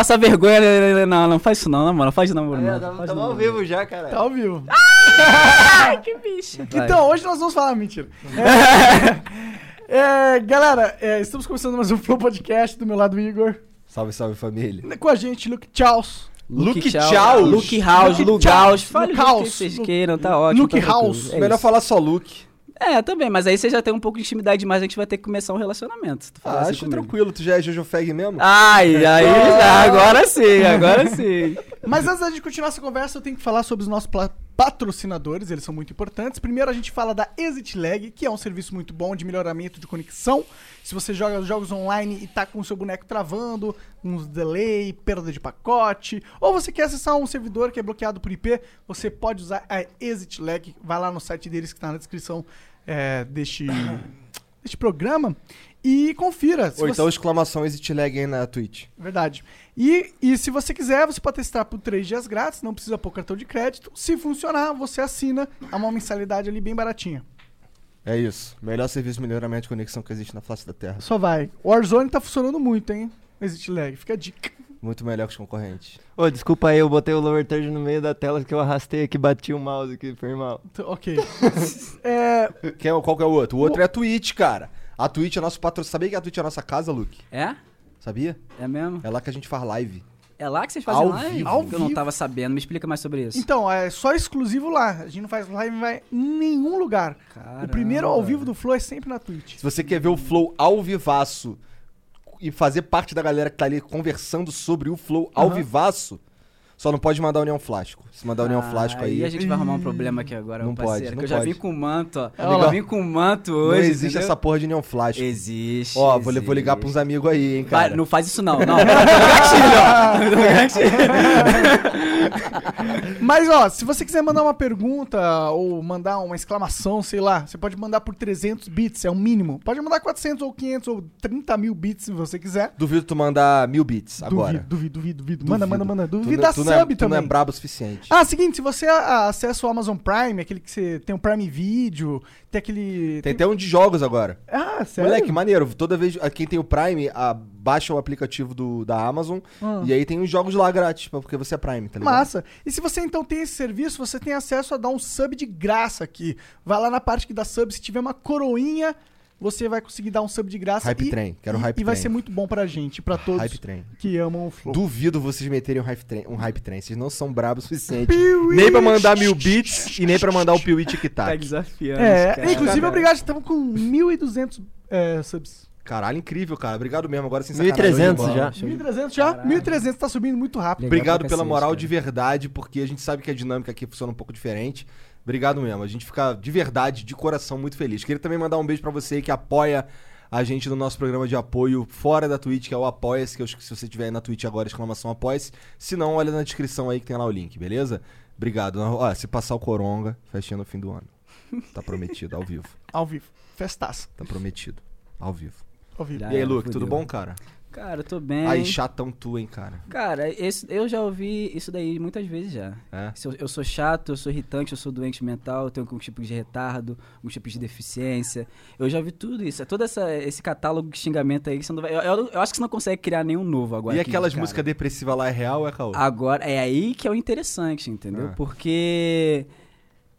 Passa vergonha. né, né, Não, não faz isso não, na moral. Faz não, Bruno. É, tamo tamo ao vivo já, cara. Tá ao vivo. Ai, que bicho. Vai. Então, hoje nós vamos falar. Mentira. É, é, galera, é, estamos começando mais um Flow Podcast do meu lado, o Igor. Salve, salve família. Com a gente, Luke Chaus. Luke Chaus. Luke House, Luke Luke House. Fale o Luke que House, vocês Luke- queiram, tá ótimo. Luke tá tranquilo. House. É Melhor isso. falar só Luke. É, também, mas aí você já tem um pouco de intimidade demais, a gente vai ter que começar um relacionamento. tu Ah, assim acho comigo. tranquilo. Tu já é Jojo Fag mesmo? Ai, aí, agora sim, agora sim. Mas antes da gente continuar essa conversa, eu tenho que falar sobre os nossos patrocinadores, eles são muito importantes. Primeiro a gente fala da Exit Lag, que é um serviço muito bom de melhoramento de conexão. Se você joga jogos online e tá com o seu boneco travando, uns delay, perda de pacote, ou você quer acessar um servidor que é bloqueado por IP, você pode usar a Exit Lag. Vai lá no site deles que tá na descrição é, deste, deste programa e confira. Ou você- então exclamação exit lag aí na Twitch. Verdade. E, e se você quiser, você pode testar por 3 dias grátis, não precisa pôr cartão de crédito. Se funcionar, você assina a uma mensalidade ali bem baratinha. É isso. Melhor serviço de melhoramento de conexão que existe na face da Terra. Só vai. O Warzone tá funcionando muito, hein? Existe lag. Fica a dica. Muito melhor que os concorrentes. Ô, desculpa aí, eu botei o lower third no meio da tela que eu arrastei aqui, bati o mouse aqui, foi mal. T- Ok. é, Quem é, qual que é o outro? O outro é a Twitch, cara. A Twitch é nosso patrocínio. Sabia que a Twitch é a nossa casa, Luke? É? Sabia? É mesmo? É lá que a gente faz live. É lá que vocês fazem Ao live? vivo. Ao Eu não vivo. tava sabendo, me explica mais sobre isso. então, é só exclusivo lá. A gente não faz live vai em nenhum lugar. O primeiro ao vivo do Flow é sempre na Twitch. Se você quer ver o Flow ao vivaço e fazer parte da galera que tá ali conversando sobre o Flow ao Aham. vivaço, só não pode mandar União Flasco. Se mandar União Flasco aí. Ah, a gente vai arrumar um problema aqui agora, Não parceiro. pode, que não eu já pode. vim com manto, ó. Eu lá. vim com manto Não hoje. existe entendeu? essa porra de União Flasco. Existe. Ó, vou, vou ligar existe. pros amigos aí, hein, Vai, cara. não faz isso não, não. gatilho, ó. Mas, ó, se você quiser mandar uma pergunta ou mandar uma exclamação, sei lá, você pode mandar por 300 bits, é o mínimo. Pode mandar 400 ou 500 ou 30 mil bits se você quiser. Duvido tu mandar mil bits agora. Duvido, duvido, duvido, duvido. Manda, manda, manda. Tu Duvido não- da tu não é- tu não é também. brabo o suficiente. Ah, seguinte, se você acessa o Amazon Prime, aquele que você tem o Prime Video, tem aquele... Tem até um de jogos agora. Ah, sério? Moleque, maneiro. Toda vez. a- Quem tem o Prime, a- baixa o aplicativo do, da Amazon. Ah. E aí tem os jogos lá grátis, porque você é Prime, tá ligado? Massa. E se você então tem esse serviço, você tem acesso a dar um sub de graça aqui. Vai lá na parte que dá sub, se tiver uma coroinha, você vai conseguir dar um sub de graça. Hype e, Train, quero e, Hype E vai Train. ser muito bom pra gente, pra todos Hype Train. que amam o Flow. Duvido vocês meterem um hype train, um hype train. Vocês não são brabos o suficiente. nem pra mandar mil bits e nem pra mandar o Piuí Tic Tá desafiando. É, cara. inclusive, obrigado, estamos com 1.200 é, subs. Caralho, incrível, cara. Obrigado mesmo. Agora sem 1300 sacanagem. já. Show de- 1.300 já? Caralho. 1.300 tá subindo muito rápido. Legal Obrigado pela moral cara. de verdade, porque a gente sabe que a dinâmica aqui funciona um pouco diferente. Obrigado mesmo. A gente fica de verdade, de coração, muito feliz. Queria também mandar um beijo pra você aí que apoia a gente no nosso programa de apoio fora da Twitch, que é o Apoia-se, que eu acho que se você tiver aí na Twitch agora, exclamação Apoia-se. Se não, olha na descrição aí que tem lá o link, beleza? Obrigado. Ó, se passar o Coronga, festinha no fim do ano. Tá prometido, ao vivo. Ao vivo. Festaça. Tá prometido, ao vivo. Ao vivo. E aí, Luke, tudo bom, cara? Cara, eu tô bem. Aí, chatão tu, hein, cara? Cara, esse, eu já ouvi isso daí muitas vezes já. É? Eu, eu sou chato, eu sou irritante, eu sou doente mental, eu tenho algum tipo de retardo, algum tipo de deficiência. Eu já vi tudo isso. É todo essa, esse catálogo de xingamento aí que você não vai. Eu, eu- eu acho que você não consegue criar nenhum novo agora. e aqui, aquelas cara. músicas depressivas lá é real ou é caô? Agora, é aí que é o interessante, entendeu? Ah. Porque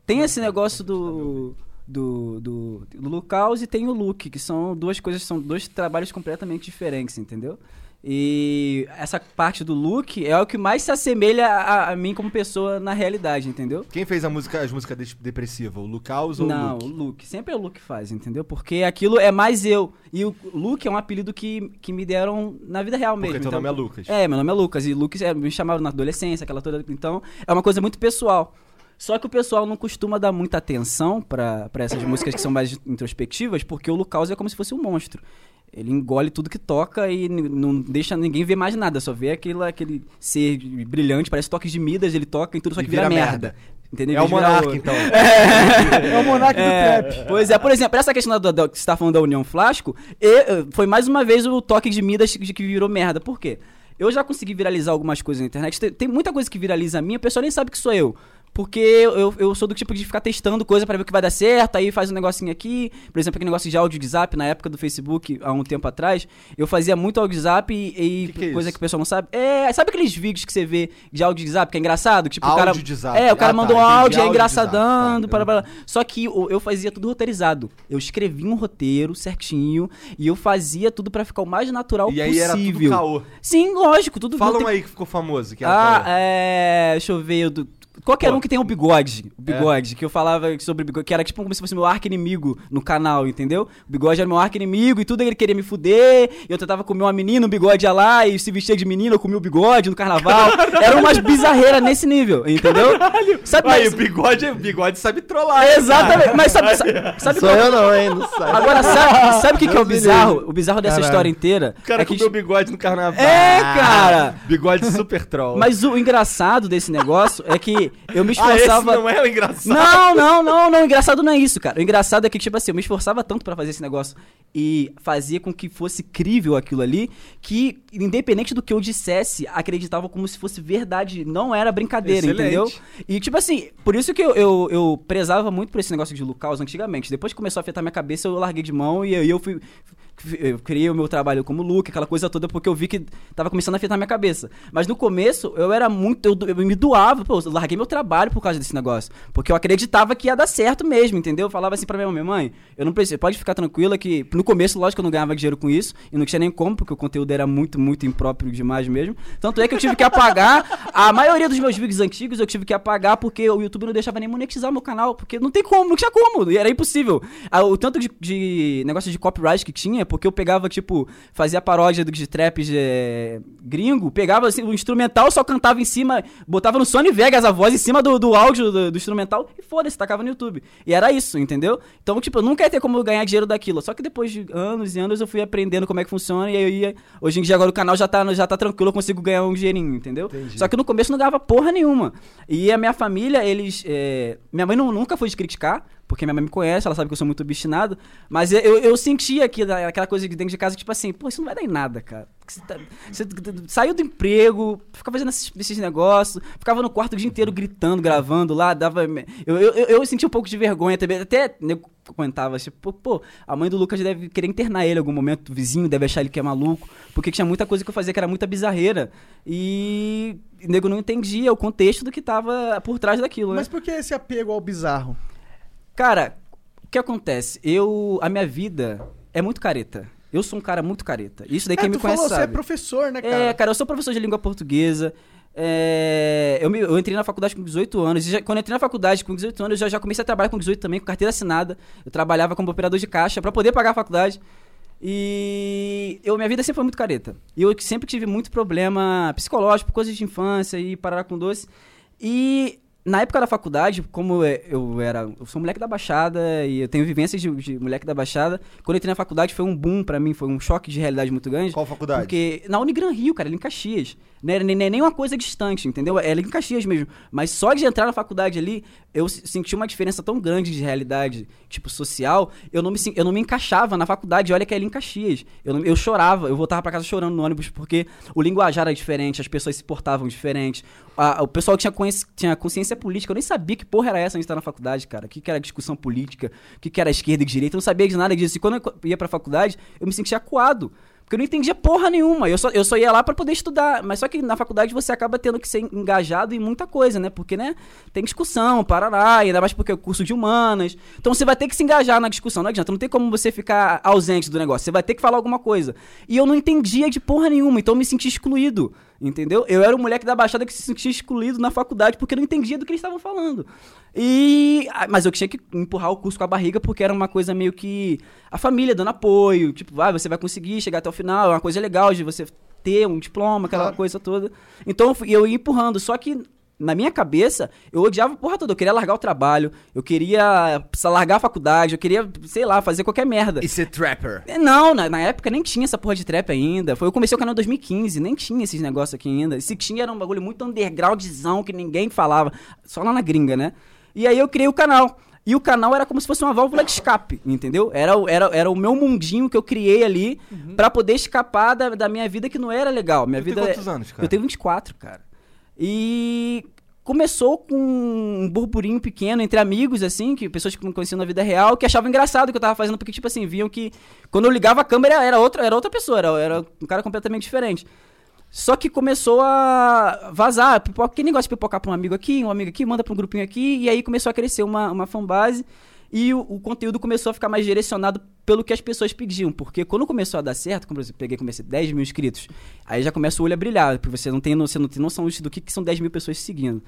tem esse negócio do. Do, do, do Lucaus e tem o Luke, que são duas coisas, são dois trabalhos completamente diferentes, entendeu? E essa parte do Luke é o que mais se assemelha a, a mim como pessoa na realidade, entendeu? Quem fez a música, as músicas de- depressivas? O Lucas ou Não, o o Luke? Luke. Sempre é o Luke que faz, entendeu? Porque aquilo é mais eu. E o Luke é um apelido que, que me deram na vida real Porque mesmo. teu então- nome é Lucas. É, meu nome é Lucas. E Lucas é, me chamaram na adolescência, aquela toda. Então, é uma coisa muito pessoal. Só que o pessoal não costuma dar muita atenção pra pra essas músicas que são mais introspectivas, porque o Lucas é como se fosse um monstro. Ele engole tudo que toca e não deixa ninguém ver mais nada, só vê aquele, aquele ser brilhante, parece toques de Midas, ele toca em tudo, só que vira, vira merda. merda. Entendeu? É o ouro. então. É o Monark do É, Trap. Pois é, por exemplo, essa questão da, da- que você tá falando da União Flasco, e, eh, foi mais uma vez o toque de Midas de que virou merda. Por quê? Eu já consegui viralizar algumas coisas na internet. Tem, tem muita coisa que viraliza a minha, o pessoal nem sabe que sou eu. Porque eu, eu sou do tipo de ficar testando coisa pra ver o que vai dar certo, aí faz um negocinho aqui. Por exemplo, aquele negócio de áudio de zap na época do Facebook, há um tempo atrás. Eu fazia muito áudio de zap e, e Que que é coisa isso? que o pessoal não sabe. É, sabe aqueles vídeos que você vê de áudio de zap, que é engraçado? Tipo, o Áudio cara. de zap. É, o cara Ah, mandou tá, um áudio, é Áudio zap, engraçadando, tá, para, para. Só que eu, eu fazia tudo roteirizado. Eu escrevia um roteiro certinho e eu fazia tudo pra ficar o mais natural E aí era tudo possível. caô. Sim, lógico, tudo Fala um tem- aí que ficou famoso. Que era ah, caô. é. Deixa eu ver. Do... Qualquer Pô. É. um que tem o bigode. O bigode, que eu falava sobre o bigode, que era tipo como se fosse meu arco inimigo no canal, entendeu? O bigode era meu arco inimigo e tudo ele queria me fuder. E eu tentava comer uma menina, o bigode ia lá e se vestia de menina, eu comia o bigode no carnaval. Era umas bizarreiras nesse nível, entendeu? Sabe, Aí, mas- o bigode, o bigode sabe trollar. Exatamente, mas sabe, sabe, sabe Sou qual- eu não, hein? Não sai. Agora, sabe, sabe o que, que é o bizarro? O bizarro dessa Caralho. história inteira O cara é que comeu bigode no carnaval. É, cara! Bigode super troll. Mas o engraçado desse negócio é que eu me ah, esforçava. não é o engraçado. Não, não, não, não. O engraçado não é isso, cara. O engraçado é que, tipo assim, eu me esforçava tanto pra fazer esse negócio e fazia com que fosse crível aquilo ali, que, independente do que eu dissesse, acreditava como se fosse verdade. Não era brincadeira, Excelente. entendeu? E, tipo assim, por isso que eu, eu, eu prezava muito por esse negócio de Lucas antigamente. Depois que começou a afetar minha cabeça, eu larguei de mão e aí eu fui. Eu criei o meu trabalho como Luke, aquela coisa toda, porque eu vi que tava começando a afetar minha cabeça. Mas no começo, eu era muito. Eu, eu me doava, pô, eu larguei meu trabalho por causa desse negócio. Porque eu acreditava que ia dar certo mesmo, entendeu? Eu falava assim pra minha mãe, mãe, eu não preciso, pode ficar tranquila que. No começo, lógico eu não ganhava dinheiro com isso, e não tinha nem como, porque o conteúdo era muito, muito impróprio demais mesmo. Tanto é que eu tive que apagar. A maioria dos meus vídeos antigos eu tive que apagar porque o YouTube não deixava nem monetizar meu canal. Porque não tem como, não tinha como, e era impossível. Ah, O tanto de, de negócio de copyright que tinha, porque eu pegava, tipo, fazia paródia de trap é, gringo, pegava assim, o instrumental, só cantava em cima, botava no Sony Vegas a voz em cima do, do áudio do, do instrumental e foda-se, tacava no YouTube. E era isso, entendeu? Então, tipo, eu nunca ia ter como ganhar dinheiro daquilo. Só que depois de anos e anos eu fui aprendendo como é que funciona e aí eu ia. Hoje em dia agora o canal já tá, já tá tranquilo, eu consigo ganhar um dinheirinho, entendeu? Só que no começo não ganhava porra nenhuma. E a minha família, eles. é, Minha mãe não- nunca foi de criticar, porque minha mãe me conhece, ela sabe que eu sou muito obstinado. Mas eu, eu sentia aqui, da- aquela coisa de dentro de casa, tipo assim, pô, isso não vai dar em nada, cara. Você, tá- você saiu do emprego, ficava fazendo esses, esses negócios, ficava no quarto o dia inteiro gritando, gravando lá, dava. Eu, eu, eu, eu senti um pouco de vergonha também. Até nego comentava, tipo, pô, a mãe do Lucas deve querer internar ele em algum momento, o vizinho deve achar ele que é maluco, porque tinha muita coisa que eu fazia que era muita bizarreira. E o nego não entendia o contexto do que tava por trás daquilo, né? Mas por que esse apego ao bizarro? Cara, o que acontece? Eu. A minha vida é muito careta. Eu sou um cara muito careta. Isso daí é, quem me conhece falou, você é sabe. professor, né, cara? É, cara, eu sou professor de língua portuguesa. É, eu, me- eu entrei na faculdade com 18 anos. E já- quando eu entrei na faculdade com 18 anos, eu já, já comecei a trabalhar com 18 também, com carteira assinada. Eu trabalhava como operador de caixa pra poder pagar a faculdade. E eu, minha vida sempre foi muito careta. E eu sempre tive muito problema psicológico, coisas de infância e parar com doce. E na época da faculdade, como é- eu era. Eu sou moleque da Baixada e eu tenho vivências de, de moleque da Baixada. Quando eu entrei na faculdade foi um boom pra mim, foi um choque de realidade muito grande. Qual faculdade? Porque na Unigran Rio, cara, ali em Caxias. Não era nem, uma coisa distante, entendeu? Era ali em Caxias mesmo. Mas só de entrar na faculdade ali, eu se- senti uma diferença tão grande de realidade, tipo, social. Eu não me, eu não me encaixava na faculdade. Olha que é ali em Caxias. Eu, não- eu chorava, eu voltava pra casa chorando no ônibus, porque o linguajar era diferente, as pessoas se portavam diferente. A- o pessoal que tinha, tinha consciência política, eu nem sabia que porra era essa antes de estar na faculdade, cara. O que, que era discussão política, o que, que era esquerda e direita. Eu não sabia de nada disso. E quando eu ia pra faculdade, eu me sentia acuado. Porque eu não entendia porra nenhuma. Eu só, eu só ia lá pra poder estudar. Mas só que na faculdade você acaba tendo que ser engajado em muita coisa, né? Porque, né? Tem discussão, parará, ainda mais porque é curso de humanas. Então você vai ter que se engajar na discussão. Não adianta, não tem como você ficar ausente do negócio. Você vai ter que falar alguma coisa. E eu não entendia de porra nenhuma, então eu me senti excluído. Entendeu? Eu era o moleque da Baixada que se sentia excluído na faculdade porque não entendia do que eles estavam falando. E. ah, Mas eu tinha que empurrar o curso com a barriga porque era uma coisa meio que. A família dando apoio. Tipo, vai, você vai conseguir chegar até o final. É uma coisa legal de você ter um diploma, aquela Claro. coisa toda. Então eu, fui- eu ia empurrando. Só que. Na minha cabeça, eu odiava a porra toda. Eu queria largar o trabalho, eu queria largar a faculdade, eu queria, sei lá, fazer qualquer merda. E ser trapper. É, Não, na, na época nem tinha essa porra de trap ainda. Foi, eu comecei o canal em 2015, nem tinha esses negócios aqui ainda. Se tinha, era um bagulho muito undergroundzão que ninguém falava. Só lá na gringa, né? E aí eu criei o canal. E o canal era como se fosse uma válvula de escape, entendeu? Era, o- era, era o meu mundinho que eu criei ali pra poder escapar da, da minha vida que não era legal. Minha Tu tem vida é- quantos anos, cara? Eu tenho 24, cara. E começou com um burburinho pequeno entre amigos, assim, que pessoas que não conheciam na vida real, que achavam engraçado o que eu tava fazendo, porque, tipo assim, viam que quando eu ligava a câmera era outra, era outra pessoa, era, era um cara completamente diferente. Só que começou a vazar, pipoca, que negócio de pipocar pra um amigo aqui, um amigo aqui, manda pra um grupinho aqui, e aí começou a crescer uma, uma fanbase e o, o conteúdo começou a ficar mais direcionado pelo que as pessoas pediam. Porque quando começou a dar certo, como exemplo, peguei comecei 10 mil inscritos, aí já começa o olho a brilhar, porque você não tem, você não tem noção do que, que são 10 mil pessoas seguindo.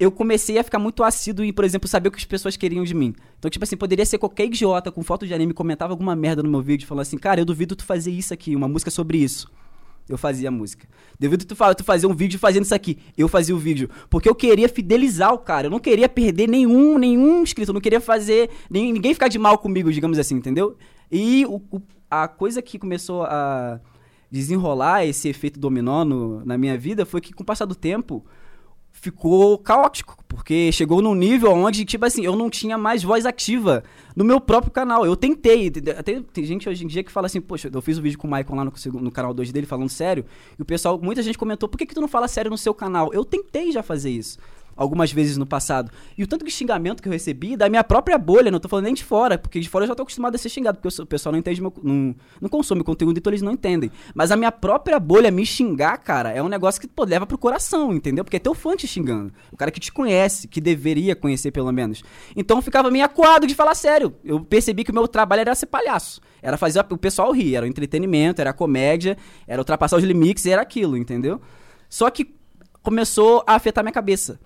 Eu comecei a ficar muito assíduo em, por exemplo, saber o que as pessoas queriam de mim. Então, tipo assim, poderia ser qualquer idiota com foto de anime comentava alguma merda no meu vídeo, falando assim, cara, eu duvido tu fazer isso aqui, uma música sobre isso eu fazia música. Devido tu, fa- tu fazer um vídeo fazendo isso aqui, eu fazia o vídeo. Porque eu queria fidelizar o cara. Eu não queria perder nenhum, nenhum inscrito. Eu não queria fazer. nem- ninguém ficar de mal comigo, digamos assim, entendeu? E o- o- a coisa que começou a desenrolar esse efeito dominó no- na minha vida foi que, com o passar do tempo, ficou caótico, porque chegou num nível onde, tipo assim, eu não tinha mais voz ativa no meu próprio canal. Eu tentei, até tem gente hoje em dia que fala assim, poxa, eu fiz um vídeo com o Michael lá no, no canal 2 dele falando sério, e o pessoal, muita gente comentou, por que, que tu não fala sério no seu canal? Eu tentei já fazer isso. Algumas vezes no passado. E o tanto de xingamento que eu recebi da minha própria bolha, não tô falando nem de fora, porque de fora eu já tô acostumado a ser xingado, porque o pessoal não entende meu, não, não consome conteúdo, então eles não entendem. Mas a minha própria bolha me xingar, cara, é um negócio que pô, leva pro coração, entendeu? Porque é teu fã te xingando. O cara que te conhece, que deveria conhecer pelo menos. Então eu ficava meio acuado de falar sério. Eu percebi que o meu trabalho era ser palhaço. Era fazer o pessoal rir, era o entretenimento, era a comédia, era ultrapassar os limites, era aquilo, entendeu? Só que começou a afetar minha cabeça.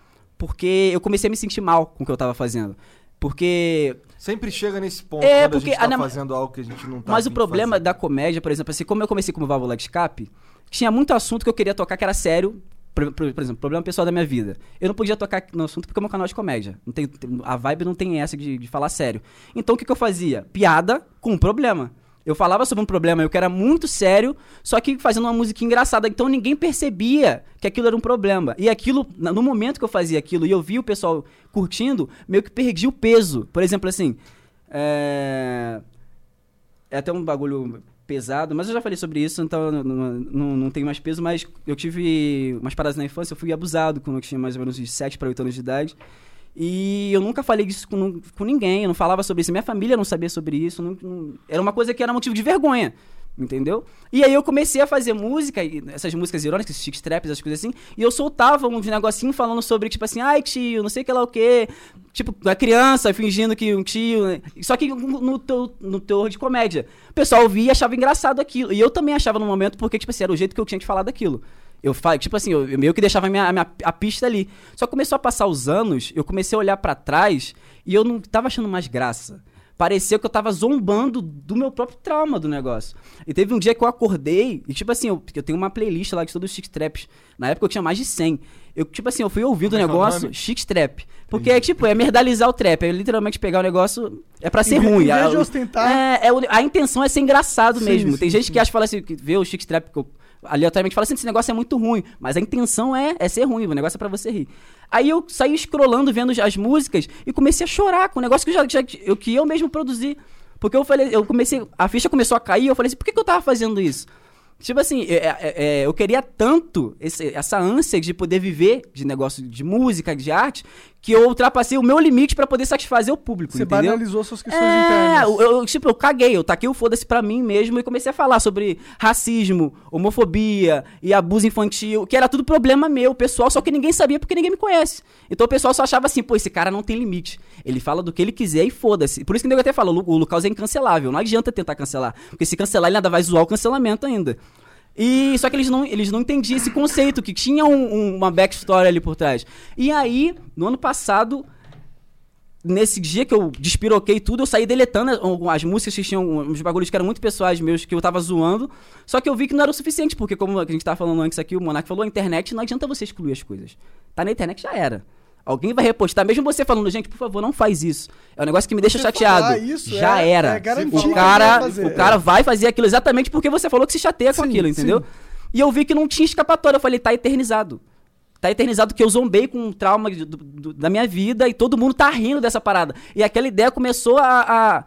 Porque eu comecei a me sentir mal com o que eu tava fazendo. Porque Sempre chega nesse ponto É, quando porque a gente tá na- fazendo algo que a gente não tá Mas o problema da comédia, por exemplo, assim, como eu comecei como válvula de escape, tinha muito assunto que eu queria tocar que era sério. Por, por- por exemplo, problema pessoal da minha vida. Eu não podia tocar no assunto porque é meu canal de comédia. Não tem- a vibe não tem essa de, de falar sério. Então o que, que eu fazia? Piada com um problema. Eu falava sobre um problema eu que era muito sério, só que fazendo uma música engraçada. Então ninguém percebia que aquilo era um problema. E aquilo, no momento que eu fazia aquilo e eu vi o pessoal curtindo, meio que perdi o peso. Por exemplo, assim. É é até um bagulho pesado, mas eu já falei sobre isso, então não tenho mais peso, mas eu tive umas paradas na infância, eu fui abusado quando eu tinha mais ou menos de 7 para 8 anos de idade. E eu nunca falei disso com, com ninguém, eu não falava sobre isso, minha família não sabia sobre isso, não- não- era uma coisa que era motivo de vergonha. Entendeu? E aí eu comecei a fazer música, essas músicas irônicas, chic traps, essas coisas assim, e eu soltava uns negocinhos falando sobre, tipo assim, ai tio, não sei que lá o quê. Tipo, a criança fingindo que um tio. né? Só que no teu, no teor de comédia. O pessoal via e achava engraçado aquilo. E eu também achava no momento, porque, tipo assim, era o jeito que eu tinha de falar daquilo. Eu fa- tipo assim, eu, eu meio que deixava a minha, a minha a pista ali. Só que começou a passar os anos, eu comecei a olhar pra trás e eu não tava achando mais graça. Parecia que eu tava zombando do meu próprio trauma do negócio. E teve um dia que eu acordei, e tipo assim, eu, eu tenho uma playlist lá de todos os chic traps. Na época eu tinha mais de 100. Eu, tipo assim, eu fui ouvindo o Como é que é o negócio, nome? chic trap. Porque é tipo, é merdalizar o trap. É literalmente pegar o negócio. É pra ser Em ruim. em vez A- de ostentar- É, é a intenção é ser engraçado Sim, mesmo. sim, Tem gente sim. que acha fala assim, que vê o chic trap que eu- aleatoriamente fala assim, esse negócio é muito ruim. Mas a intenção é, é ser ruim, o negócio é pra você rir. Aí eu saí scrollando, vendo as músicas e comecei a chorar com o negócio que eu, já, já- eu, que eu mesmo produzi. Porque eu falei, eu comecei, a ficha começou a cair, eu falei assim, por que, que eu tava fazendo isso? Tipo assim, é- é- é, eu queria tanto essa ânsia de poder viver de negócio de música, de arte, que eu ultrapassei o meu limite pra poder satisfazer o público, Você entendeu? banalizou suas questões É, internas. eu, eu, tipo, eu caguei, eu taquei o foda-se pra mim mesmo e comecei a falar sobre racismo, homofobia e abuso infantil, que era tudo problema meu, pessoal, só que ninguém sabia porque ninguém me conhece. Então o pessoal só achava assim, pô, esse cara não tem limite. Ele fala do que ele quiser e foda-se. Por isso que o nego até o Lu- o Lucas é incancelável, não adianta tentar cancelar, porque se cancelar ele ainda vai zoar o cancelamento ainda. E só que eles não, eles não entendiam esse conceito, que tinha um- um- uma backstory ali por trás. E aí, no ano passado, nesse dia que eu despiroquei tudo, eu saí deletando as, as músicas que tinham uns bagulhos que eram muito pessoais meus, que eu tava zoando. Só que eu vi que não era o suficiente, porque como a gente tava falando antes aqui, o Monark falou, a internet não adianta você excluir as coisas. Tá na internet, já era. Alguém vai repostar, mesmo você falando, gente, por favor, não faz isso. É um negócio que me deixa Você chateado. isso já é- era. é garantir o cara, alguém vai fazer. o cara vai fazer aquilo exatamente porque você falou que se chateia com Sim, aquilo, entendeu? sim. E eu vi que não tinha escapatória. Eu falei, tá eternizado. Tá eternizado que eu zombei com um trauma do- do- da minha vida e todo mundo tá rindo dessa parada. E aquela ideia começou a, a,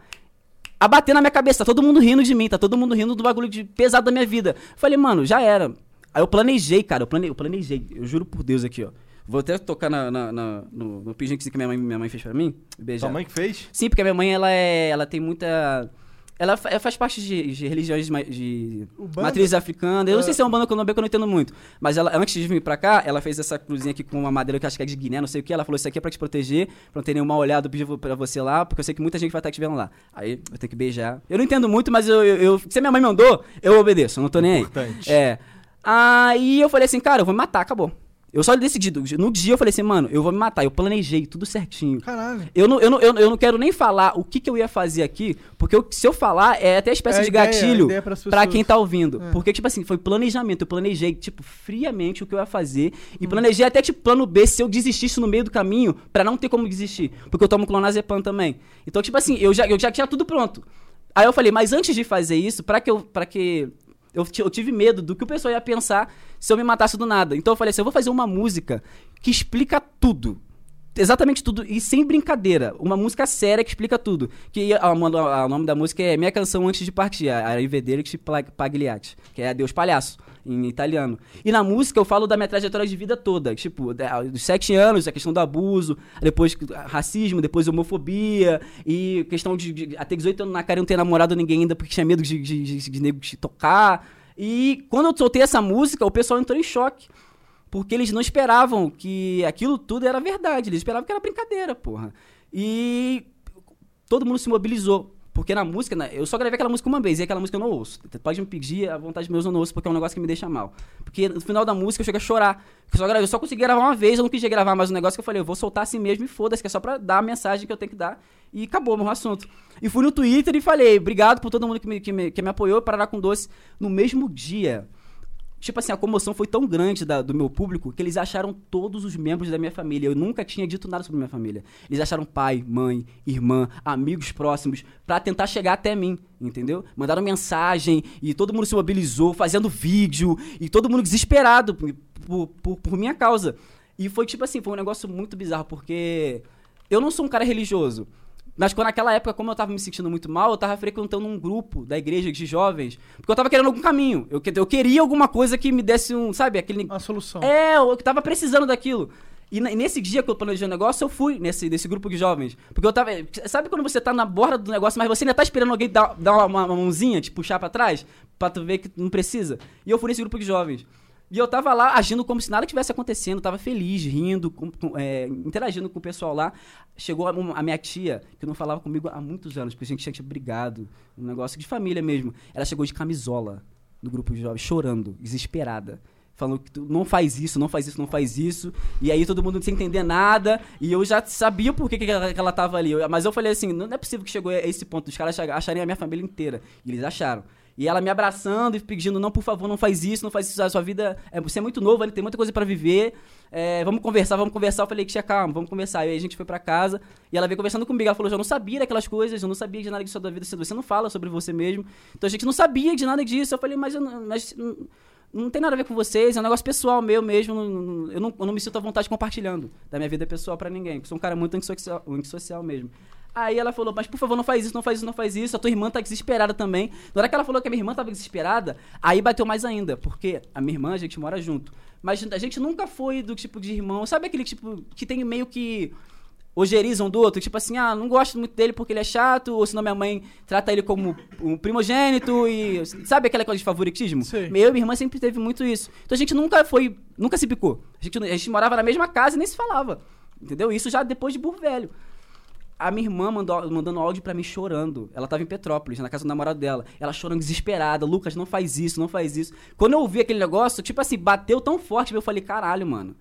a bater na minha cabeça. Tá todo mundo rindo de mim, tá todo mundo rindo do bagulho de pesado da minha vida. Falei, mano, já era. Aí eu planejei, cara, eu, plane, eu planejei, eu juro por Deus aqui, ó. Vou até tocar na, na- na- no, no que minha mãe, minha mãe fez pra mim. Beijar. Sua mãe que fez? Sim, porque a minha mãe, ela é. Ela tem muita. Ela fa- ela faz parte de, de religiões de Ubanda? matriz africana. Eu não Ah. sei se é um candomblé que eu não entendo muito. Mas ela, antes de vir pra cá, ela fez essa cruzinha aqui com uma madeira que eu acho que é de Guiné, não sei o que. Ela falou: Isso aqui é pra te proteger, pra não ter nenhuma olhada, eu pedi pra você lá, porque eu sei que muita gente vai estar te vendo lá. Aí eu tenho que beijar. Eu não entendo muito, mas eu, eu, eu- se a minha mãe mandou, eu obedeço, eu não tô nem aí. Importante. É. Aí eu falei assim, cara, eu vou me matar, acabou. Eu só decidi. No dia eu falei assim, mano, eu vou me matar. Eu planejei tudo certinho. Caralho. Eu não, eu, não, eu, eu não quero nem falar o que, que eu ia fazer aqui, porque eu- se eu falar, é até espécie É de ideia, gatilho a ideia pras pra pessoas. quem tá ouvindo. É. Porque, tipo assim, foi planejamento. Eu planejei, tipo, friamente o que eu ia fazer. Hum. E planejei até, tipo, plano B, se eu desistisse no meio do caminho, pra não ter como desistir. Porque eu tomo clonazepam também. Então, tipo assim, eu já, eu já tinha tudo pronto. Aí eu falei, mas antes de fazer isso, pra que eu. Pra que eu, eu tive medo do que o pessoal ia pensar se eu me matasse do nada. Então eu falei assim: eu vou fazer uma música que explica tudo. Exatamente tudo, e sem brincadeira. Uma música séria que explica tudo. Que o nome da música é Minha Canção Antes de Partir, a Arrivederci Pla- Pagliatti, que é Deus Palhaço, em italiano. E na música eu falo da minha trajetória de vida toda, tipo, dos sete anos, a questão do abuso, depois racismo, depois homofobia, e questão de, de até 18 anos na cara não ter namorado ninguém ainda porque tinha medo de, de, de, de nego te tocar. E quando eu soltei essa música, o pessoal entrou em choque. Porque eles não esperavam que aquilo tudo era verdade. Eles esperavam que era brincadeira, porra. E todo mundo se mobilizou. Porque na música, né, eu só gravei aquela música uma vez, e aquela música eu não ouço. Pode me pedir, à vontade meus eu não ouço, porque é um negócio que me deixa mal. Porque no final da música eu chego a chorar. Eu só, gravei, eu só consegui gravar uma vez, eu não quis gravar mais um negócio que eu falei, eu vou soltar assim mesmo e foda-se, que é só pra dar a mensagem que eu tenho que dar. E acabou meu assunto. E fui no Twitter e falei, obrigado por todo mundo que me, que me, que me apoiou, Paraná com Doce. No mesmo dia, Tipo assim, a comoção foi tão grande da- do meu público que eles acharam todos os membros da minha família. Eu nunca tinha dito nada sobre minha família. Eles acharam pai, mãe, irmã, amigos próximos pra tentar chegar até mim, entendeu? Mandaram mensagem e todo mundo se mobilizou, fazendo vídeo e todo mundo desesperado por, por- por minha causa. E foi tipo assim, foi um negócio muito bizarro porque eu não sou um cara religioso. Mas quando naquela época, como eu tava me sentindo muito mal, eu tava frequentando um grupo da igreja de jovens, porque eu tava querendo algum caminho. Eu, eu queria alguma coisa que me desse um, sabe, aquele. Uma solução. É, eu tava precisando daquilo. E nesse dia que eu planejei o negócio, eu fui nesse, nesse grupo de jovens. Porque eu tava. Sabe quando você tá na borda do negócio, mas você ainda tá esperando alguém dar, dar uma, uma mãozinha, te puxar pra trás, pra tu ver que não precisa? E eu fui nesse grupo de jovens. E eu tava lá agindo como se nada tivesse acontecendo, tava feliz, rindo, com- com- é, interagindo com o pessoal lá. Chegou a, a minha tia, que não falava comigo há muitos anos, porque a gente tinha brigado, um negócio de família mesmo. Ela chegou de camisola no grupo de jovens, chorando, desesperada. Falando que não faz isso, não faz isso, não faz isso. E aí todo mundo sem entender nada. E eu já sabia por que, que, ela, que ela tava ali. Eu- mas eu falei assim: não é possível que chegou a esse ponto. Os caras ach- acharem a minha família inteira. E eles acharam. E ela me abraçando e pedindo: não, por favor, não faz isso, não faz isso. A sua vida. É, você é muito novo, ainda tem muita coisa pra viver. É, vamos conversar, vamos conversar. Eu falei: tia, calma, vamos conversar. E aí a gente foi pra casa. E ela veio conversando comigo. Ela falou: eu não sabia daquelas coisas, eu não sabia de nada disso da vida. Você não fala sobre você mesmo. Então a gente não sabia de nada disso. Eu falei: mas, eu mas não- tem nada a ver com vocês, é um negócio pessoal meu mesmo. Eu não, eu não me sinto à vontade compartilhando da minha vida pessoal pra ninguém. porque Sou um cara muito antissocial, antissocial mesmo. Aí ela falou, mas por favor, não faz isso, não faz isso, não faz isso. A tua irmã tá desesperada também. Na hora que ela falou que a minha irmã tava desesperada, aí bateu mais ainda, porque a minha irmã, a gente mora junto. Mas a gente nunca foi do tipo de irmão, sabe aquele tipo que tem meio que ogerizam do outro, tipo assim, ah, não gosto muito dele porque ele é chato, ou senão minha mãe trata ele como um primogênito e sabe aquela coisa de favoritismo? Sei. Eu e minha irmã sempre teve muito isso. Então a gente nunca foi, nunca se picou. A gente, a gente morava na mesma casa e nem se falava. Entendeu? Isso já depois de burro velho. A minha irmã mandou, mandando áudio pra mim chorando. Ela tava em Petrópolis, na casa do namorado dela. Ela chorando desesperada. Lucas, não faz isso, não faz isso. Quando eu ouvi aquele negócio, tipo assim, bateu tão forte eu falei, caralho, mano.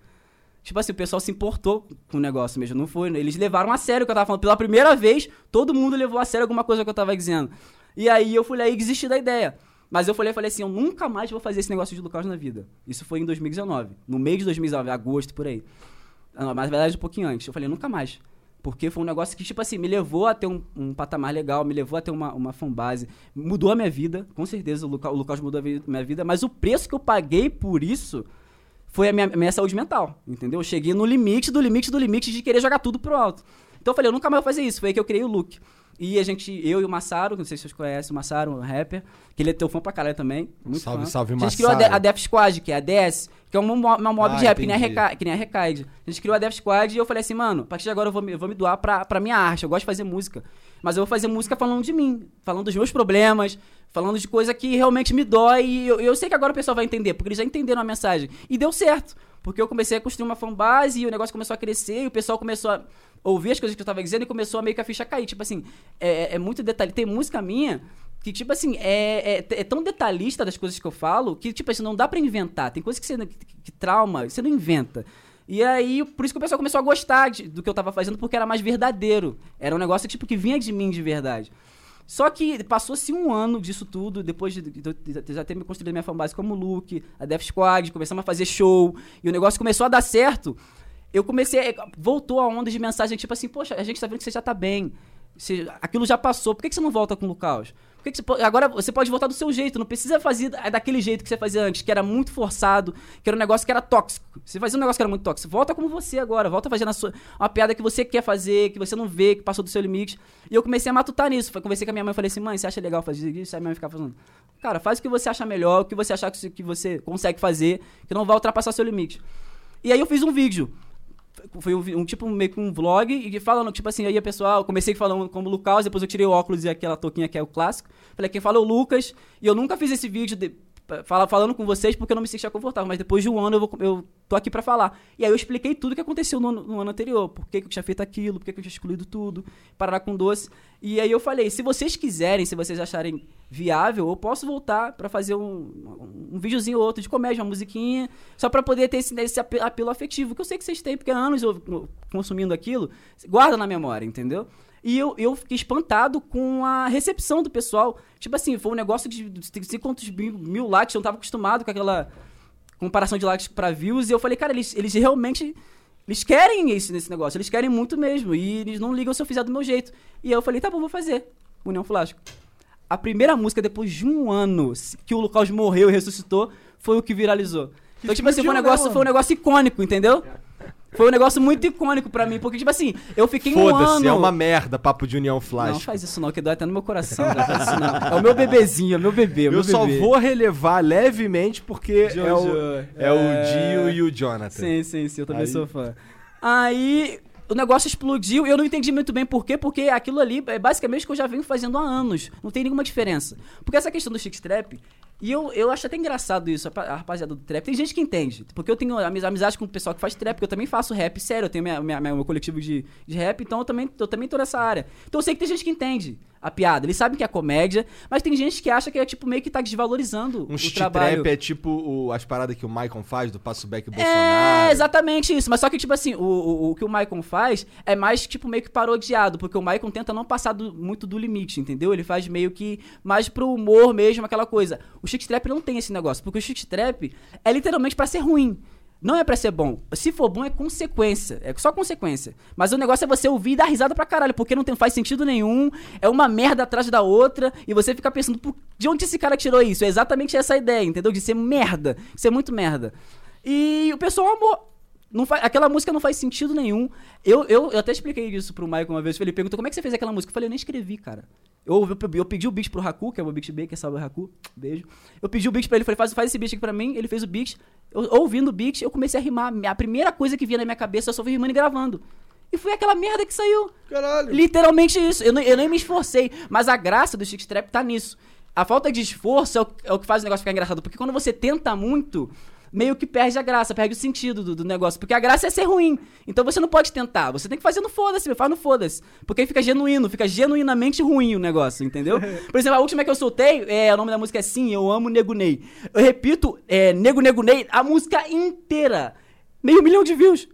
Tipo assim, o pessoal se importou com o negócio mesmo. Não foi. Eles levaram a sério o que eu tava falando. Pela primeira vez, todo mundo levou a sério alguma coisa que eu tava dizendo. E aí eu fui lá e desisti da ideia. Mas eu falei, falei assim, eu nunca mais vou fazer esse negócio de Lucas na vida. Isso foi em 2019. No mês de 2019, agosto, por aí. Ah, Mas na verdade, um pouquinho antes. Eu falei, nunca mais. Porque foi um negócio que, tipo assim, me levou a ter um, um patamar legal, me levou a ter uma, uma fanbase. Mudou a minha vida, com certeza o Lucas, o Lucas mudou a vi- minha vida. Mas o preço que eu paguei por isso foi a minha, minha saúde mental, entendeu? Eu cheguei no limite do limite do limite de querer jogar tudo pro alto. Então eu falei, eu nunca mais vou fazer isso. Foi aí que eu criei o Look. E a gente, eu e o Massaro, não sei se vocês conhecem o Massaro, um rapper, que ele é teu fã pra caralho também. Muito Salve, fã. salve, A gente criou a, Massaro. De- a Death Squad, que é a DS, que é uma, mo- uma mob Ah, de rap, que nem. Reca, que nem a Recaide. A gente criou a Death Squad e eu falei assim, mano, a partir de agora eu vou me, eu vou me doar pra, pra minha arte. Eu gosto de fazer música. Mas eu vou fazer música falando de mim, falando dos meus problemas, falando de coisa que realmente me dói. E eu, eu sei que agora o pessoal vai entender, porque eles já entenderam a mensagem. E deu certo. Porque eu comecei a construir uma fanbase e o negócio começou a crescer e o pessoal começou a ouvir as coisas que eu tava dizendo e começou a meio que a ficha cair. Tipo assim, é, é muito detalhe. Tem música minha que, tipo assim, é, é, é tão detalhista das coisas que eu falo que, tipo assim, não dá pra inventar. Tem coisas que você que, que trauma, você não inventa. E aí, por isso que o pessoal começou a gostar de- do que eu tava fazendo, porque era mais verdadeiro. Era um negócio, tipo, que vinha de mim de verdade. Só que passou-se um ano disso tudo, depois de, de- de- já ter me construído minha fanbase como Luke, a Death Squad, começamos a fazer show, e o negócio começou a dar certo. Eu comecei. Voltou a onda de mensagem tipo assim: Poxa, a gente tá vendo que você já tá bem. Você- aquilo já passou, por que, que você não volta com o Lucaus? Por que que você agora você pode voltar do seu jeito, não precisa fazer da- daquele jeito que você fazia antes, que era muito forçado, que era um negócio que era tóxico. Você fazia um negócio que era muito tóxico. Volta como você agora, volta fazendo a sua, uma piada que você quer fazer, que você não vê, que passou do seu limite. E eu comecei a matutar nisso. Conversei com a minha mãe e falei assim: mãe, você acha legal fazer isso? Aí minha mãe ficava falando: cara, faz o que você acha melhor, o que você achar que você consegue fazer, que não vai ultrapassar seu limite. E aí eu fiz um vídeo foi um, um tipo meio que um vlog e falando, tipo assim, aí a pessoal, comecei falando como Lucas, depois eu tirei o óculos e aquela touquinha que é o clássico. Falei, quem fala é o Lucas, e eu nunca fiz esse vídeo de- fala, falando com vocês porque eu não me sentia confortável, mas depois de um ano eu, vou, eu tô aqui pra falar. E aí eu expliquei tudo que aconteceu no, ano- no ano anterior, por que, que eu tinha feito aquilo, por que, que eu tinha excluído tudo, parar com doce. E aí eu falei, se vocês quiserem, se vocês acharem viável, eu posso voltar pra fazer um, um, videozinho ou outro de comédia, uma musiquinha, só pra poder ter esse, esse ape- apelo afetivo, que eu sei que vocês têm, porque há anos eu consumindo aquilo, guarda na memória, entendeu? E eu, eu fiquei espantado com a recepção do pessoal. Tipo assim, foi um negócio de não sei quantos mil, mil likes, eu não tava acostumado com aquela comparação de likes pra views, e eu falei, cara, eles, eles realmente. Eles querem isso nesse negócio, eles querem muito mesmo, e eles não ligam se eu fizer do meu jeito. E aí eu falei, tá bom, vou fazer. União Flasco. A primeira música, depois de um ano que o Lucas morreu e ressuscitou, foi o que viralizou. Então, tipo assim, foi um né, negócio, foi um negócio icônico, entendeu? Foi um negócio muito icônico pra mim, porque, tipo assim, eu fiquei um ano. Foda-se, é uma merda papo de União Não Flash. faz isso não, que dói até no meu coração. Não faz isso não. É o meu bebezinho, é o meu bebê. é o Eu meu só bebê. vou relevar levemente porque é o, é é. o Dio e o Jonathan. Sim, sim, sim, eu também Aí- sou fã. Aí o negócio explodiu e eu não entendi muito bem por quê, porque aquilo ali é basicamente o que eu já venho fazendo há anos. Não tem nenhuma diferença. Porque essa questão do chic trap, e eu, eu acho até engraçado isso, a pa- a rapaziada do trap. Tem gente que entende. Porque eu tenho amiz- amizade com o pessoal que faz trap, porque eu também faço rap, sério, eu tenho minha, minha- meu coletivo de, de rap, então eu também, eu também tô nessa área. Então eu sei que tem gente que entende a piada. Eles sabem que é comédia, mas tem gente que acha que é tipo meio que tá desvalorizando Um o trabalho. trap é tipo o- as paradas que o Maicon faz do Passo Back Bolsonaro. É, exatamente isso. Mas só que, tipo assim, o, o, o que o Maicon faz é mais, tipo, meio que parodiado. Porque o Maicon tenta não passar do- muito do limite, entendeu? Ele faz meio que mais pro humor mesmo, aquela coisa. O Chic Trap não tem esse negócio. Porque o Chic Trap é literalmente pra ser ruim. Não é pra ser bom. Se for bom, é consequência. É só consequência. Mas o negócio é você ouvir e dar risada pra caralho, porque não tem, faz sentido nenhum. É uma merda atrás da outra. E você fica pensando, "Pô, de onde esse cara tirou isso? É exatamente essa ideia, entendeu? De ser merda. De ser muito merda. E o pessoal amou. Não faz, aquela música não faz sentido nenhum. Eu, eu, eu até expliquei isso pro Michael uma vez. Ele perguntou como é que você fez aquela música. Eu falei, eu nem escrevi, cara. Eu, eu, eu pedi o beat pro Haku, que é o meu beat baker, salve Haku, beijo. Eu pedi o beat pra ele, falei, faz, faz esse beat aqui pra mim. Ele fez o beat. Eu, ouvindo o beat, eu comecei a rimar. A primeira coisa que vinha na minha cabeça, eu só fui rimando e gravando. E foi aquela merda que saiu. Caralho. Literalmente isso. Eu, não- eu nem me esforcei. Mas a graça do Chic Trap tá nisso. A falta de esforço é o, é o que faz o negócio ficar engraçado. Porque quando você tenta muito, meio que perde a graça, perde o sentido do, do negócio. Porque a graça é ser ruim. Então você não pode tentar. Você tem que fazer no foda-se, faz no foda-se. Porque aí fica genuíno, fica genuinamente ruim o negócio, entendeu? Por exemplo, a última que eu soltei, é, o nome da música é Sim, Eu Amo Nego Ney. Eu repito, é Nego Nego Ney, a música inteira. Meio milhão de views.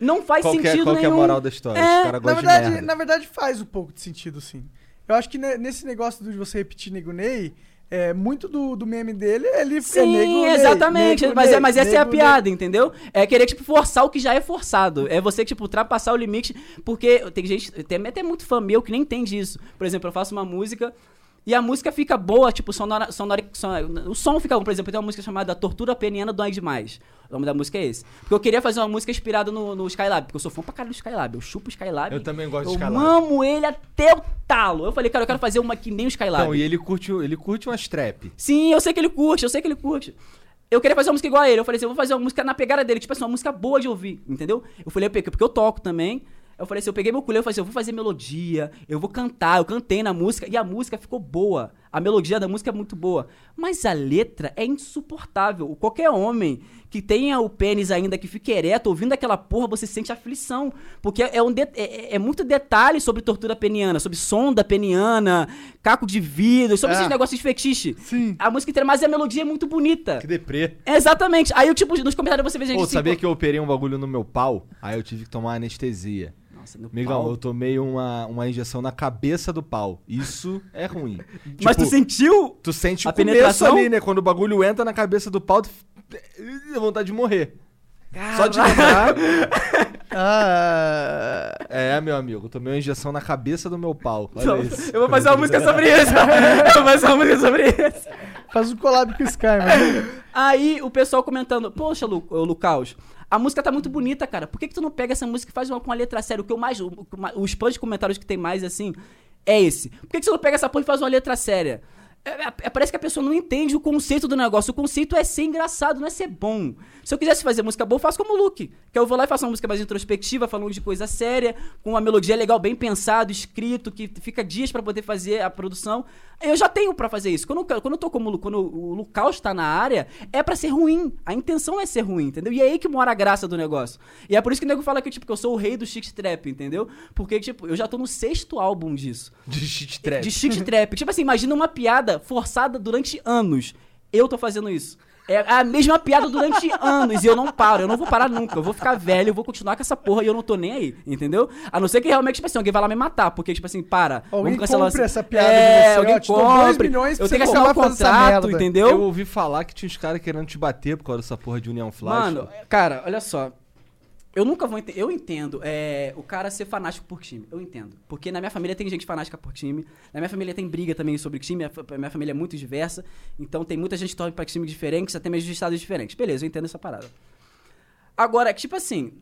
Não faz Qual é- sentido qual que é a nenhum. moral da história? É, Os caras Na gostam de verdade, merda. na verdade, faz um pouco de sentido, sim. Eu acho que ne- nesse negócio de você repetir Nego Ney, é, muito do, do meme dele, ele é Sim, Nego Ney, exatamente. Nego mas, é, Ney, mas essa é a piada, entendeu? É querer, tipo, forçar o que já é forçado. É você, tipo, ultrapassar o limite. Porque tem gente, tem até muito fã meu que nem entende isso. Por exemplo, eu faço uma música E a música fica boa, tipo, sonora, sonora, sonora- o som fica bom. Por exemplo, tem uma música chamada Tortura Peniana Dói Demais. O nome da música é esse. Porque eu queria fazer uma música inspirada no, no Skylab, porque eu sou fã pra caralho do Skylab. Eu chupo o Skylab. Eu também gosto de eu Skylab. amo ele até o talo. Eu falei, cara, eu quero fazer uma que nem o Skylab. Então, e ele curte, ele curte umas trap. Sim, eu sei que ele curte, eu sei que ele curte. Eu queria fazer uma música igual a ele. Eu falei assim, eu vou fazer uma música na pegada dele, tipo assim, uma música boa de ouvir, entendeu? Eu falei, porque eu toco também. Eu falei assim, eu peguei meu culé, eu falei assim, eu vou fazer melodia, eu vou cantar, eu cantei na música e a música ficou boa. A melodia da música é muito boa. Mas a letra é insuportável. Qualquer homem que tenha o pênis ainda que fique ereto, ouvindo aquela porra, você sente aflição. Porque é, um de- é- é muito detalhe sobre tortura peniana, sobre sonda peniana, caco de vidro, sobre É. esses negócios de fetiche. Sim. A música inteira, mas a melodia é muito bonita. Que deprê. Exatamente. Aí, eu, tipo, nos comentários você vê gente Pô, assim, sabia pô- que eu operei um bagulho no meu pau? Aí eu tive que tomar anestesia. Nossa, no Amigão, pau. eu tomei uma, uma injeção na cabeça do pau. Isso é ruim. Mas tu Tipo, sentiu? Tu sente a o começo penetração? ali, né? Quando o bagulho entra na cabeça do pau, tu... dá vontade de morrer. Só de lembrar. Ah, É, meu amigo, tomei uma injeção na cabeça do meu pau. Olha isso. eu vou fazer uma música sobre isso. eu vou fazer uma música sobre isso. faz um collab com o Sky, mano. Aí o pessoal comentando, poxa, Lu, a música tá muito bonita, cara. Por que, que tu não pega essa música e faz uma com a letra séria? O que eu mais. o- os spams de comentários que tem mais assim é esse. Por que, que você não pega essa porra e faz uma letra séria? É- é- é- parece que a pessoa não entende o conceito do negócio. O conceito é ser engraçado, não é ser bom. Se eu quisesse fazer música boa, eu faço como o Luke. Que eu vou lá e faço uma música mais introspectiva, falando de coisa séria, com uma melodia legal, bem pensado, escrito, que fica dias pra poder fazer a produção. Eu já tenho pra fazer isso. Quando, eu- quando eu tô como Lu- quando o Lucas tá na área, é pra ser ruim. A intenção é ser ruim, entendeu? E é aí que mora a graça do negócio. E é por isso que o nego fala que, tipo, que eu sou o rei do shit trap, entendeu? Porque, tipo, eu já tô no sexto álbum disso. De shit trap. De shit trap. tipo assim, imagina uma piada forçada durante anos. Eu tô fazendo isso. É a mesma piada durante anos e eu não paro, eu não vou parar nunca. Eu vou ficar velho, eu vou continuar com essa porra e eu não tô nem aí, entendeu? A não ser que realmente, tipo assim, alguém vai lá me matar, porque, tipo assim, para. Alguém vamos cancelar compre essa- piada é, alguém dois compre. milhões Eu tenho que assinar um essa contrato, entendeu? Eu ouvi falar que tinha uns caras querendo te bater por causa dessa porra de União Flash. Mano, cara, olha só. Eu nunca vou entender. Eu entendo é, o cara ser fanático por time. Eu entendo. Porque na minha família tem gente fanática por time. Na minha família tem briga também sobre time. A minha família é muito diversa. Então tem muita gente que torce pra times diferentes, até mesmo de estados diferentes. Beleza, eu entendo essa parada. Agora, tipo assim.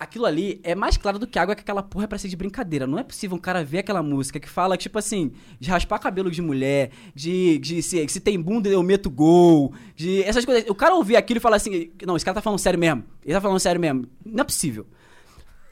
Aquilo ali é mais claro do que água que aquela porra é pra ser de brincadeira. Não é possível um cara ver aquela música que fala, tipo assim, de raspar cabelo de mulher, de, de se, se tem bunda eu meto gol, de essas coisas. O cara ouvir aquilo e falar assim, não, esse cara tá falando sério mesmo. Ele tá falando sério mesmo. Não é possível.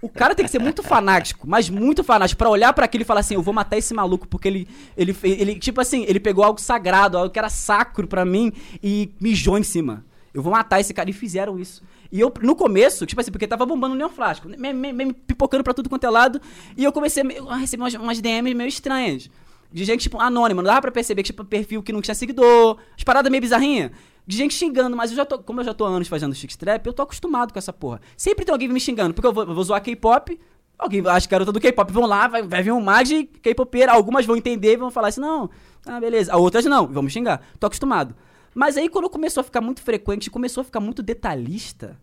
O cara tem que ser muito fanático, mas muito fanático, pra olhar pra aquilo e falar assim, eu vou matar esse maluco, porque ele, ele, ele, tipo assim, ele pegou algo sagrado, algo que era sacro pra mim e mijou em cima. Eu vou matar esse cara. E fizeram isso. E eu, no começo, tipo assim, porque tava bombando o Neon Flasco, me, me- me pipocando pra tudo quanto é lado, e eu comecei a receber umas, umas DMs meio estranhas. De gente, tipo, anônima, não dava pra perceber que, tipo, perfil que não tinha seguidor, as paradas meio bizarrinhas. De gente xingando, mas eu já tô, como eu já tô há anos fazendo trap, eu tô acostumado com essa porra. Sempre tem alguém me xingando, porque eu vou, eu vou zoar K-pop, alguém, as garotas do K-pop vão lá, vai, vai vir um mar de K-popeira, algumas vão entender e vão falar assim, não, ah, beleza. Outras não, vão me xingar. Tô acostumado. Mas aí quando começou a ficar muito frequente, começou a ficar muito detalhista,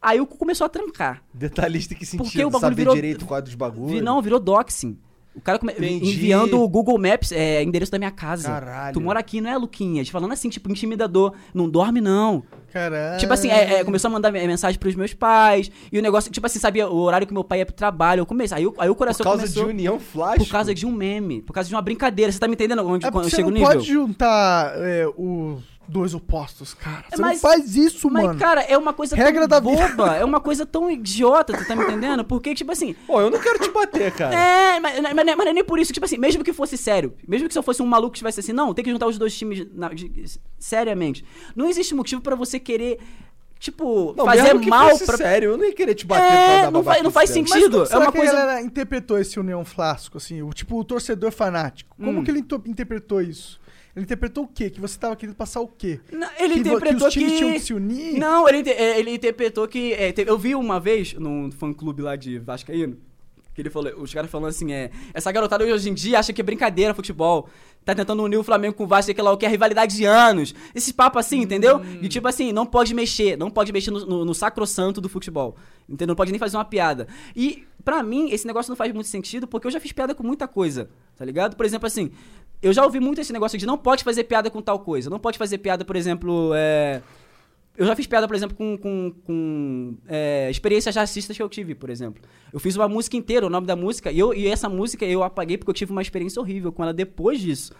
aí o cu começou a trancar. Detalhista que Porque sentido, o bagulho saber virou- direito qual é dos bagulhos. Não, virou doxing. O cara come- enviando o Google Maps, é, endereço da minha casa. Caralho. Tu mora aqui, não é, Luquinhas? Falando assim, tipo, intimidador. Não dorme, não. Caralho. Tipo assim, é, é, começou a mandar me- mensagem pros meus pais. E o negócio, tipo assim, sabia o horário que meu pai ia pro trabalho. Eu comecei. Aí, o- aí o Por coração causa começou. de União Flash. Por causa de um meme. Por causa de uma brincadeira. Você tá me entendendo onde É quando porque você chega o não nível? pode juntar é, os dois opostos, cara. É, Você mas- não faz isso, Mas, mano. cara, é uma coisa Regra tão da vida. boba. É uma coisa tão idiota, tu tá me entendendo? Porque, tipo assim, Pô, eu não quero te bater, cara. É, mas, mas, mas não é nem por isso. Tipo assim, mesmo que fosse sério, mesmo que se eu fosse um maluco que tivesse assim, não, tem que juntar os dois times na- de- seriamente. Não existe motivo pra você querer, tipo, Não, fazer mesmo que mal fosse pra. sério, eu não ia querer te bater É, pra dar não faz- não faz Mas sentido. como é uma que coisa- a galera interpretou esse União Flasco, assim? O, tipo, o torcedor fanático. Como Hum. que ele interpretou isso? Ele interpretou o quê? Que você tava querendo passar o quê? Não, ele que, interpretou que os times que. tinham que se unir? Não, ele, é, ele interpretou que. é, teve- eu vi uma vez num fã clube lá de Vascaíno. Que ele falou, os caras falando assim, é. Essa garotada hoje em dia acha que é brincadeira futebol. tá tentando unir o Flamengo com o Vasco, sei que lá o que, é rivalidade de anos. Esses papos assim, entendeu? E tipo assim, não pode mexer, não pode mexer no, no, no sacrossanto do futebol. Entendeu? Não pode nem fazer uma piada. E, pra mim, esse negócio não faz muito sentido, porque eu já fiz piada com muita coisa, tá ligado? Por exemplo, assim, eu já ouvi muito esse negócio de não pode fazer piada com tal coisa. Não pode fazer piada, por exemplo, é... Eu já fiz piada, por exemplo, com, com, com é, experiências racistas que eu tive, por exemplo. Eu fiz uma música inteira, o nome da música, e, eu, e essa música eu apaguei porque eu tive uma experiência horrível com ela depois disso.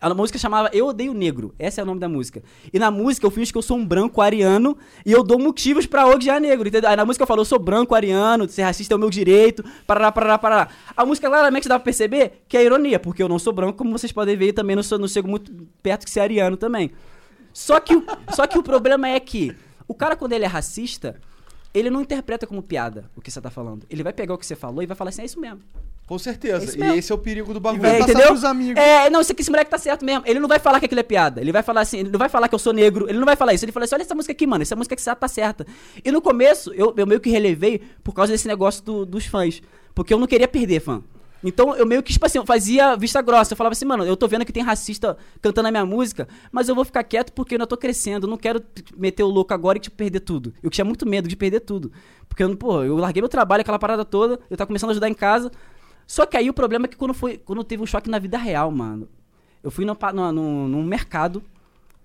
A música chamava Eu Odeio Negro. Esse é o nome da música. E na música eu fingo que eu sou um branco ariano e eu dou motivos pra odiar negro, entendeu? Aí na música eu falo, eu sou branco ariano, ser racista é o meu direito, parará, parará, parará. A música claramente dá pra perceber que é ironia, porque eu não sou branco, como vocês podem ver, e também não, sou, não chego muito perto de ser ariano também. Só que, só que o problema é que o cara, quando ele é racista, ele não interpreta como piada o que você tá falando. Ele vai pegar o que você falou e vai falar assim, é isso mesmo. Com certeza. E mesmo. esse é o perigo do E bagulho. É, entendeu? pros amigos. É, não, isso aqui, esse moleque tá certo mesmo. Ele não vai falar que aquilo é piada. Ele vai falar assim, ele não vai falar que eu sou negro. Ele não vai falar isso. Ele fala assim: olha essa música aqui, mano. Essa música que você tá certa. E no começo, eu, eu meio que relevei por causa desse negócio do- dos fãs. Porque eu não queria perder fã. Então eu meio que, tipo assim, fazia vista grossa. Eu falava assim, mano, eu tô vendo que tem racista cantando a minha música, mas eu vou ficar quieto porque eu ainda tô crescendo. Eu não quero meter o louco agora e tipo, perder tudo. Eu tinha muito medo de perder tudo. Porque, eu, pô, eu larguei meu trabalho, aquela parada toda, eu tava começando a ajudar em casa. Só que aí o problema é que quando, foi, quando teve um choque na vida real, mano. Eu fui no, no, no- mercado,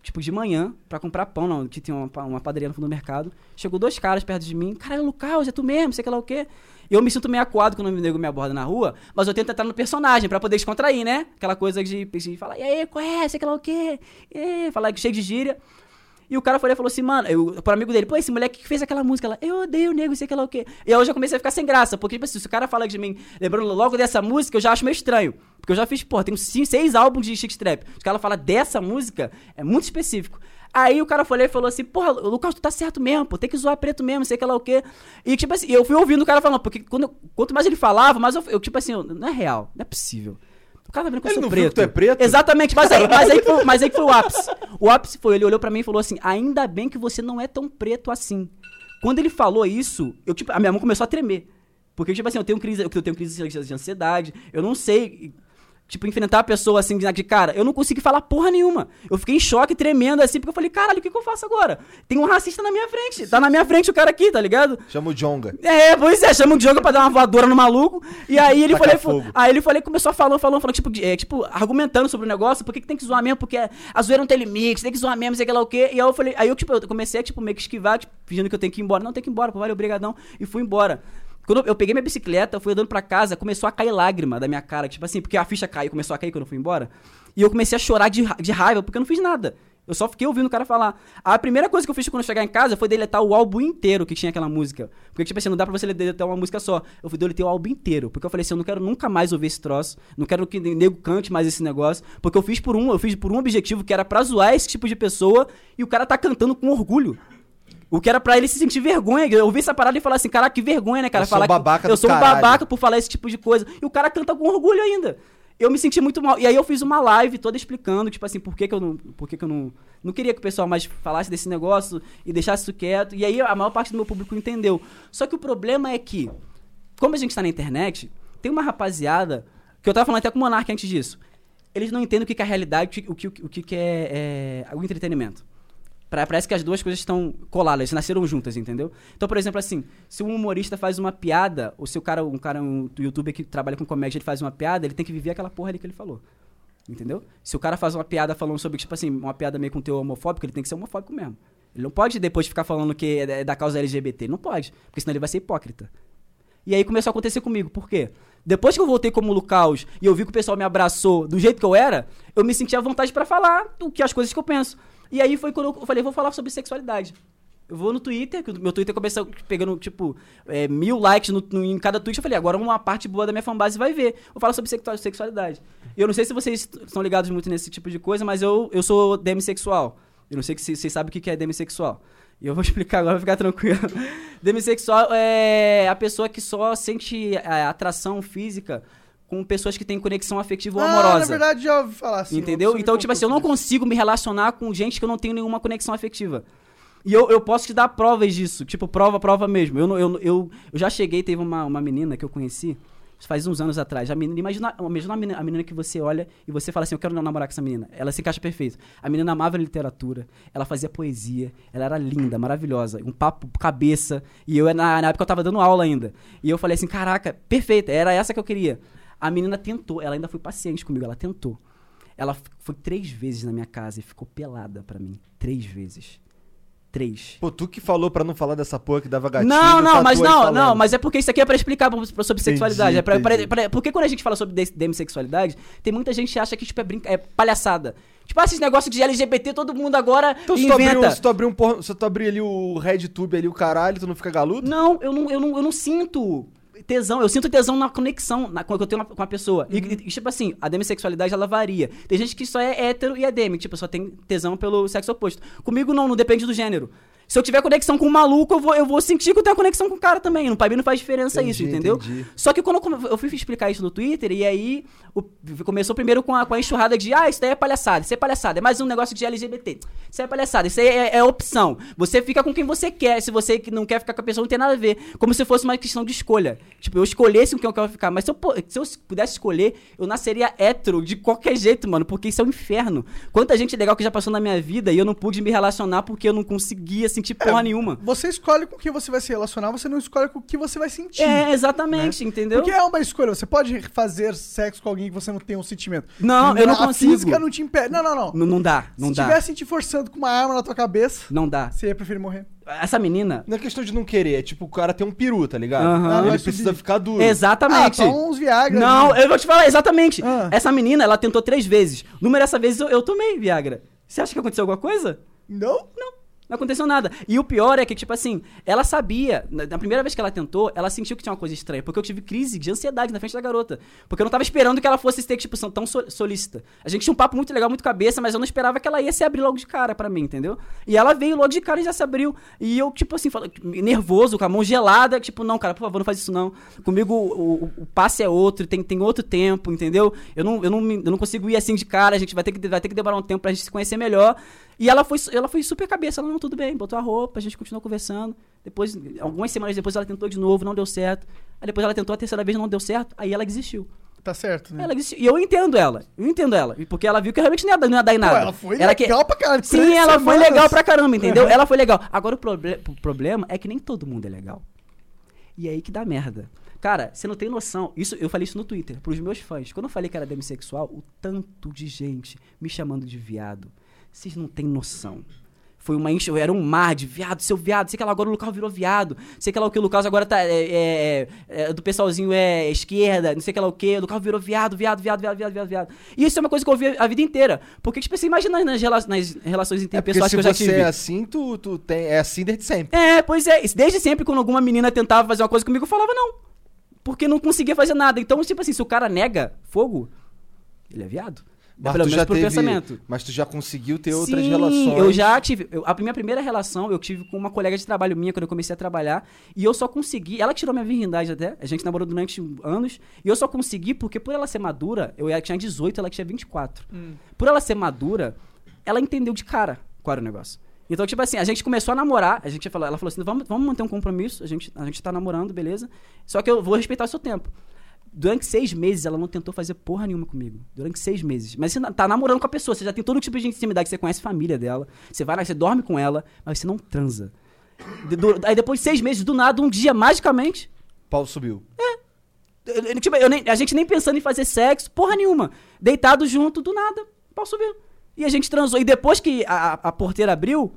tipo, de manhã, pra comprar pão, não, que tinha uma, uma padaria no fundo do mercado. Chegou dois caras perto de mim. Caralho, Lucas, é tu mesmo, sei que lá o quê. Eu me sinto meio acuado quando o nego me aborda na rua, mas eu tento entrar no personagem pra poder descontrair, né? Aquela coisa de, de falar, e aí, qual é, sei que lá o quê? E falar cheio de gíria. E o cara foi falou assim, mano, eu, pro amigo dele, pô, esse moleque que fez aquela música lá, eu odeio o nego, sei que lá o quê. E aí eu já comecei a ficar sem graça, porque, tipo assim, se o cara fala de mim, lembrando logo dessa música, eu já acho meio estranho. Porque eu já fiz, pô, tem cinco, seis álbuns de Chic Trap. Os caras falam dessa música, é muito específico. Aí o cara foi lá e falou assim, porra, Lucas, tu tá certo mesmo, pô, tem que zoar preto mesmo, sei que lá o quê. E, tipo assim, eu fui ouvindo o cara falando, porque quando, eu- quanto mais ele falava, mais eu, eu, tipo assim, eu- não é real, não é possível. O cara tá vendo que eu Ele sou não viu preto. que tu é preto? Exatamente, mas aí, mas, aí foi, mas aí que foi o ápice. O ápice foi, ele olhou pra mim e falou assim, ainda bem que você não é tão preto assim. Quando ele falou isso, eu, tipo, a minha mão começou a tremer. Porque, tipo assim, eu tenho crise, eu tenho crise de ansiedade, eu não sei, tipo, enfrentar a pessoa assim, de cara, eu não consegui falar porra nenhuma. Eu fiquei em choque, tremendo assim, porque eu falei, caralho, o que, que eu faço agora? Tem um racista na minha frente, tá na minha frente o cara aqui, tá ligado? Chama o Jonga. É, pois é, chama o Diogo pra dar uma voadora no maluco. E aí ele falou, fogo. aí ele falou, começou falando, falando, falando, tipo, é, tipo, argumentando sobre o negócio, por que, que tem que zoar mesmo? Porque a zoeira não tem limite, tem que zoar mesmo, sei lá o quê. E aí eu falei, aí eu, tipo, eu comecei a, tipo, meio que esquivar, tipo, fingindo que eu tenho que ir embora. Não, tem que ir embora, pô, valeu, obrigadão. E fui embora. Quando eu- peguei minha bicicleta, fui andando pra casa, começou a cair lágrima da minha cara, tipo assim, porque a ficha caiu, começou a cair quando eu fui embora. E eu comecei a chorar de, de raiva, porque eu não fiz nada. Eu só fiquei ouvindo o cara falar. A primeira coisa que eu fiz quando eu chegar em casa foi deletar o álbum inteiro que tinha aquela música. Porque, tipo assim, não dá pra você deletar uma música só. Eu fui deletei o álbum inteiro. Porque eu falei assim, eu não quero nunca mais ouvir esse troço. Não quero que nego cante mais esse negócio. Porque eu fiz por um, eu fiz por um objetivo que era pra zoar esse tipo de pessoa. E o cara tá cantando com orgulho. O que era pra ele se sentir vergonha. Eu ouvi essa parada e falar assim, caraca, que vergonha, né, cara? Eu sou falar que- babaca Eu do sou um caralho. babaca por falar esse tipo de coisa. E o cara canta com orgulho ainda. Eu me senti muito mal. E aí eu fiz uma live toda explicando, tipo assim, por que, que eu não. Por que, que eu não. Não queria que o pessoal mais falasse desse negócio e deixasse isso quieto. E aí a maior parte do meu público entendeu. Só que o problema é que, como a gente tá na internet, tem uma rapaziada. Que eu tava falando até com o Monark antes disso. Eles não entendem o que, que é a realidade, o que, o que, o que que é, é o entretenimento. Pra- Parece que as duas coisas estão coladas, nasceram juntas, entendeu? Então, por exemplo, assim, se um humorista faz uma piada, ou se o cara, um cara, um youtuber que trabalha com comédia, ele faz uma piada, ele tem que viver aquela porra ali que ele falou. Entendeu? Se o cara faz uma piada falando sobre, tipo assim, uma piada meio com teor homofóbico, ele tem que ser homofóbico mesmo. Ele não pode depois ficar falando que é da- da causa LGBT. Não pode, porque senão ele vai ser hipócrita. E aí começou a acontecer comigo. Por quê? Depois que eu voltei como Lucaus e eu vi que o pessoal me abraçou do jeito que eu era, eu me senti à vontade pra falar o que as coisas que eu penso. E aí foi quando eu falei, vou falar sobre sexualidade. Eu vou no Twitter, que o meu Twitter começou pegando, tipo, é, mil likes no- no- em cada tweet. Eu falei, agora uma parte boa da minha fanbase vai ver. Eu falo sobre sexua- sexualidade. E eu não sei se vocês estão ligados muito nesse tipo de coisa, mas eu, eu sou demissexual. Eu não sei se vocês sabem o que é demissexual. E eu vou explicar agora, ficar tranquilo. Demissexual é a pessoa que só sente é, atração física com pessoas que têm conexão afetiva ou Ah, amorosa. na verdade, já ouvi falar assim. Entendeu? Então, tipo assim, eu não consigo me relacionar com gente que eu não tenho nenhuma conexão afetiva. E eu, eu posso te dar provas disso. Tipo, prova, prova mesmo. Eu, eu, eu, eu já cheguei, teve uma, uma menina que eu conheci. faz uns anos atrás. A menina, imagina, imagina a, menina, a menina que você olha e você fala assim: Eu quero namorar com essa menina. Ela se encaixa perfeito. A menina amava literatura, ela fazia poesia, ela era linda, maravilhosa, um papo cabeça. E eu, na, na época, eu tava dando aula ainda. E eu falei assim: Caraca, perfeita, era essa que eu queria. A menina tentou, ela ainda foi paciente comigo, ela tentou. Ela foi três vezes na minha casa e ficou pelada pra mim. Três vezes. Três. Pô, tu que falou pra não falar dessa porra que dava gatilho. Não, não, tá mas tu não, falando. não, mas é porque isso aqui é pra explicar pra- pra- sobre sexualidade. É pra, pra- entendi. pra- porque quando a gente fala sobre demissexualidade, tem muita gente que acha que tipo, é, brinca, é palhaçada. Tipo, ah, esses negócios de LGBT, todo mundo agora Então se tu, abrir, inventa. um- se tu abrir um se tu abrir ali o RedTube ali, o caralho, tu não fica galudo? Não, eu não, eu, não, eu não sinto tesão. Eu sinto tesão na conexão na, que eu tenho com a pessoa. E, e, tipo assim, a demissexualidade, ela varia. Tem gente que só é hétero e é demi, tipo, só tem tesão pelo sexo oposto. Comigo não, não depende do gênero. Se eu tiver conexão com um maluco, eu vou, eu vou sentir que eu tenho conexão com o cara também. No pra mim não faz diferença Entendi, isso, entendeu? entendi. Só que quando eu fui explicar isso no Twitter, e aí o- começou primeiro com a, com a enxurrada de ah, isso daí é palhaçada, isso é palhaçada, é mais um negócio de LGBT. Isso é palhaçada, isso aí é, é opção. Você fica com quem você quer, se você não quer ficar com a pessoa, não tem nada a ver. Como se fosse uma questão de escolha. Tipo, eu escolhesse com quem eu quero ficar. Mas se eu, se eu pudesse escolher, eu nasceria hétero de qualquer jeito, mano, porque isso é um inferno. Quanta gente legal que já passou na minha vida e eu não pude me relacionar porque eu não conseguia sentir porra nenhuma. Você escolhe com quem você vai se relacionar, você não escolhe com o que você vai sentir. É, exatamente, entendeu? Porque é uma escolha. Você pode fazer sexo com alguém que você não tem um sentimento. Não, eu não A consigo. física não te impede. Não, não, não. Não, não dá, não Se dá. tivessem te forçando com uma arma na tua cabeça, Não dá. você ia preferir morrer. Essa menina. Não é questão de não querer, é tipo, o cara tem um peru, tá ligado? Aham. Ele precisa subir. ficar duro. Exatamente. Ah, uns Viagra. Não, ali. eu vou te falar exatamente. Ah. Essa menina, ela tentou três vezes. Número dessa vez eu, eu tomei Viagra. Você acha que aconteceu alguma coisa? Não? Não. Não aconteceu nada. E o pior é que, tipo assim, ela sabia, na, primeira vez que ela tentou, ela sentiu que tinha uma coisa estranha. Porque eu tive crise de ansiedade na frente da garota. Porque eu não tava esperando que ela fosse ser, tipo, tão so- solícita. A gente tinha um papo muito legal, muito cabeça, mas eu não esperava que ela ia se abrir logo de cara pra mim, entendeu? E ela veio logo de cara e já se abriu. E eu, tipo assim, falo- nervoso, com a mão gelada, tipo, não, cara, por favor, não faz isso não. Comigo o, o- o passe é outro, tem, tem outro tempo, entendeu? Eu não, eu, não, eu não consigo ir assim de cara, a gente vai ter que, vai ter que demorar um tempo pra gente se conhecer melhor. E ela foi, ela foi super cabeça, ela, não, tudo bem, botou a roupa, a gente continuou conversando. Depois, algumas semanas depois, ela tentou de novo, não deu certo. Aí depois ela tentou a terceira vez, não deu certo, aí ela desistiu. Tá certo, né? Ela desistiu. E eu entendo ela, eu entendo ela. Porque ela viu que realmente não ia, dar- não ia dar em nada. ela foi que- legal pra caralho. Sim, ela foi semanas. legal pra caramba, entendeu? Uhum. Ela foi legal. Agora o, proble- o problema é que nem todo mundo é legal. E aí que dá merda. Cara, você não tem noção. Isso, eu falei isso no Twitter, pros meus fãs. Quando eu falei que era demissexual, o tanto de gente me chamando de viado. Vocês não têm noção. Foi uma enche, era um mar de viado, seu viado, sei que lá, agora o Lucas virou viado, sei que lá o que o Lucas agora tá, é, é, é, do pessoalzinho é esquerda, não sei que lá o que, o Lucas virou viado, viado, viado, viado, viado, viado, viado. E isso é uma coisa que eu ouvi a vida inteira, porque, tipo, você imagina nas, rela- nas relações É interpessoais se que eu já você tive. é assim, tu, tu tem, é assim desde sempre. É, pois é. Desde sempre, quando alguma menina tentava fazer uma coisa comigo, eu falava não. Porque não conseguia fazer nada. Então, tipo assim, se o cara nega fogo, ele é viado. Mas pelo tu menos já pro teve, pensamento. Mas tu já conseguiu ter outras Sim, relações. eu já tive. eu- a minha primeira relação eu tive com uma colega de trabalho minha quando eu comecei a trabalhar. E eu só consegui. Ela tirou minha virgindade até. A gente namorou durante anos. E eu só consegui porque, por ela ser madura, eu tinha 18, ela tinha 24. Por ela ser madura, ela entendeu de cara qual era o negócio. Então, tipo assim, a gente começou a namorar, a gente falou, ela falou assim, vamos, vamos manter um compromisso, a gente, a gente tá namorando, beleza? Só que eu vou respeitar o seu tempo. Durante seis meses, ela não tentou fazer porra nenhuma comigo. Durante seis meses. Mas você tá namorando com a pessoa, você já tem todo tipo de intimidade, você conhece a família dela, você vai lá, você dorme com ela, mas você não transa. De- do- aí depois de seis meses, do nada, um dia, magicamente, Pau subiu. eu- eu- tipo, eu nem- a gente nem pensando em fazer sexo, porra nenhuma. Deitado junto, do nada, o pau subiu. E a gente transou. E depois que a, a porteira abriu,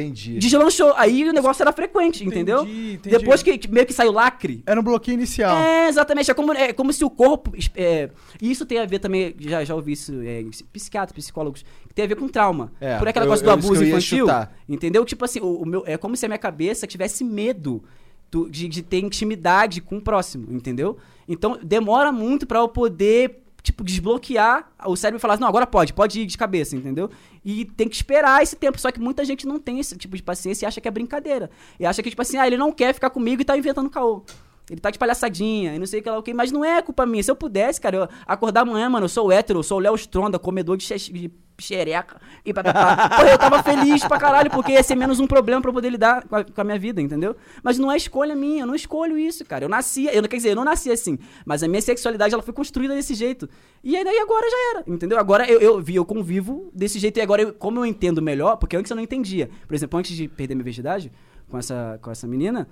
Entendi. deslanchou. Aí o negócio era frequente, entendeu? entendi. Depois que meio que saiu lacre. Era um bloqueio inicial. É, exatamente. É como, é como se o corpo. é, e isso tem a ver também, já, já ouvi isso, é, psiquiatras, psicólogos, que tem a ver com trauma. É, Por aquela eu- coisa do abuso infantil. chutar. Entendeu? Tipo assim, o, o meu, é como se a minha cabeça tivesse medo do- de, de ter intimidade com o próximo, entendeu? Então demora muito pra eu poder. Tipo, desbloquear o cérebro e falar assim, não, agora pode, pode ir de cabeça, entendeu? E tem que esperar esse tempo. Só que muita gente não tem esse tipo de paciência e acha que é brincadeira. E acha que, tipo assim, ah, ele não quer ficar comigo e tá inventando caô. Ele tá de palhaçadinha e não sei o que lá o que. Mas não é culpa minha. Se eu pudesse, cara, eu acordar amanhã, mano, eu sou hétero, eu sou o Léo Stronda, comedor de, xe- de xereca e. Pô, eu tava feliz pra caralho, porque ia ser menos um problema pra eu poder lidar com a, com a minha vida, entendeu? Mas não é escolha minha, eu não escolho isso, cara. Eu nasci, eu, quer dizer, eu não nasci assim, mas a minha sexualidade, ela foi construída desse jeito. E aí daí agora já era, entendeu? Agora eu, eu eu convivo desse jeito e agora, eu- como eu entendo melhor, porque antes eu não entendia. Por exemplo, antes de perder minha virgindade com essa, com essa menina,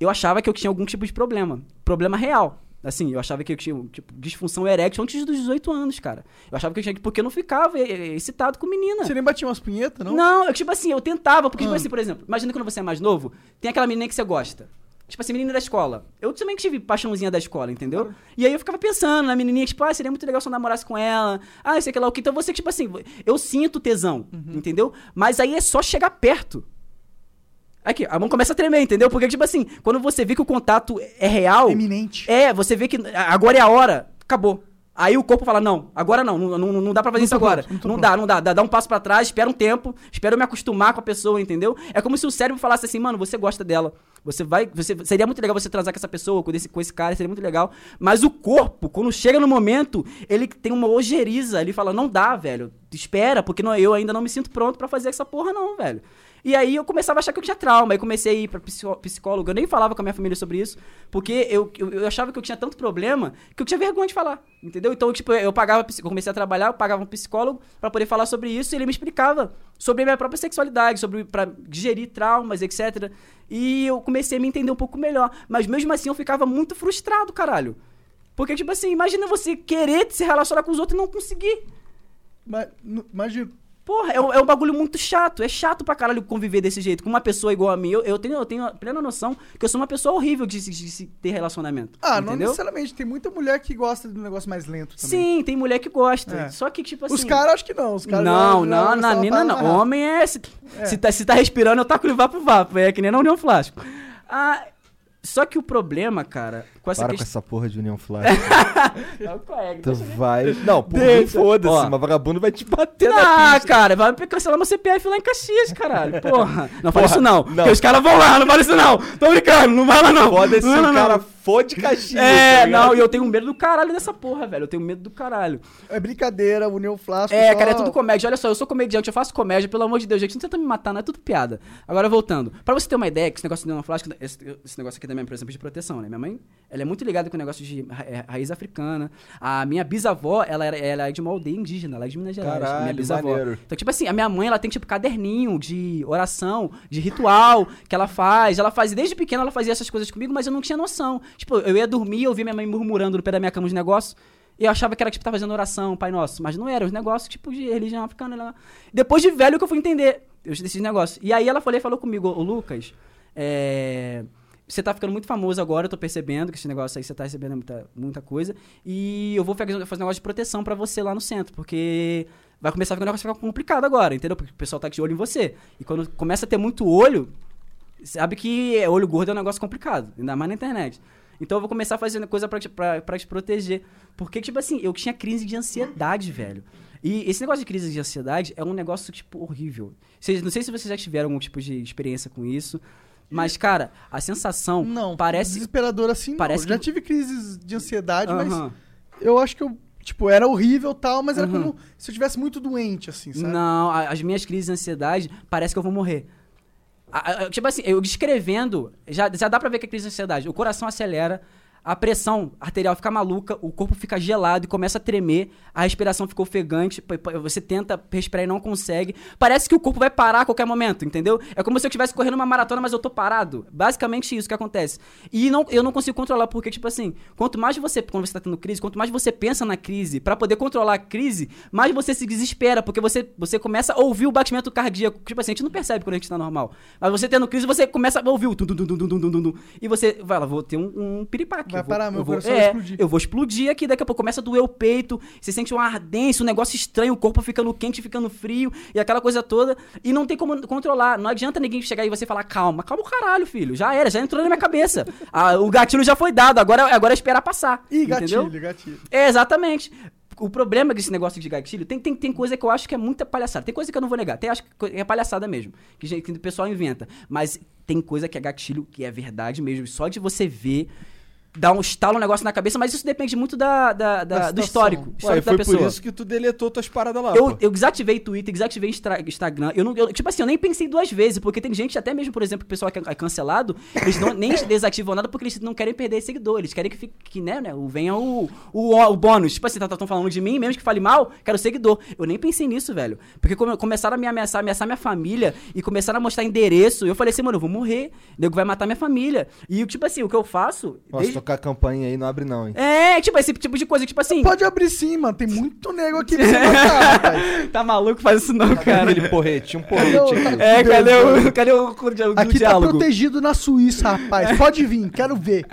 eu achava que eu tinha algum tipo de problema. Problema real. Assim, eu achava que eu tinha tipo, disfunção erétil antes dos 18 anos, cara. Eu achava que eu tinha que. Porque eu não ficava excitado com menina. Você nem batia umas punhetas, não? Não, eu, tipo assim, eu tentava, porque, tipo Ah. assim, por exemplo, imagina quando você é mais novo, tem aquela menina que você gosta. Tipo assim, menina da escola. Eu também tive paixãozinha da escola, entendeu? E aí eu ficava pensando na menininha, tipo, ah, seria muito legal se eu namorasse com ela. Ah, sei que lá o que. Então você, tipo assim, eu sinto tesão, Uhum. entendeu? Mas aí é só chegar perto. Aqui, a mão começa a tremer, entendeu? Porque, tipo assim, quando você vê que o contato é real. Eminente. É, você vê que agora é a hora, acabou. Aí o corpo fala, não, agora não, não, não, não dá pra fazer Não isso agora. pronto, não não dá, não dá, dá. Dá um passo pra trás, espera um tempo, espera eu me acostumar com a pessoa, entendeu? É como se o cérebro falasse assim, mano, você gosta dela. Você vai. Você, seria muito legal você transar com essa pessoa, com esse, com esse cara, seria muito legal. Mas o corpo, quando chega no momento, ele tem uma ojeriza. Ele fala, não dá, velho. Espera, porque não, eu ainda não me sinto pronto pra fazer essa porra, não, velho. E aí eu começava a achar que eu tinha trauma. Aí comecei a ir pra psicó- psicólogo. Eu nem falava com a minha família sobre isso. Porque eu, eu, eu achava que eu tinha tanto problema que eu tinha vergonha de falar. Entendeu? Então, tipo, eu pagava. Eu comecei a trabalhar, eu pagava um psicólogo pra poder falar sobre isso. E ele me explicava sobre a minha própria sexualidade, sobre pra digerir traumas, etc. E eu comecei a me entender um pouco melhor. Mas mesmo assim eu ficava muito frustrado, caralho. Porque, tipo assim, imagina você querer se relacionar com os outros e não conseguir. Mas, Imagina. Porra, é, um- é um bagulho muito chato. É chato pra caralho conviver desse jeito. Com uma pessoa igual a mim. Eu, eu, tenho, eu tenho a plena noção que eu sou uma pessoa horrível de, se- de se ter relacionamento. Ah, não entendeu? necessariamente. Tem muita mulher que gosta de um negócio mais lento também. Sim, tem mulher que gosta. É. Só que, tipo assim. Os caras acho que não. Os caras não, não, na uma Nina não. Homem é. Se, É. se, tá, se tá respirando, eu taco ele vapo vapo. É que nem na União Flasco. Ah, só que o problema, cara, com essa Para com essa porra de União Flash. Tu vai. Não, por mim, Deixa. foda-se. Ó. Mas vagabundo vai te bater na Ah, pista. cara, vai me cancelar meu CPF lá em Caxias, caralho. Porra. Não fala Porra, isso não. não. Porque os caras vão lá, não fala isso não. Tô brincando, não vai lá não. Foda-se o cara for de Caxias. É, tá não, e eu tenho medo do caralho dessa porra, velho. Eu tenho medo do caralho. É brincadeira, União Flasco. É, só- cara, é tudo comédia. Olha só, eu sou comediante, eu faço comédia, pelo amor de Deus, gente. Não tenta me matar, não é tudo piada. Agora, voltando. Pra você ter uma ideia, que esse negócio de uma flasca, esse, esse negócio aqui também, por exemplo, de proteção, né? Minha mãe, ela é muito ligada com o negócio de ra- é, raiz africana. A minha bisavó, ela, era, ela é de uma aldeia indígena, ela é de Minas Gerais. Caralho, minha bisavó. maneiro. Então, tipo assim, a minha mãe, ela tem, tipo, caderninho de oração, de ritual que ela faz. Ela faz, desde pequena, ela fazia essas coisas comigo, mas eu não tinha noção. Tipo, eu ia dormir eu via minha mãe murmurando no pé da minha cama os negócios. E eu achava que era, tipo, tá fazendo oração, Pai Nosso. Mas não era, os negócios, tipo, de religião africana. Lá. Depois de velho que eu fui entender esses negócios. E aí ela falou, falou comigo, ô Lucas, é... Você tá ficando muito famoso agora, eu tô percebendo que esse negócio aí você tá recebendo muita, muita coisa. E eu vou fazer, fazer um negócio de proteção pra você lá no centro, porque vai começar a ficar um negócio ficar complicado agora, entendeu? Porque o pessoal tá de olho em você. E quando começa a ter muito olho, sabe que olho gordo é um negócio complicado, ainda mais na internet. Então eu vou começar fazendo coisa pra te, pra, pra te proteger. Porque, tipo assim, eu tinha crise de ansiedade, velho. E esse negócio de crise de ansiedade é um negócio, tipo, horrível. Vocês, não sei se vocês já tiveram algum tipo de experiência com isso. Mas, cara, a sensação Não, parece. desesperador assim não. parece Já que- tive crises de ansiedade, mas Aham. eu acho que eu, tipo, era horrível e tal, mas era Uhum. como se eu tivesse muito doente, assim, sabe? Não, as minhas crises de ansiedade parece que eu vou morrer. A- a- tipo assim, eu descrevendo, já, já dá pra ver que é crise de ansiedade. O coração acelera, a pressão arterial fica maluca, o corpo fica gelado e começa a tremer, a respiração fica ofegante, você tenta respirar e não consegue. Parece que o corpo vai parar a qualquer momento, entendeu? É como se eu estivesse correndo uma maratona, mas eu tô parado. Basicamente isso que acontece. E não, eu não consigo controlar, porque, tipo assim, quanto mais você, quando você tá tendo crise, quanto mais você pensa na crise, pra poder controlar a crise, mais você se desespera, porque você, você começa a ouvir o batimento cardíaco. Tipo assim, a gente não percebe quando a gente tá normal. Mas você tendo crise, você começa a ouvir o tum, tum, tum, tum, tum, tum, tum, tum, e você vai lá, vou ter um, um piripaque. Vai eu vou- parar, meu eu vou, coração vai é, explodir. Eu vou explodir aqui, daqui a pouco começa a doer o peito, você sente uma ardência, um negócio estranho, o corpo ficando quente, ficando frio, e aquela coisa toda, e não tem como controlar. Não adianta ninguém chegar e você falar, calma, calma o caralho, filho. Já era, já entrou na minha cabeça. Ah, o gatilho já foi dado, agora, agora é esperar passar. Ih, entendeu? gatilho, gatilho. É, exatamente. O problema desse negócio de gatilho, tem, tem, tem coisa que eu acho que é muita palhaçada. Tem coisa que eu não vou negar. Tem acho que é palhaçada mesmo. Que, gente- que o pessoal inventa. Mas tem coisa que é gatilho, que é verdade mesmo. Só de você ver, dar um estalo um negócio na cabeça, mas isso depende muito da, da- da- Da do histórico, Ué, histórico da foi pessoa. por isso que tu deletou tuas paradas lá, Eu, eu desativei Twitter, desativei Instagram. Eu não, eu- tipo assim, eu nem pensei duas vezes, porque tem gente, até mesmo, por exemplo, o pessoal que é cancelado, eles não, nem desativam nada porque eles não querem perder seguidores. Eles querem que, fique, que né, né, o- venha o, o, o bônus. Tipo assim, estão falando de mim, mesmo que fale mal, quero seguidor. Eu nem pensei nisso, velho. Porque come- começaram a me ameaçar, ameaçar minha família e começaram a mostrar endereço. Eu falei assim, mano, eu vou morrer. O nego vai matar minha família. E, tipo assim, o que eu faço. Nossa, desde- tocar a campanha aí não abre não, hein. É, tipo, esse tipo de coisa, tipo assim. Pode abrir sim, mano. Tem muito nego aqui pra você matar, rapaz. Tá maluco? Faz isso não, cara. Aquele porrete, um porrete tá- É, cadê o, cadê o, o, o Aqui tá diálogo? protegido na Suíça, rapaz. Pode vir, quero ver.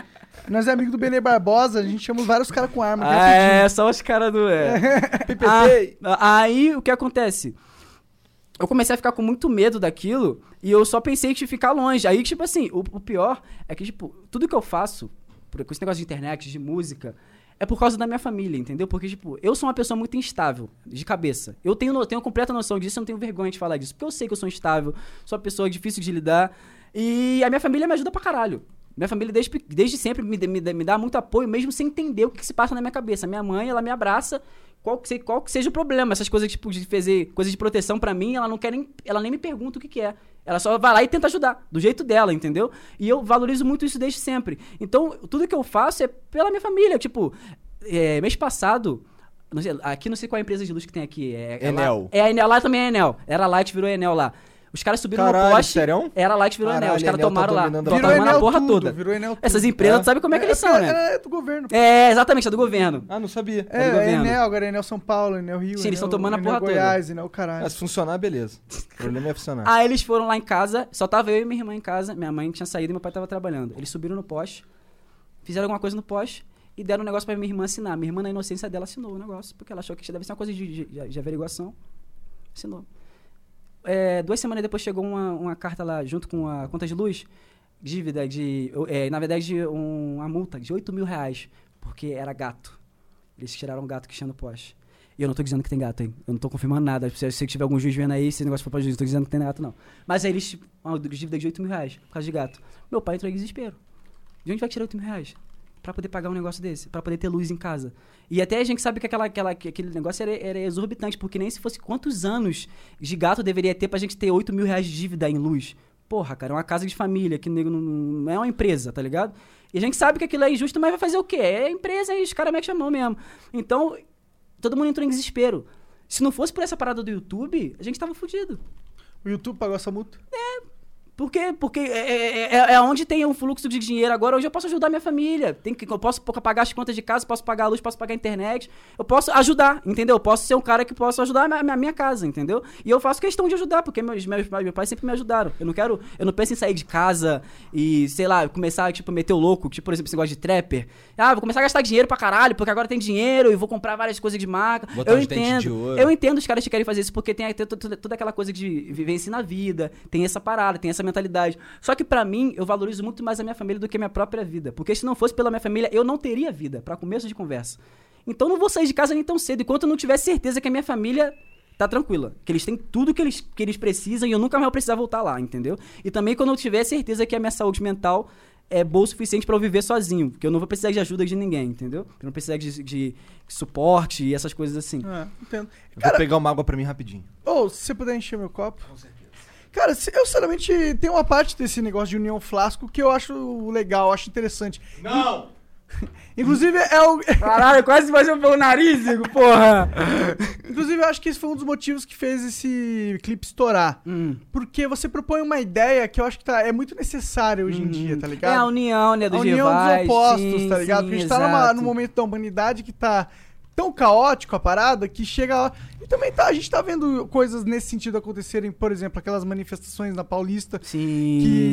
Nós é amigo do Benê Barbosa, a gente chama vários caras com arma. Ah, é, só os caras do. É. PPP. Ah, aí o que acontece? Eu comecei a ficar com muito medo daquilo e eu só pensei que ficar longe. Aí, tipo assim, o, o pior é que, tipo, tudo que eu faço, com esse negócio de internet, de música, é por causa da minha família, entendeu? Porque, tipo, eu sou uma pessoa muito instável, de cabeça. Eu tenho, tenho completa noção disso, eu não tenho vergonha de falar disso. Porque eu sei que eu sou instável, sou uma pessoa difícil de lidar. E a minha família me ajuda pra caralho. Minha família, desde, desde sempre, me, me, me dá muito apoio, mesmo sem entender o que, que se passa na minha cabeça. Minha mãe, ela me abraça, qual que, qual que seja o problema. Essas coisas, tipo, de fazer coisas de proteção pra mim, ela não quer nem. Ela nem me pergunta o que, que é. Ela só vai lá e tenta ajudar, do jeito dela, entendeu? E eu valorizo muito isso desde sempre. Então, tudo que eu faço é pela minha família. Tipo, é, mês passado. não sei, aqui não sei qual é a empresa de luz que tem aqui. É, é lá- Enel. É a Enel, lá também é Enel. Era Light, virou Enel lá. Os caras subiram Caralho, no poste. sério? Era Light, virou Caralho, Enel. Os caras tá tomaram lá. a Tá tomando a Enel porra tudo, toda. virou Enel tudo. Essas empresas, É. tu sabe como é que eles são, né? É, é do governo. É, exatamente, é do governo. Ah, não sabia. É do É. Enel, agora é Enel São Paulo, Enel Rio. Sim, eles Enel- tão tomando a Enel porra toda. Goiás, Enel caralho. Se funcionar, beleza. O problema é funcionar. Aí eles foram lá em casa, só tava eu e minha irmã em casa, minha mãe tinha saído e meu pai tava trabalhando. Eles subiram no poste, fizeram alguma coisa no poste e deram um negócio pra minha irmã assinar. Minha irmã, na inocência dela, assinou o negócio, porque ela achou que deve ser uma coisa de, de- de averiguação. Assinou. É, duas semanas depois chegou uma, uma carta lá, junto com a conta de luz, dívida de, é, na verdade, um- uma multa de 8 mil reais, porque era gato. Eles tiraram um gato que tinha no poste. E eu não tô dizendo que tem gato, hein? Eu não tô confirmando nada. Se, se tiver algum juiz vendo aí, esse negócio for pra juiz, eu tô dizendo que tem gato, não. Mas aí eles. Uma dívida de 8 mil reais por causa de gato. Meu pai entrou em desespero. De onde vai tirar 8 mil reais? Pra poder pagar um negócio desse, pra poder ter luz em casa. E até a gente sabe que, aquela, aquela, que aquele negócio era, era exorbitante, porque nem se fosse quantos anos de gato deveria ter pra gente ter 8 mil reais de dívida em luz. Porra, cara, é uma casa de família, que não, não é uma empresa, tá ligado? E a gente sabe que aquilo é injusto, mas vai fazer o quê? É empresa e os caras metem a mão mesmo. Então, todo mundo entrou em desespero. Se não fosse por essa parada do YouTube, a gente tava fudido. O YouTube pagou essa multa? Por quê? Porque é, é, é- é onde tem um fluxo de dinheiro agora. Hoje eu posso ajudar minha família. Tem que, eu posso pagar as contas de casa, posso pagar a luz, posso pagar a internet. Eu posso ajudar, entendeu? Eu posso ser um cara que posso ajudar a minha, minha casa, entendeu? E eu faço questão de ajudar, porque meus, meus, pais- meus pais sempre me ajudaram. Eu não quero. Eu não penso em sair de casa e, sei lá, começar, tipo, meter o louco, tipo, por exemplo, esse negócio de trapper. Ah, vou começar a gastar dinheiro pra caralho, porque agora tem dinheiro e vou comprar várias coisas de marca. Botar eu entendo. Eu entendo os caras que querem fazer isso porque tem, tem toda, toda aquela coisa de vivência na vida, tem essa parada, tem essa mentalidade. Só que pra mim, eu valorizo muito mais a minha família do que a minha própria vida. Porque se não fosse pela minha família, eu não teria vida, pra começo de conversa. Então não vou sair de casa nem tão cedo, enquanto eu não tiver certeza que a minha família tá tranquila. Que eles têm tudo que eles, que eles precisam e eu nunca mais vou precisar voltar lá, entendeu? E também quando eu tiver certeza que a minha saúde mental é boa o suficiente pra eu viver sozinho. Que eu não vou precisar de ajuda de ninguém, entendeu? Eu não precisar de, de suporte e essas coisas assim. É, entendo. Eu Cara, Vou pegar uma água pra mim rapidinho. Ô, se você puder encher meu copo. Com certeza. Cara, eu sinceramente tem uma parte desse negócio de união flasco que eu acho legal, acho interessante. Não! Inclusive, é o. Caralho, quase fazia pelo nariz, Igor, porra! Inclusive, eu acho que esse foi um dos motivos que fez esse clipe estourar. Hum. Porque você propõe uma ideia que eu acho que tá, é muito necessária hoje em dia, tá ligado? É a união, né, a dos união dos opostos, sim, tá ligado? sim, Porque a gente tá numa, exato. num momento da humanidade que tá tão caótico a parada que chega. E também tá, a gente tá vendo coisas nesse sentido acontecerem, por exemplo, aquelas manifestações na Paulista Sim.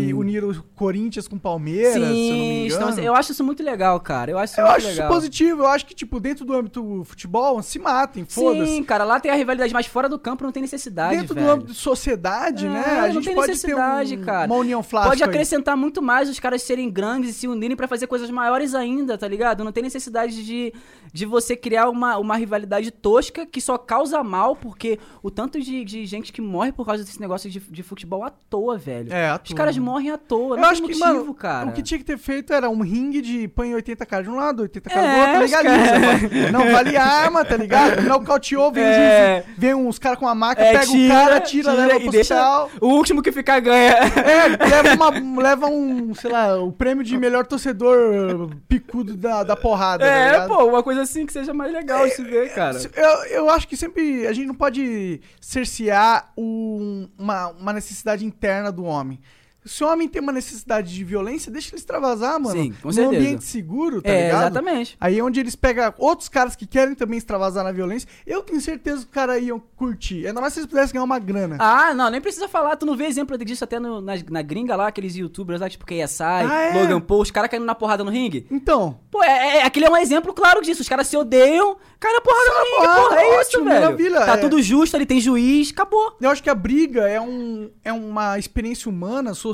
que uniram o Corinthians com o Palmeiras, se eu não me engano. estamos- eu acho isso muito legal, cara. Eu acho isso Eu acho isso legal. positivo, eu acho que, tipo, dentro do âmbito futebol, se matem, foda-se. Sim, cara, lá tem a rivalidade, mas fora do campo não tem necessidade, Dentro velho. do âmbito de sociedade, É, né? não A gente tem pode necessidade, ter um- cara. uma união flácida. Pode acrescentar muito mais os caras serem grandes e se unirem pra fazer coisas maiores ainda, tá ligado? Não tem necessidade de, de você criar uma, uma rivalidade tosca que só causa mal, porque o tanto de, de gente que morre por causa desse negócio de, de futebol à toa, velho. É, à Os toa. caras morrem à toa, Eu acho que, motivo, mano, cara. o que tinha que ter feito era um ringue de põe 80 caras de um lado, 80 caras do É, outro, os legaliza. mano. Não vale arma, tá ligado? Nocauteou, vem, É. juiz, vem uns caras com uma maca, É, pega o cara, tira, leva pro hospital. o último que ficar ganha. É, leva, uma, leva um, sei lá, o prêmio de melhor torcedor picudo da, da porrada, tá É, ligado? pô, uma coisa assim que seja mais legal de se ver, cara. Eu, eu acho que sempre a gente não pode cercear um- uma, uma necessidade interna do homem. Se o homem tem uma necessidade de violência, deixa ele extravasar, mano. Sim, com Num certeza. ambiente seguro, tá é, ligado? exatamente. Aí é onde eles pegam outros caras que querem também extravasar na violência. Eu tenho certeza que os caras iam curtir. Ainda mais se eles pudessem ganhar uma grana. Ah, não, nem precisa falar. Tu não vê exemplo disso até no- na, na gringa lá, aqueles youtubers lá, tipo KSI, Ah, é? Logan Paul, os caras caindo na porrada no ringue. Então, Pô, é, é- aquele é um exemplo claro disso. Os caras se odeiam, cai na porrada no ringue, porrada, porra. É isso, ótimo, velho. maravilha, Tá é. tudo justo, ali tem juiz, acabou. eu acho que a briga é, um, é uma experiência humana, social,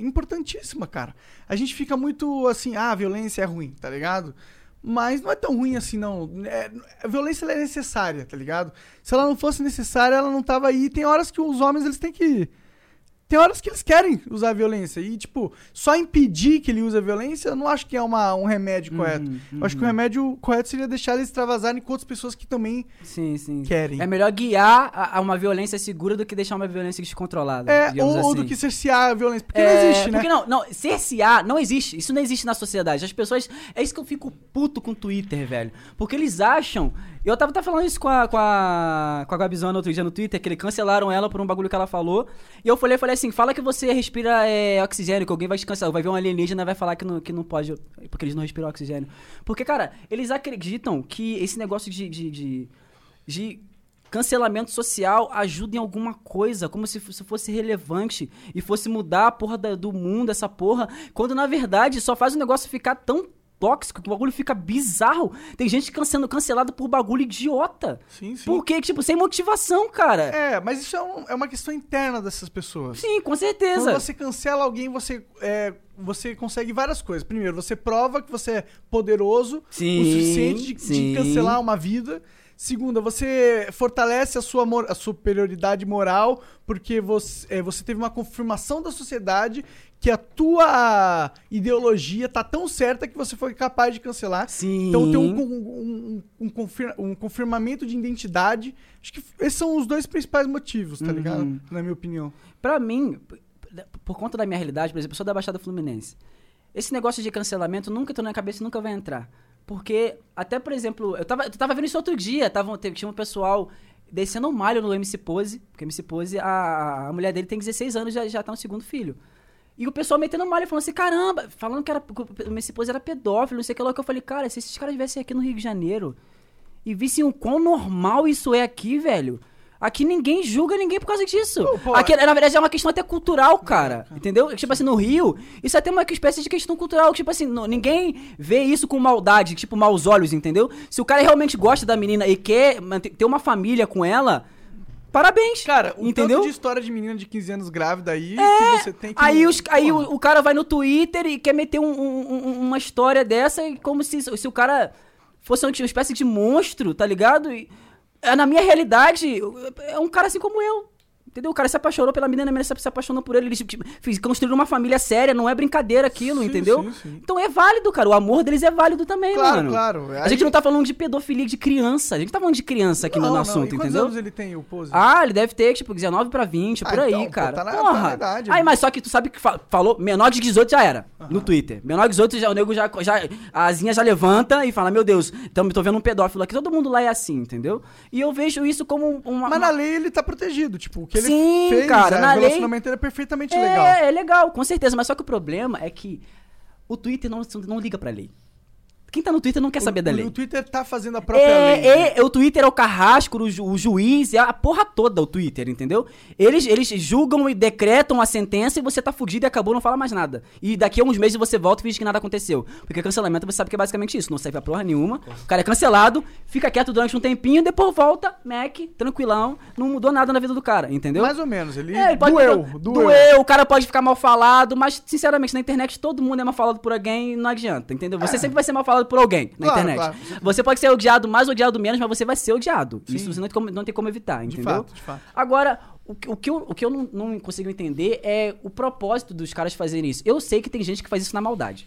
importantíssima, cara. A gente fica muito assim, ah, a violência é ruim, tá ligado? Mas não é tão ruim assim, não. É- a violência é necessária, tá ligado? Se ela não fosse necessária, ela não tava aí. Tem horas que os homens, eles têm que... Tem horas que eles querem usar a violência. E, tipo, só impedir que ele use a violência, eu não acho que é uma, um remédio correto. Eu acho que o remédio correto seria deixar eles extravasarem com outras pessoas que também Sim, sim. querem. É melhor guiar a, a uma violência segura do que deixar uma violência descontrolada. É, ou, ou assim. do que cercear a violência. Porque É, não existe, né? Porque não, não, cercear não existe. Isso não existe na sociedade. As pessoas. É isso que eu fico puto com o Twitter, velho. Porque eles acham. Eu tava até falando isso com a, com a, com a Gabizona outro dia no Twitter, que eles cancelaram ela por um bagulho que ela falou. E eu falei, falei assim: fala que você respira é, oxigênio, que alguém vai te cancelar. Vai ver um alienígena vai falar que não, que não pode. Porque eles não respiram oxigênio. Porque, cara, eles acreditam que esse negócio de- de- de, de cancelamento social ajuda em alguma coisa, como se se fosse relevante e fosse mudar a porra da- do mundo, essa porra, quando na verdade só faz o negócio ficar tão tóxico que o bagulho fica bizarro. Tem gente sendo cancelada por bagulho idiota. Sim, sim. Por quê? Tipo, sem motivação, cara. É, mas isso é, um- é uma questão interna dessas pessoas. Sim, com Quando certeza. você cancela alguém, você, é, você consegue várias coisas. Primeiro, você prova que você é poderoso Sim, o suficiente de, de cancelar uma vida. Segunda, você fortalece a sua a superioridade moral porque você, é, você teve uma confirmação da sociedade que a tua ideologia tá tão certa que você foi capaz de cancelar. Sim. Então tem um, um, um, um confir- um confirmamento de identidade. Acho que esses são os dois principais motivos, tá Uhum. ligado? Na minha opinião. Pra mim, por conta da minha realidade, por exemplo, eu sou da Baixada Fluminense. Esse negócio de cancelamento nunca entrou na minha cabeça e nunca vai entrar. Porque, até por exemplo, eu tava, eu tava vendo isso outro dia, tava, tinha um pessoal descendo um malho no MC Pose, porque MC Pose, a, a mulher dele tem 16 anos e já, já tá no segundo filho. E o pessoal metendo malho, falando assim, caramba, falando que, era, MC Pose era pedófilo, não sei o que lá, que eu falei, cara, se esses caras viessem aqui no Rio de Janeiro e vissem o quão normal isso é aqui, velho. Aqui ninguém julga ninguém por causa disso. pô, aqui, na verdade, é uma questão até cultural, cara. Entendeu? Tipo assim, no Rio, isso é até uma espécie de questão cultural. Tipo assim, não- ninguém vê isso com maldade, tipo, maus olhos, entendeu? Se o cara realmente gosta da menina e quer ter uma família com ela, parabéns. Cara, o entendeu? tanto de história de menina de 15 anos grávida aí que você tem que. Aí, os, aí o, o cara vai no Twitter e quer meter um- um- um- uma história dessa como se, se o cara fosse uma espécie de monstro, tá ligado? E, é, na minha realidade, é um cara assim como eu. Entendeu? O cara se apaixonou pela menina, a menina se apaixonou por ele. Eles tipo, construíram uma família séria, não é brincadeira aquilo, Sim, entendeu? sim, sim. Então é válido, cara. O amor deles é válido também, Claro, mano. claro. A gente não tá falando de pedofilia de criança. A gente tá falando de criança aqui no, Não, no assunto, E quantos entendeu? anos ele tem, o Pose? Ah, ele deve ter, tipo, 19 pra 20, Ah, por aí, então, pô, cara. tá na- Porra. tá na idade Aí, ali. mas só que tu sabe que fa- falou, menor de 18 já era, no Twitter. Menor de 18, já, o nego já, já. A asinha já levanta e fala: Meu Deus, então, tô vendo um pedófilo aqui. Todo mundo lá é assim, entendeu? E eu vejo isso como uma. Mas uma- na lei ele tá protegido. Tipo, o que ele Sim, fez, cara, é, na o lei- relacionamento dele é perfeitamente é, legal. é legal, com certeza. Mas só que o problema é que o Twitter não, não liga pra lei. Quem tá no Twitter não quer saber o, da lei. O Twitter tá fazendo a própria lei. É, né? é, o Twitter é o carrasco, o, ju- o juiz, é a porra toda o Twitter, entendeu? Eles, eles julgam e decretam a sentença e você tá fugido e acabou, não fala mais nada. E daqui a uns meses você volta e finge que nada aconteceu. Porque cancelamento você sabe que é basicamente isso, não serve pra porra nenhuma. O cara é cancelado, fica quieto durante um tempinho, depois volta, Mac, tranquilão, não mudou nada na vida do cara, entendeu? Mais ou menos. Ele, É, ele pode doeu, mudar- doeu. doeu, o cara pode ficar mal falado, mas sinceramente na internet todo mundo é mal falado por alguém e não adianta, entendeu? Você sempre vai ser mal falado cancelado por alguém na Claro, internet. claro. Você pode ser odiado mais, odiado menos, mas você vai ser odiado. Sim. Isso você não tem como, não tem como evitar, De entendeu? fato, de fato. Agora, o, que- o que eu, o que eu não, não consigo entender é o propósito dos caras fazerem isso. Eu sei que tem gente que faz isso na maldade.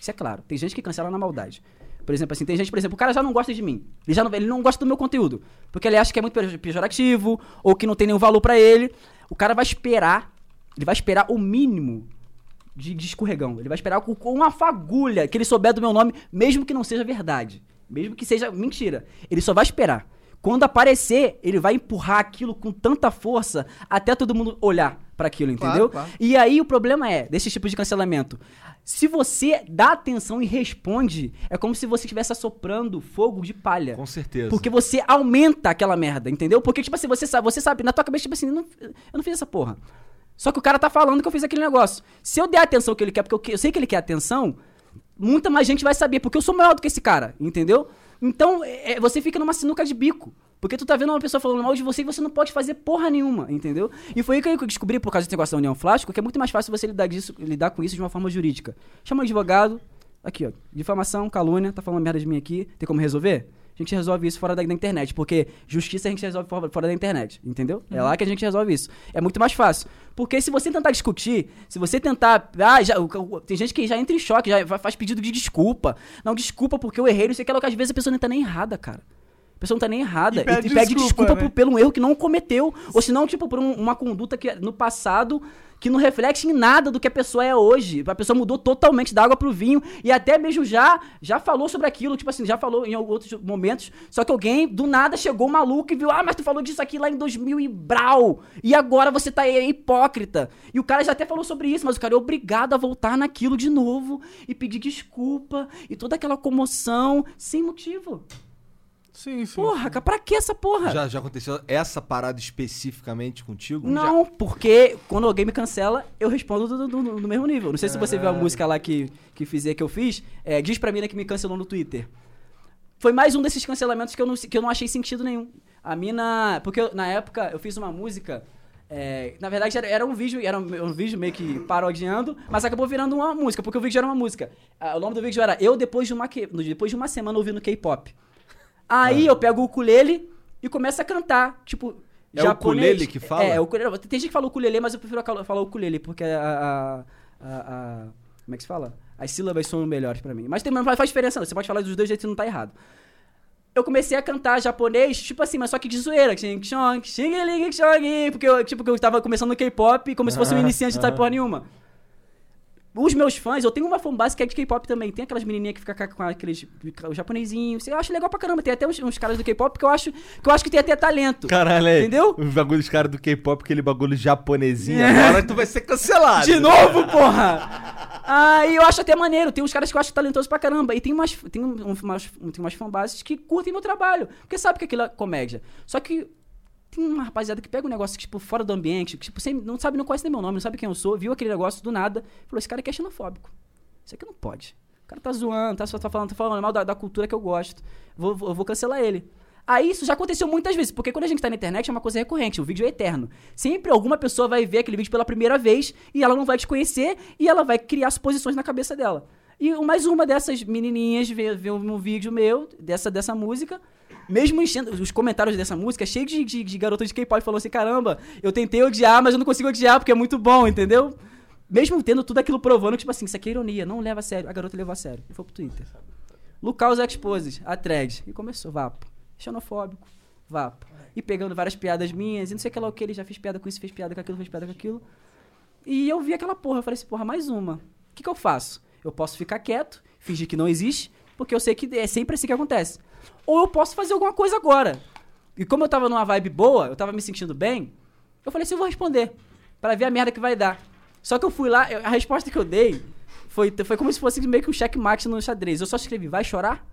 Isso é claro. Tem gente que cancela na maldade. Por exemplo, assim, tem gente, por exemplo, o cara já não gosta de mim. Ele já não, ele não gosta do meu conteúdo. Porque ele acha que é muito pejo- pejorativo, ou que não tem nenhum valor pra ele. O cara vai esperar. Ele vai esperar o mínimo de, de escorregão. Ele vai esperar com, com uma fagulha que ele souber do meu nome, mesmo que não seja verdade. Mesmo que seja mentira. Ele só vai esperar. Quando aparecer, ele vai empurrar aquilo com tanta força até todo mundo olhar pra aquilo, Claro, entendeu? claro. E aí o problema é, desse tipo de cancelamento, se você dá atenção e responde, é como se você estivesse assoprando fogo de palha. Com certeza. Porque você aumenta aquela merda, entendeu? Porque, tipo assim, você sabe, você sabe, na tua cabeça, tipo assim, não- eu não fiz essa porra. Só que o cara tá falando que eu fiz aquele negócio. Se eu der a atenção que ele quer, porque eu, eu sei que ele quer atenção, muita mais gente vai saber, porque eu sou maior do que esse cara, entendeu? Então, é- é, você fica numa sinuca de bico. Porque tu tá vendo uma pessoa falando mal de você e você não pode fazer porra nenhuma, entendeu? E foi aí que eu descobri, por causa desse negócio da União Flástico, que é muito mais fácil você lidar, disso, lidar com isso de uma forma jurídica. Chama um advogado, aqui ó, difamação, calúnia, tá falando merda de mim aqui, tem como resolver? A gente resolve isso fora da, da internet, porque justiça a gente resolve fora, fora da internet, entendeu? É lá que a gente resolve isso. É muito mais fácil. Porque se você tentar discutir, se você tentar. Ah, já, tem gente que já entra em choque, já fa- faz pedido de desculpa. Não, desculpa porque eu errei, não sei o que, que às vezes a pessoa não tá nem errada, cara. A pessoa não tá nem errada. E E pede pede, pede desculpa, desculpa, né? por- pelo um erro que não cometeu. Ou se não, tipo, por um- uma conduta que no passado que não reflete em nada do que a pessoa é hoje. A pessoa mudou totalmente da água pro vinho e até mesmo já já falou sobre aquilo, tipo assim, já falou em outros momentos. Só que alguém do nada chegou maluco e viu: "Ah, mas tu falou disso aqui lá em 2000 e brau. E agora você tá aí, hipócrita". E o cara já até falou sobre isso, mas o cara é obrigado a voltar naquilo de novo e pedir desculpa e toda aquela comoção sem motivo. Sim, sim. Porra, cara, pra que essa porra? Já, já aconteceu essa parada especificamente contigo? Não, porque quando alguém me cancela, eu respondo do, do- do- do mesmo nível. Não sei se você viu a música lá que, que fizer que eu fiz. É, diz pra mim né, que me cancelou no Twitter. Foi mais um desses cancelamentos que eu não, que eu não achei sentido nenhum. A mina. Porque eu- na época eu fiz uma música. é, na verdade, era, era um vídeo, era um, um vídeo meio que parodiando, mas acabou virando uma música, porque o vídeo era uma música. Ah, o nome do vídeo era Eu depois de uma, que- depois de uma semana ouvindo K-pop. Aí eu pego o ukulele e começo a cantar, tipo. É o ukulele que fala? É, o ukulele. Tem gente que fala ukulele, mas eu prefiro falar ukulele, porque a, a, a- a- Como é que se fala? As sílabas são melhores pra mim. Mas tem, não faz diferença, não. Você pode falar dos dois jeitos e não tá errado. Eu comecei a cantar japonês, tipo assim, mas só que de zoeira. Porque eu, tipo, eu tava começando no K-pop como se fosse um iniciante, não sabe porra nenhuma. Os meus fãs, eu tenho uma fanbase que é de K-pop também. Tem aquelas menininhas que ficam com aqueles o japonesinhos. Eu acho legal pra caramba. Tem até uns, uns caras do K-pop que eu acho que eu acho que tem até talento. Caralho, aí. Entendeu? Os bagulhos caras do K-pop, aquele bagulho japonesinho. Agora tu vai ser cancelado. De novo, porra! Aí eu acho até maneiro. Tem uns caras que eu acho talentosos pra caramba. E tem umas, tem um- um- umas, tem umas fanbases que curtem meu trabalho. Porque sabe que aquilo é comédia. Só que tem uma rapaziada que pega um negócio, tipo, fora do ambiente, que, tipo, não sabe, não conhece nem meu nome, não sabe quem eu sou, viu aquele negócio do nada, falou, esse cara aqui é xenofóbico. Isso aqui não pode. O cara tá zoando, tá, tá falando, tá falando mal da, da cultura que eu gosto. Vou, vou, vou cancelar ele. Aí isso já aconteceu muitas vezes, porque quando a gente tá na internet é uma coisa recorrente, o vídeo é eterno. Sempre alguma pessoa vai ver aquele vídeo pela primeira vez e ela não vai te conhecer e ela vai criar suposições na cabeça dela. E mais uma dessas menininhas vê, vê um vídeo meu, dessa, dessa música, mesmo enchendo os comentários dessa música, cheio de, de, de garotas de K-pop falando assim: caramba, eu tentei odiar, mas eu não consigo odiar porque é muito bom, entendeu? Mesmo tendo tudo aquilo provando, tipo assim, isso aqui é ironia, não leva a sério. A garota levou a sério. E foi pro Twitter. Lucas Exposes, a thread. E começou, vapo. Xenofóbico, vapo. E pegando várias piadas minhas, e não sei o que lá o que, ele já fez piada com isso, fez piada com aquilo, fez piada com aquilo. E eu vi aquela porra, eu falei assim, porra, mais uma. O que, que eu faço? Eu posso ficar quieto, fingir que não existe, porque eu sei que é sempre assim que acontece. Ou eu posso fazer alguma coisa agora. E como eu tava numa vibe boa, eu tava me sentindo bem, eu falei assim, eu vou responder. Pra ver a merda que vai dar. Só que eu fui lá, eu- a resposta que eu dei foi, foi como se fosse meio que um checkmate no xadrez. Eu só escrevi, vai chorar?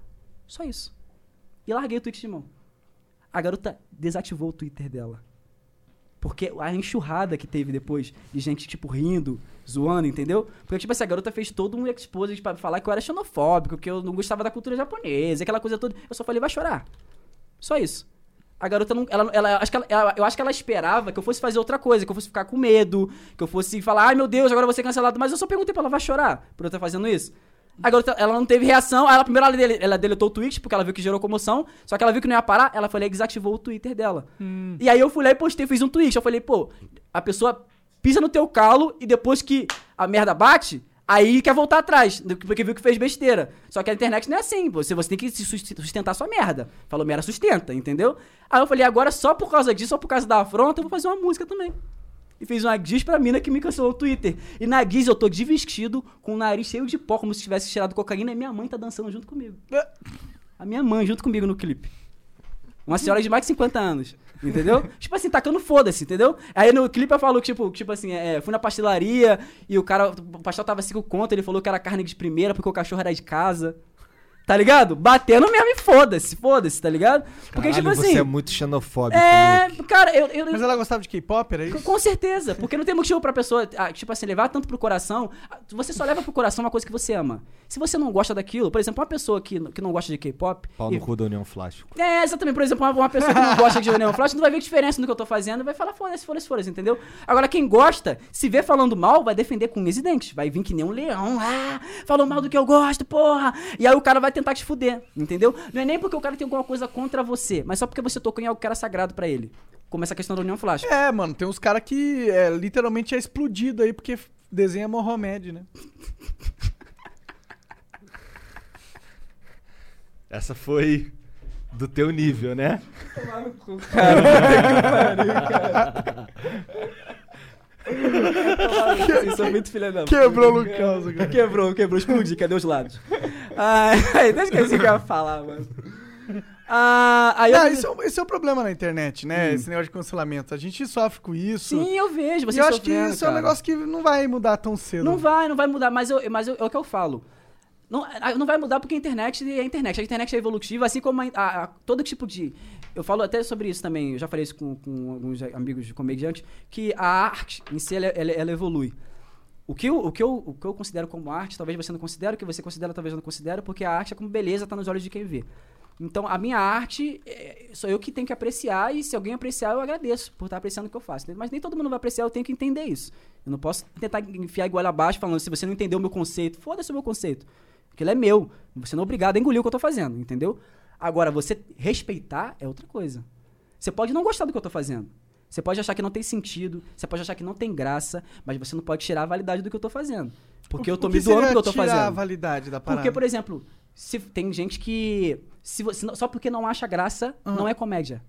Só isso. E larguei o tweet de mão. A garota desativou o Twitter dela. Porque a enxurrada que teve depois de gente, tipo, rindo, zoando, entendeu? Porque, tipo assim, a garota fez todo um expose pra falar que eu era xenofóbico, que eu não gostava da cultura japonesa, aquela coisa toda. Eu só falei, vai chorar. Só isso. A garota não. Ela, ela, acho que ela, ela- eu acho que ela esperava que eu fosse fazer outra coisa, que eu fosse ficar com medo, que eu fosse falar, ai meu Deus, agora eu vou ser cancelado. Mas eu só perguntei pra ela, vai chorar por eu estar fazendo isso? A garota, ela não teve reação. Aí ela primeiro ela, dele- ela deletou o tweet, porque ela viu que gerou comoção. Só que ela viu que não ia parar, ela e desativou o Twitter dela. E aí eu fui lá e postei, fiz um tweet. Eu falei, pô, a pessoa pisa no teu calo e depois que a merda bate, aí quer voltar atrás, porque viu que fez besteira. Só que a internet não é assim, você, você tem que sustentar sua merda. Falou merda, sustenta, entendeu? Aí eu falei, agora só por causa disso, só por causa da afronta, eu vou fazer uma música também. E fez uma guiz pra mina que me cancelou no Twitter. E na guiz eu tô de vestido, com o nariz cheio de pó, como se tivesse tirado cocaína, e minha mãe tá dançando junto comigo. A minha mãe junto comigo no clipe. Uma senhora de mais de 50 anos. Entendeu? tipo assim, tacando foda-se, entendeu? Aí no clipe eu falo, tipo, tipo assim, é, fui na pastelaria e o cara, o pastel tava 5 conto, ele falou que era carne de primeira porque o cachorro era de casa. Tá ligado? Batendo mesmo e foda-se, foda-se, tá ligado? Porque, Caralho, tipo assim. você é muito xenofóbico. É, Luke. cara, eu, eu, Mas ela gostava de K-pop, era isso? Com certeza, porque não tem motivo pra pessoa, ah, tipo assim, levar tanto pro coração. Você só leva pro coração uma coisa que você ama. Se você não gosta daquilo, por exemplo, uma pessoa que, que não gosta de K-pop. Pau e- no cu da União Flástico. É, exatamente. Por exemplo, uma, uma pessoa que não gosta de Neon Flash não vai ver diferença no que eu tô fazendo, vai falar foda-se, foda-se, foda-se, entendeu? Agora, quem gosta, se vê falando mal, vai defender com unhas e dentes. Vai vir que nem um leão, ah, falou mal do que eu gosto, porra. E aí o cara vai tentar te fuder, entendeu? Não é nem porque o cara tem alguma coisa contra você, mas só porque você tocou em algo que era sagrado pra ele. Como essa questão da União Flash. É, mano, tem uns caras que é, literalmente é explodido aí porque desenha Mohamed, né? Essa foi do teu nível, né? Vocês são muito filha da Quebrou o Lucas agora. Quebrou, quebrou, explodi, cadê os lados? Ai, até esqueci o que eu ia falar, mano. Ah, aí Não, eu... esse, é, o- esse é o problema na internet, né? Esse negócio de cancelamento. A gente sofre com isso. Sim, eu vejo e você eu acho que isso é um cara. negócio que não vai mudar tão cedo. Não vai, não vai mudar, mas, eu, mas eu- é o que eu falo. Não, a- não vai mudar porque a internet é a internet. A internet é evolutiva, assim como a- a- a- todo tipo de. Eu falo até sobre isso também, eu já falei isso com, com alguns amigos de comediantes, que a arte em si ela, ela- ela evolui. O que, eu, o, que eu, o que eu considero como arte, talvez você não considere, o que você considera, talvez eu não considere, porque a arte é como beleza, tá nos olhos de quem vê. Então, a minha arte, é, sou eu que tenho que apreciar, e se alguém apreciar, eu agradeço por estar apreciando o que eu faço. Mas nem todo mundo vai apreciar, eu tenho que entender isso. Eu não posso tentar enfiar igual abaixo falando, se você não entendeu o meu conceito, foda-se o meu conceito. Aquilo é meu. Você não é obrigado a engolir o que eu tô fazendo, entendeu? Agora, você respeitar é outra coisa. Você pode não gostar do que eu tô fazendo. Você pode achar que não tem sentido, você pode achar que não tem graça, mas você não pode tirar a validade do que eu tô fazendo. Porque O- eu tô o me doando seria porque eu tô tirar fazendo. a validade da parada. Porque, por exemplo, se tem gente que. Se você, só porque não acha graça, não é comédia.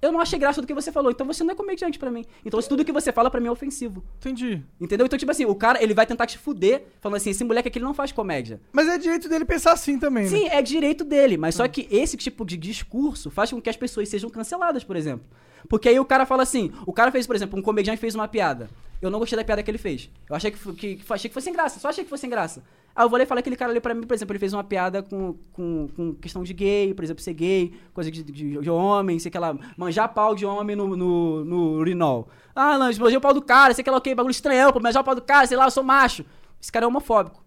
Eu não achei graça do que você falou, então você não é comediante pra mim. Então se tudo que você fala pra mim é ofensivo. Entendi. Entendeu? Então, tipo assim, o cara, ele vai tentar te fuder, falando assim, esse moleque aqui ele não faz comédia. Mas é direito dele pensar assim também, né? Sim, é direito dele, mas só que esse tipo de discurso faz com que as pessoas sejam canceladas, por exemplo. Porque aí o cara fala assim, o cara fez, por exemplo, um comediante fez uma piada. Eu não gostei da piada que ele fez. Eu achei que, que, que achei que fosse sem graça, só achei que fosse sem graça. Aí eu vou ler e falar aquele cara ali pra mim, por exemplo, ele fez uma piada com, com, com questão de gay, por exemplo, ser gay, coisa de, de, de homem, sei que lá, manjar pau de homem no, no, no urinol. Ah, Lange, manjei o pau do cara, sei que lá, ok, bagulho estranhão, pô, manjar o pau do cara, sei lá, eu sou macho. Esse cara é homofóbico.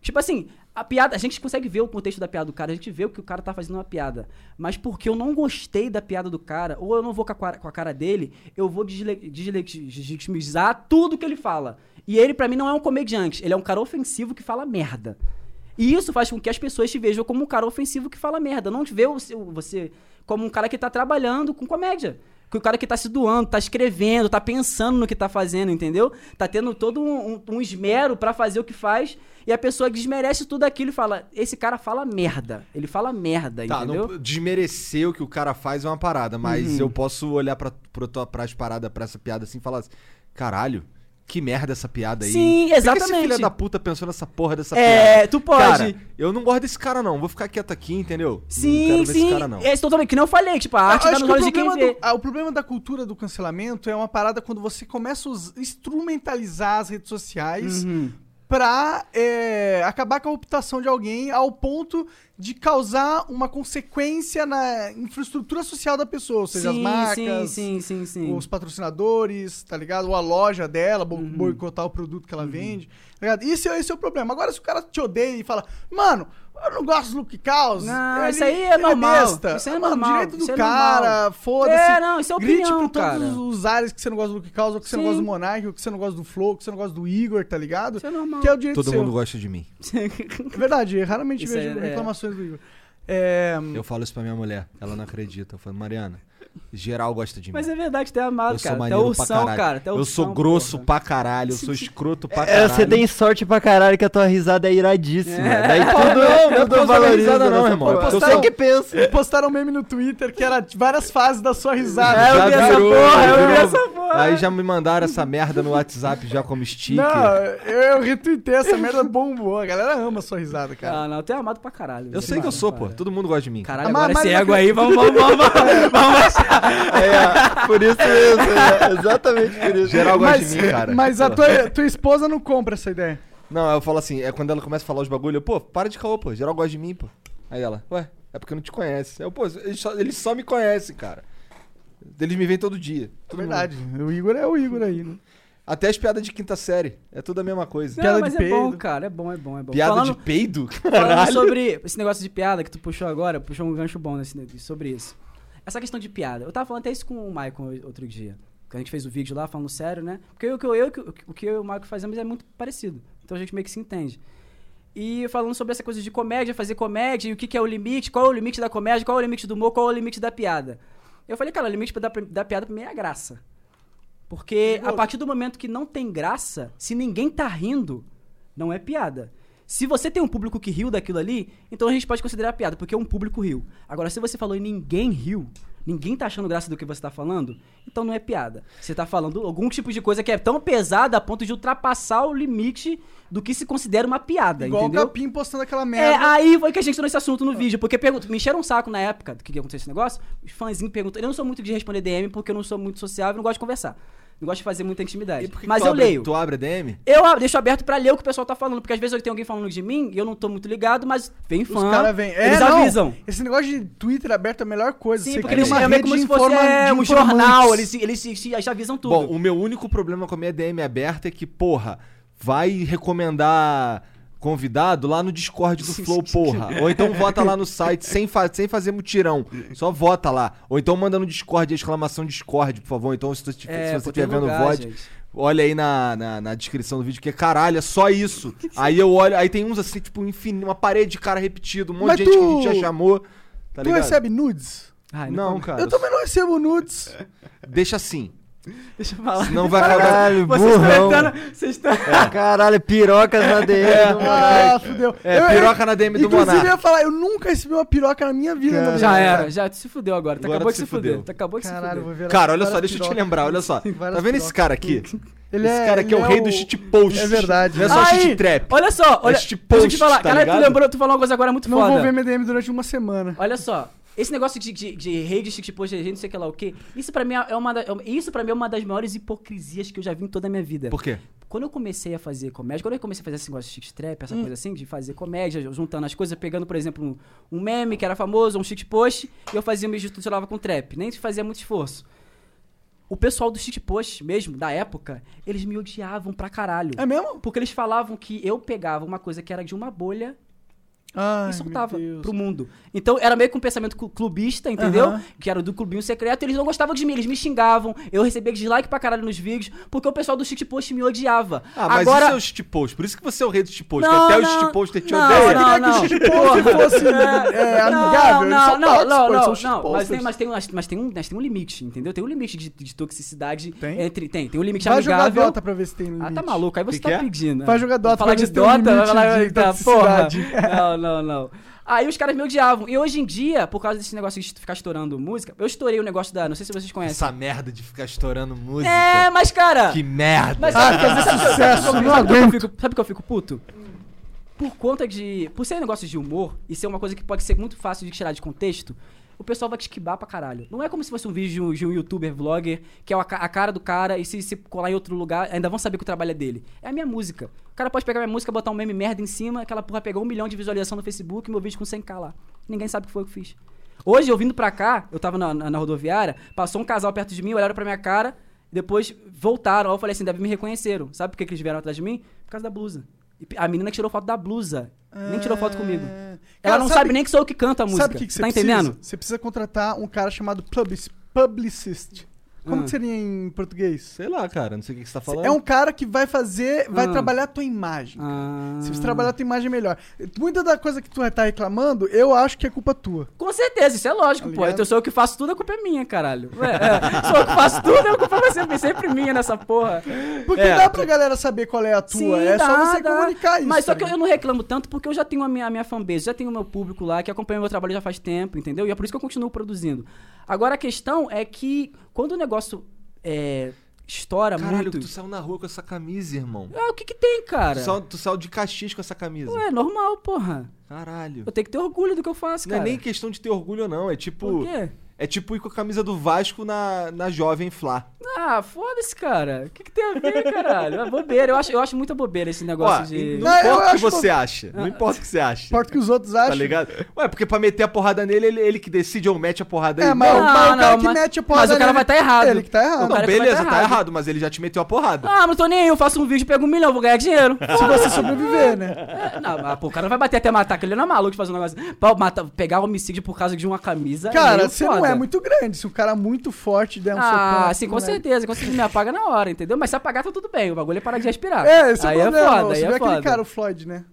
Tipo assim, a piada, a gente consegue ver o contexto da piada do cara, a gente vê o que o cara tá fazendo uma piada. Mas porque eu não gostei da piada do cara, ou eu não vou com a, com a cara dele, eu vou desle- deslegitimizar tudo que ele fala. E ele, pra mim, não é um comediante, ele é um cara ofensivo que fala merda. E isso faz com que as pessoas te vejam como um cara ofensivo que fala merda. Não te vê você como um cara que tá trabalhando com comédia. Que o cara que tá se doando, tá escrevendo, tá pensando no que tá fazendo, entendeu? Tá tendo todo um, um- um esmero pra fazer o que faz. E a pessoa desmerece tudo aquilo e fala: Esse cara fala merda. Ele fala merda, Tá, entendeu? não, desmerecer o que o cara faz é uma parada, mas Uhum. eu posso olhar pra, pra, tua, pras paradas, pra essa piada assim e falar assim, caralho, que merda essa piada aí. Sim, hein? Por que esse exatamente. filho da puta pensou nessa porra dessa piada? É, tu pode. Cara, eu não gosto desse cara não, vou ficar quieto aqui, entendeu? não sim, quero ver sim. esse cara não. É totalmente, que nem eu falei, tipo, a arte tá acho nos que o olhos de quem vê. do- ah, o problema da cultura do cancelamento é uma parada quando você começa a instrumentalizar as redes sociais Uhum. pra é, acabar com a reputação de alguém ao ponto de causar uma consequência na infraestrutura social da pessoa, ou seja, as sim, marcas, sim, sim, sim, sim. os patrocinadores, tá ligado? Ou a loja dela, Uhum. boicotar o produto que ela vende, tá ligado? Isso, é- esse é o problema. Agora, se o cara te odeia e fala, mano, eu não gosto do Luke Caos, Não, ele- isso aí é ele normal, besta. isso aí é Mano, normal, direito do isso é cara, foda-se. É, não, isso é Grite opinião, por todos cara. os áreas que você não gosta do Luke Caos, ou que você não Sim. gosta do Monark, ou que você não gosta do Flow, ou que você não gosta do Igor, tá ligado? Isso é normal. Que é o direito Todo seu. mundo gosta de mim. É verdade, raramente Isso vejo é- é. Do Igor. É, Eu falo isso pra minha mulher, ela não acredita. Eu falo, Mariana, geral gosta de mim. Mas é verdade, tu é amado, eu sou cara. Tu é maneiro pra ursão, caralho. cara. tu é eu ursão, sou grosso porra. pra caralho, eu sou escroto pra É, caralho. você tem sorte pra caralho que a tua risada é iradíssima. É. Daí Não, tudo, não é tudo valoriza. risada não, irmão. Eu sou- que pensa. postaram um meme no Twitter que era várias fases da sua risada. É, eu Já vi essa virou, porra, eu vi essa porra. Aí já me mandaram essa merda no WhatsApp já como sticker. Não, eu, eu retuitei essa merda bombou. A galera ama a sua risada, cara. Ah, não, tu é amado pra caralho. eu sei que eu sou, pô. Para. Todo mundo gosta de mim. Caralho, agora esse eu ego aí, vamos, vamos, vamos, vamos. É, por isso mesmo. É, exatamente por isso. Geral gosta Mas, de mim, cara. mas a tua, tua esposa não compra essa ideia. Não, eu falo assim, é quando ela começa a falar os bagulho, eu, pô, para de caô, pô. Geral gosta de mim, pô. Aí ela, ué, é porque não te conhece. Eu, pô, eles só, eles só me conhecem, cara. Eles me veem todo dia. É todo mundo. verdade. O Igor é o Igor aí, né? Até as piadas de quinta série. É tudo a mesma coisa. Piada Não, mas de é bom, peido. cara, é bom, é bom, é bom. Piada falando, de peido? falando Caralho. sobre esse negócio de piada que tu puxou agora, puxou um gancho bom nesse, sobre isso. Essa questão de piada. Eu tava falando até isso com o Michael outro dia. Que a gente fez o vídeo lá falando sério, né? Porque o que eu, eu, o que eu e o Michael fazemos é muito parecido. Então a gente meio que se entende. E falando sobre essa coisa de comédia, fazer comédia, e o que, que é o limite, qual é o limite da comédia, qual é o limite do humor, qual é o limite da piada. Eu falei, cara, o limite da, da piada pra mim é a graça. Porque a partir do momento que não tem graça, se ninguém tá rindo, não é piada. Se você tem um público que riu daquilo ali, então a gente pode considerar piada, porque um público riu. Agora, se você falou e ninguém riu, ninguém tá achando graça do que você tá falando, então não é piada. Você tá falando algum tipo de coisa que é tão pesada a ponto de ultrapassar o limite do que se considera uma piada, Igual entendeu? o Capim postando aquela É, merda. aí foi que a gente entrou nesse assunto no vídeo, porque pergunta, me encheram um saco na época do que, que aconteceu esse negócio, os fãzinhos perguntam, eu não sou muito de responder DM porque eu não sou muito sociável e não gosto de conversar. Não gosto de fazer muita intimidade. E por que Mas tu eu abre- leio. Tu abre a DM? Eu a- deixo aberto pra ler o que o pessoal tá falando, porque às vezes tem alguém falando de mim e eu não tô muito ligado, mas vem Os fã. caras vêm. É, Eles não, avisam. Esse negócio de Twitter aberto é a melhor coisa. Sim, Você porque eles é meio como de se fosse é, de um jornal, eles, se- eles se- já avisam tudo. Bom, o meu único problema com a minha DM aberta é que, porra, vai recomendar convidado lá no Discord do Flow, porra. Ou então vota lá no site sem, fa sem fazer mutirão. Só vota lá. Ou então manda no Discord exclamação Discord, por favor. Então, se, tu, se É, você pô, estiver vendo o VOD, gente. olha aí na, na, na descrição do vídeo, que caralho, é só isso. aí eu olho, aí tem uns assim, tipo, infin... uma parede de cara repetido, um monte Mas de gente que a gente já chamou. Tá Tu ligado? recebe nudes? Ai, Não, como- cara. Eu também não recebo nudes. Deixa assim. Deixa eu falar. Não vai acabar. Caralho, Vocês estão burrão. entrando. Vocês estão. Caralho, pirocas na DM do Ah, Monark. fudeu. É, Eu- piroca na DM do Inclusive, eu Monark. ia falar, eu nunca recebi uma piroca na minha vida. Cara. na Já era, já tu se fudeu agora. Tu Agora acabou de se se fuder. fudeu. Tu acabou de se Caralho, fuder. vou ver Cara, olha só, deixa eu te lembrar, olha só. Várias Tá vendo esse cara aqui? Ele esse é- cara aqui é o ele rei é do o- shitpost. É verdade. Não é só Aí, shit trap. Olha só, olha. shit deixa eu te falar. tá Caralho, tu lembrou, tu falou uma coisa agora muito Não foda. vou ver MDM durante uma semana. Olha só, esse negócio de, de, de rede, de tipo, de não sei o que lá o quê, isso pra mim é uma, da- é- isso pra mim é uma das maiores hipocrisias que eu já vi em toda a minha vida. Por quê? Quando eu comecei a fazer comédia, quando eu comecei a fazer esse negócio de trap, Hum. essa coisa assim, de fazer comédia, juntando as coisas, pegando, por exemplo, um, um meme que era famoso, um shit post, e eu fazia me misturava com trap, nem fazia muito esforço. O pessoal do shit post mesmo, da época, eles me odiavam pra caralho. É mesmo? Porque eles falavam que eu pegava uma coisa que era de uma bolha Ai, e soltava pro mundo. Então era meio que um pensamento clu- clubista, entendeu? Aham. Que era do clubinho secreto, e eles não gostavam de mim, eles me xingavam, eu recebia dislike pra caralho nos vídeos, porque o pessoal do shitpost me odiava. Ah, mas Agora, isso é o shitpost. Por isso que você é o rei do shitpost. Não, até não, o shitposter te não, odeia. não, não. que o shitpost fosse é, amigável. Não, não, não, não, não, mas tem, mas tem, um- mas tem um, mas tem um limite, entendeu? Tem um limite de, de toxicidade Tem? entre, tem, tem um limite Vai jogar amigável. Dota pra ver se tem limite. Ah, tá maluco, aí você Que tá que é? pedindo. Vai jogar Dota pra ver de se tem um limite falar de porra. toxicidade. Não, não, não. Aí os caras me odiavam. E hoje em dia, por causa desse negócio de ficar estourando música, eu estourei o negócio da. Não sei se vocês conhecem. Essa merda de ficar estourando música. É, mas cara. Que merda. Mas Ah, sabe, fico- Sabe que eu fico puto? Por conta de. Por ser negócio de humor e ser uma coisa que pode ser muito fácil de tirar de contexto, o pessoal vai te esquibar pra caralho. Não é como se fosse um vídeo de um youtuber, vlogger, que é a ca- a cara do cara e se, se colar em outro lugar, ainda vão saber que o trabalho é dele. É a minha música. O cara pode pegar minha música, botar um meme merda em cima, aquela porra pegou um milhão de visualização no Facebook meu vídeo com 100k lá. Ninguém sabe o que foi que eu fiz. Hoje, eu vindo pra cá, eu tava na, na- na rodoviária, passou um casal perto de mim, olharam pra minha cara, depois voltaram. Aí eu falei assim, deve me reconheceram. Sabe por que, que eles vieram atrás de mim? Por causa da blusa. A menina que tirou foto da blusa. Nem tirou foto comigo. É. Ela Cara, não sabe, nem que sou eu que canto a música. Sabe o que, que você tá precisa? entendendo? Você precisa contratar um cara chamado public- publicist. Como Ah. que seria em português? Sei lá, cara, não sei o que você tá falando. É um cara que vai fazer, vai Ah. trabalhar a tua imagem. Ah. Se você trabalhar a tua imagem melhor. Muita da coisa que tu vai estar reclamando, eu acho que é culpa tua. Com certeza, isso é lógico, Tá pô. Então sou eu que faço tudo, a culpa é minha, caralho. É, é, sou eu que faço tudo, a culpa vai ser sempre minha nessa porra. Porque É. dá pra galera saber qual é a tua. Sim, é só dá, você dá. comunicar isso. Mas só tá que eu não reclamo tanto porque eu já tenho a minha, a minha fanbase, já tenho o meu público lá que acompanha o meu trabalho já faz tempo, entendeu? E é por isso que eu continuo produzindo. Agora a questão é que quando o negócio é, estoura Caralho, muito. tu saiu na rua com essa camisa, irmão. Ah, o que que tem, cara? Tu saiu, tu saiu de caxias com essa camisa. É normal, porra. Caralho. Eu tenho que ter orgulho do que eu faço, Não é cara. nem questão de ter orgulho, não. É tipo. Por quê? É tipo ir com a camisa do Vasco na, na Jovem Flá. Ah, foda-se, cara. O que, que tem a ver, caralho? É bobeira. Eu acho, eu acho muita bobeira esse negócio Ó, de. não Não, importa o que você que- acha. Não importa o que você acha. Importa o que os outros acham. Tá ligado? Ué, porque pra meter a porrada nele, ele, ele que decide ou mete a porrada É, aí. mas, não, mas o cara não, que mas- mete a porrada mas o cara nele- vai tá errado. Ele que tá errado. o não beleza, tá tá errado. errado, mas ele já te meteu a porrada. Ah, não tô nem aí. Eu faço um vídeo, pego um milhão, vou ganhar dinheiro. Se você sobreviver, né? É, não, mas, pô, o cara não vai bater até matar, que ele não é maluco de fazer um negócio. Pra matar, pegar homicídio por causa de uma camisa. é Cara, meio você não foda. é muito grande. Se um cara muito forte der um socão... Ah, assim sim, com no nariz- certeza. Com certeza me apaga na hora, entendeu? Mas se apagar, tá tudo bem. O bagulho é parar de respirar. É, esse aí é o problema. é foda, você aí viu é aquele foda. cara, o Floyd, né?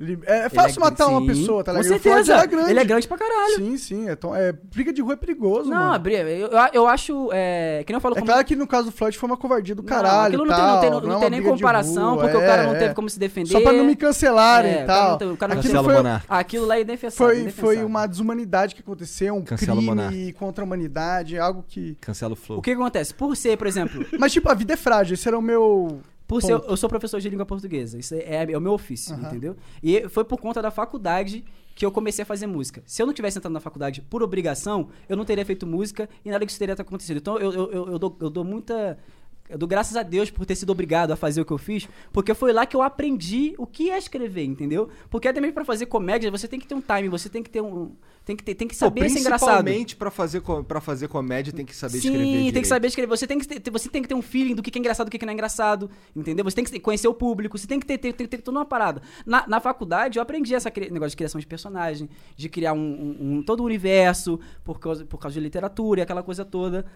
Ele- é, é fácil Ele é- matar uma sim, pessoa, tá Com ligado? Floyd certeza. era grande. Ele é grande pra caralho. Sim, sim. É, tão- é, briga de rua é perigoso, Não, mano. Bri- eu, eu, eu acho. É, que nem eu falo É como- claro que no caso do Floyd foi uma covardia do Não, caralho aquilo e não tem, não tem, tal, não é tem uma nem comparação, rua, porque o é, cara não é. teve como se defender. Só pra não me cancelarem É, e tal. não tem- o cara não Aquilo Cancela o foi. Aquilo lá é indefensável. foi, indefensável. foi uma deshumanidade que aconteceu, um Cancela o crime contra a humanidade, algo que... Cancela o flow. O que acontece? Por ser, por exemplo, Mas, tipo, a vida é frágil. Esse era o meu... por ser, eu sou professor de língua portuguesa. Isso é, é o meu ofício, Aham. entendeu? E foi por conta da faculdade que eu comecei a fazer música. Se eu não tivesse entrado na faculdade por obrigação, eu não teria feito música e nada disso teria acontecido. Então eu, eu, eu, eu dou, eu dou muita. Eu dou graças a Deus por ter sido obrigado a fazer o que eu fiz, porque foi lá que eu aprendi o que é escrever, entendeu? Porque até mesmo pra fazer comédia, você tem que ter um time, você tem que ter um. Tem que, ter, tem que Pô, saber ser engraçado. principalmente pra fazer, pra fazer comédia tem que saber Sim, escrever tem que direito. saber escrever. Você tem que, ter, você tem que ter um feeling do que que é engraçado e do que que não é engraçado. Entendeu? Você tem que conhecer o público, você tem que ter, ter, ter, ter toda uma parada. Na, na faculdade, eu aprendi esse negócio de criação de personagem, de criar um, um- um- todo o universo por causa, por causa de literatura e aquela coisa toda.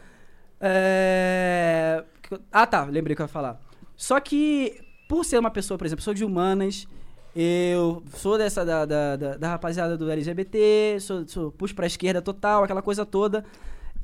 É... Ah, tá, lembrei o que eu ia falar. Só que, por ser uma pessoa, por exemplo, sou de humanas, eu sou dessa da, da, da, da rapaziada do LGBT, sou, sou, puxo pra esquerda total, aquela coisa toda.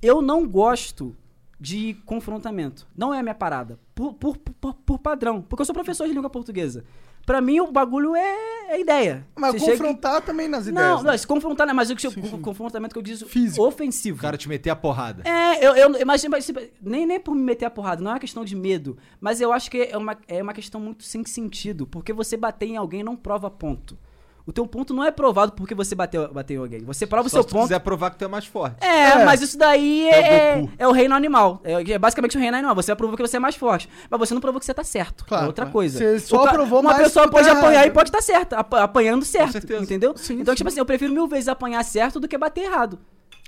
Eu não gosto de confrontamento. Não é a minha parada. Por, por, por, por padrão. Porque eu sou professor de língua portuguesa. Pra mim, o bagulho é, é ideia. Mas Você chega- confrontar também nas ideias. Não, né? não, se confrontar, né? mas o que eu- Sim, sim. confrontamento que eu disse Físico. ofensivo. O cara te meter a porrada. É, eu, eu mas, mas, nem, nem por me meter a porrada, não é uma questão de medo, mas eu acho que é uma, é uma questão muito sem sentido, porque você bater em alguém não prova ponto. O teu ponto não é provado porque você bateu, bateu em alguém. Você prova o Só seu se ponto. quiser provar que tu é mais forte. É, É. mas isso daí É é, Goku. é o reino animal. É, é basicamente o reino animal. Você provou que você é mais forte. Mas você não provou que você tá certo. Claro, é outra claro. coisa. Você só O provou Uma mais pessoa que tu tá pode apanhar errado. e pode estar certa. apa- apanhando certo. certeza. Entendeu? Sim, então, sim. tipo assim, eu prefiro mil vezes apanhar certo do que bater errado.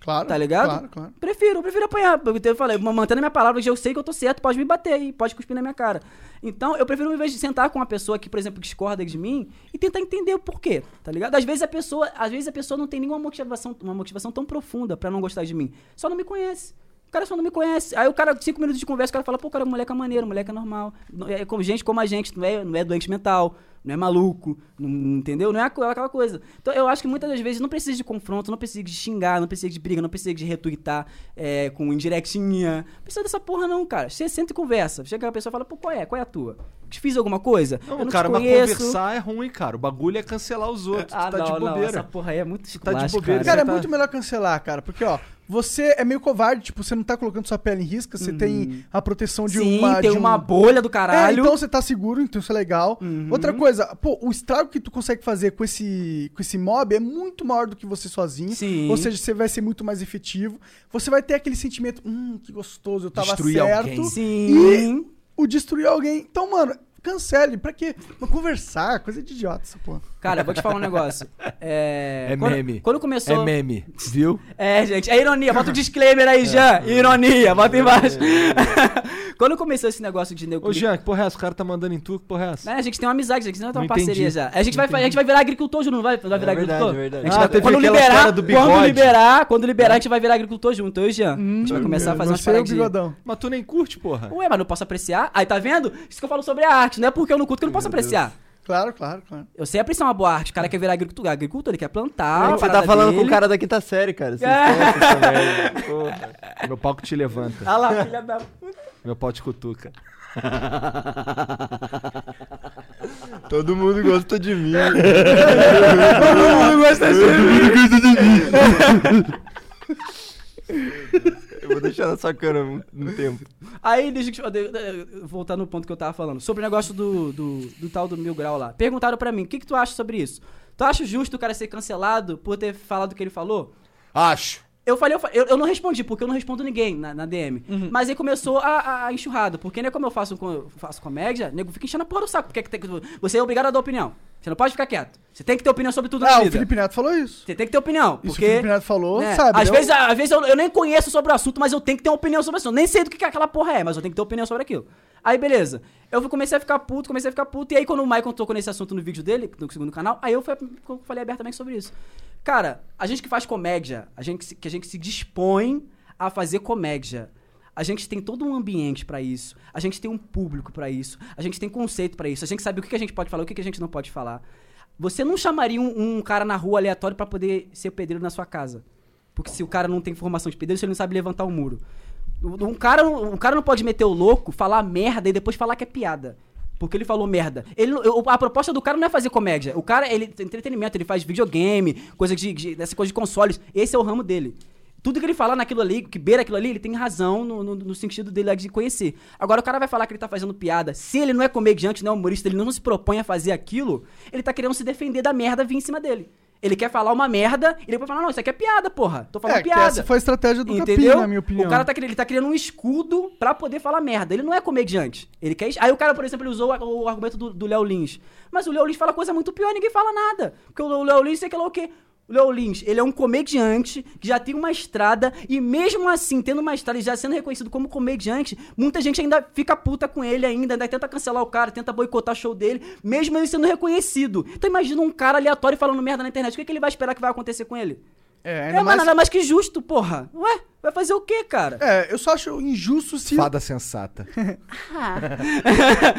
Claro, Tá ligado? Claro, claro. Prefiro, eu prefiro apanhar. Eu falei, mantendo a minha palavra, que eu sei que eu tô certo, pode me bater aí, pode cuspir na minha cara. Então, eu prefiro, em vez de sentar com uma pessoa que, por exemplo, discorda de mim e tentar entender o porquê, tá ligado? Às vezes a pessoa, às vezes a pessoa não tem nenhuma motivação, uma motivação tão profunda pra não gostar de mim. Só não me conhece. O cara só não me conhece. Aí o cara, cinco minutos de conversa, o cara fala, pô, cara, o moleque é maneiro, o moleque é normal. Não- É como gente como a gente, não é, não é doente mental, não é maluco, não- não- entendeu? Não é aqu- aquela coisa. Então eu acho que muitas das vezes não precisa de confronto, não precisa de xingar, não precisa de briga, não precisa de retweetar é, com indirectinha. Não precisa dessa porra, não, cara. Você senta e conversa. Chega a pessoa e fala, pô, qual é? Qual é a tua? Te fiz alguma coisa? Não, eu não cara, te mas conversar é ruim, cara. O bagulho é cancelar os outros. Ah, tu tá não, de não, bobeira. essa porra aí é muito tá de bobeira, cara. Cara, é tá- muito melhor cancelar, cara. Porque, ó, você é meio covarde, tipo, você não tá colocando sua pele em risco, você tem a proteção de Uhum. Sim, uma. tem de um- uma bolha do É, caralho. então você tá seguro, então isso é legal. Uhum. Outra coisa, pô, o estrago que tu consegue fazer com esse, com esse mob é muito maior do que você sozinho. Sim. Ou seja, você vai ser muito mais efetivo. Você vai ter aquele sentimento, hum, que gostoso, eu tava Destruir certo. alguém. Sim. O destruir alguém. Então, mano, cancele. Pra quê? Pra conversar, coisa de idiota essa porra. Cara, vou te falar um negócio. É, É quando, meme. Quando começou. É meme, viu? É, gente, é ironia. Bota o disclaimer aí, Jean. Ironia, bota embaixo. Quando começou esse negócio de nego. Ô, Jean, que porra é essa? O cara tá mandando em tu, que porra é essa? É, a gente tem uma amizade, a gente não tem uma entendi. parceria já. A gente, vai, a gente vai virar agricultor junto, não vai, vai virar É verdade, agricultor? é verdade. A gente Ah, vai, quando liberar, quando liberar, quando liberar, a gente vai virar agricultor junto, eu e Jean. a gente vai começar a fazer umas é paradinhas. Mas tu nem curte, porra. Ué, mas não posso apreciar? Aí, tá vendo? Isso que eu falo sobre a arte, não é porque eu não curto que eu não posso apreciar. Claro, claro, claro. Eu sei apreciar uma boa arte. O cara quer virar agricultor, agricultor ele quer plantar. a você tá falando com dele. o cara da quinta série, cara. Você É. Porra. Meu pau que te levanta. Ah lá, filha da puta. Meu pau te cutuca. Todo mundo gosta de mim. Todo mundo gosta Eu vou deixar na sua cara um, um tempo. Aí, deixa eu voltar no ponto que eu tava falando. Sobre o negócio do, do, do tal do Mil Grau lá. Perguntaram pra mim, o que, que tu acha sobre isso? Tu acha justo o cara ser cancelado por ter falado o que ele falou? Acho. Eu falei, eu, fa- eu, eu não respondi, porque eu não respondo ninguém na, na DM. Mas aí começou a, a, enxurrada. Porque, né, como eu faço, com- eu faço comédia, nego fica enchendo a porra do saco. Porque é tem você é obrigado a dar opinião. Você não pode ficar quieto. Você tem que ter opinião sobre tudo na Ah, o vida. Felipe Neto falou isso. Você tem que ter opinião. Isso Porque, o Felipe Neto falou, né, sabe? Às eu- vezes, às vezes eu, eu nem conheço sobre o assunto, mas eu tenho que ter uma opinião sobre o assunto. Nem sei do que, que aquela porra é, mas eu tenho que ter opinião sobre aquilo. Aí, beleza. Eu comecei a ficar puto, comecei a ficar puto. E aí, quando o Michael tocou nesse assunto no vídeo dele, no segundo canal, aí eu, fui- eu falei abertamente sobre isso. Cara, a gente que faz comédia, a gente que a gente se dispõe a fazer comédia. A gente tem todo um ambiente pra isso. A gente tem um público pra isso. A gente tem conceito pra isso. A gente sabe o que a gente pode falar, o que a gente não pode falar. Você não chamaria um, um cara na rua aleatório pra poder ser pedreiro na sua casa. Porque se o cara não tem formação de pedreiro, ele não sabe levantar um muro. Um cara, um cara não pode meter o louco, falar merda e depois falar que é piada. Porque ele falou merda. Ele, eu- a proposta do cara não é fazer comédia. O cara, ele tem entretenimento, ele faz videogame, coisa de, de, dessa coisa de consoles. Esse é o ramo dele. Tudo que ele fala naquilo ali, que beira aquilo ali, ele tem razão no, no, no sentido dele de conhecer. Agora, o cara vai falar que ele tá fazendo piada. Se ele não é comediante, não é humorista, ele não se propõe a fazer aquilo, ele tá querendo se defender da merda vir em cima dele. Ele quer falar uma merda e depois falar, não, isso aqui é piada, porra. Tô falando É, piada. essa foi a estratégia do Capim, Entendeu? na minha opinião. O cara tá, criando- ele tá criando um escudo pra poder falar merda. Ele não é comediante. Ele quer. Aí o cara, por exemplo, ele usou o, argumento do do Léo Lins. Mas o Léo Lins fala coisa muito pior e ninguém fala nada. Porque o Léo Lins sei que lá o quê? O Léo Lins, ele é um comediante que já tem uma estrada e mesmo assim, tendo uma estrada e já sendo reconhecido como comediante, muita gente ainda fica puta com ele ainda, ainda tenta cancelar o cara, tenta boicotar o show dele, mesmo ele sendo reconhecido. Então imagina um cara aleatório falando merda na internet, o que, que ele vai esperar que vai acontecer com ele? É, É, ainda mas mais... nada mais que justo, porra. Ué, vai fazer o quê, cara? É, eu só acho injusto se... Fada sensata.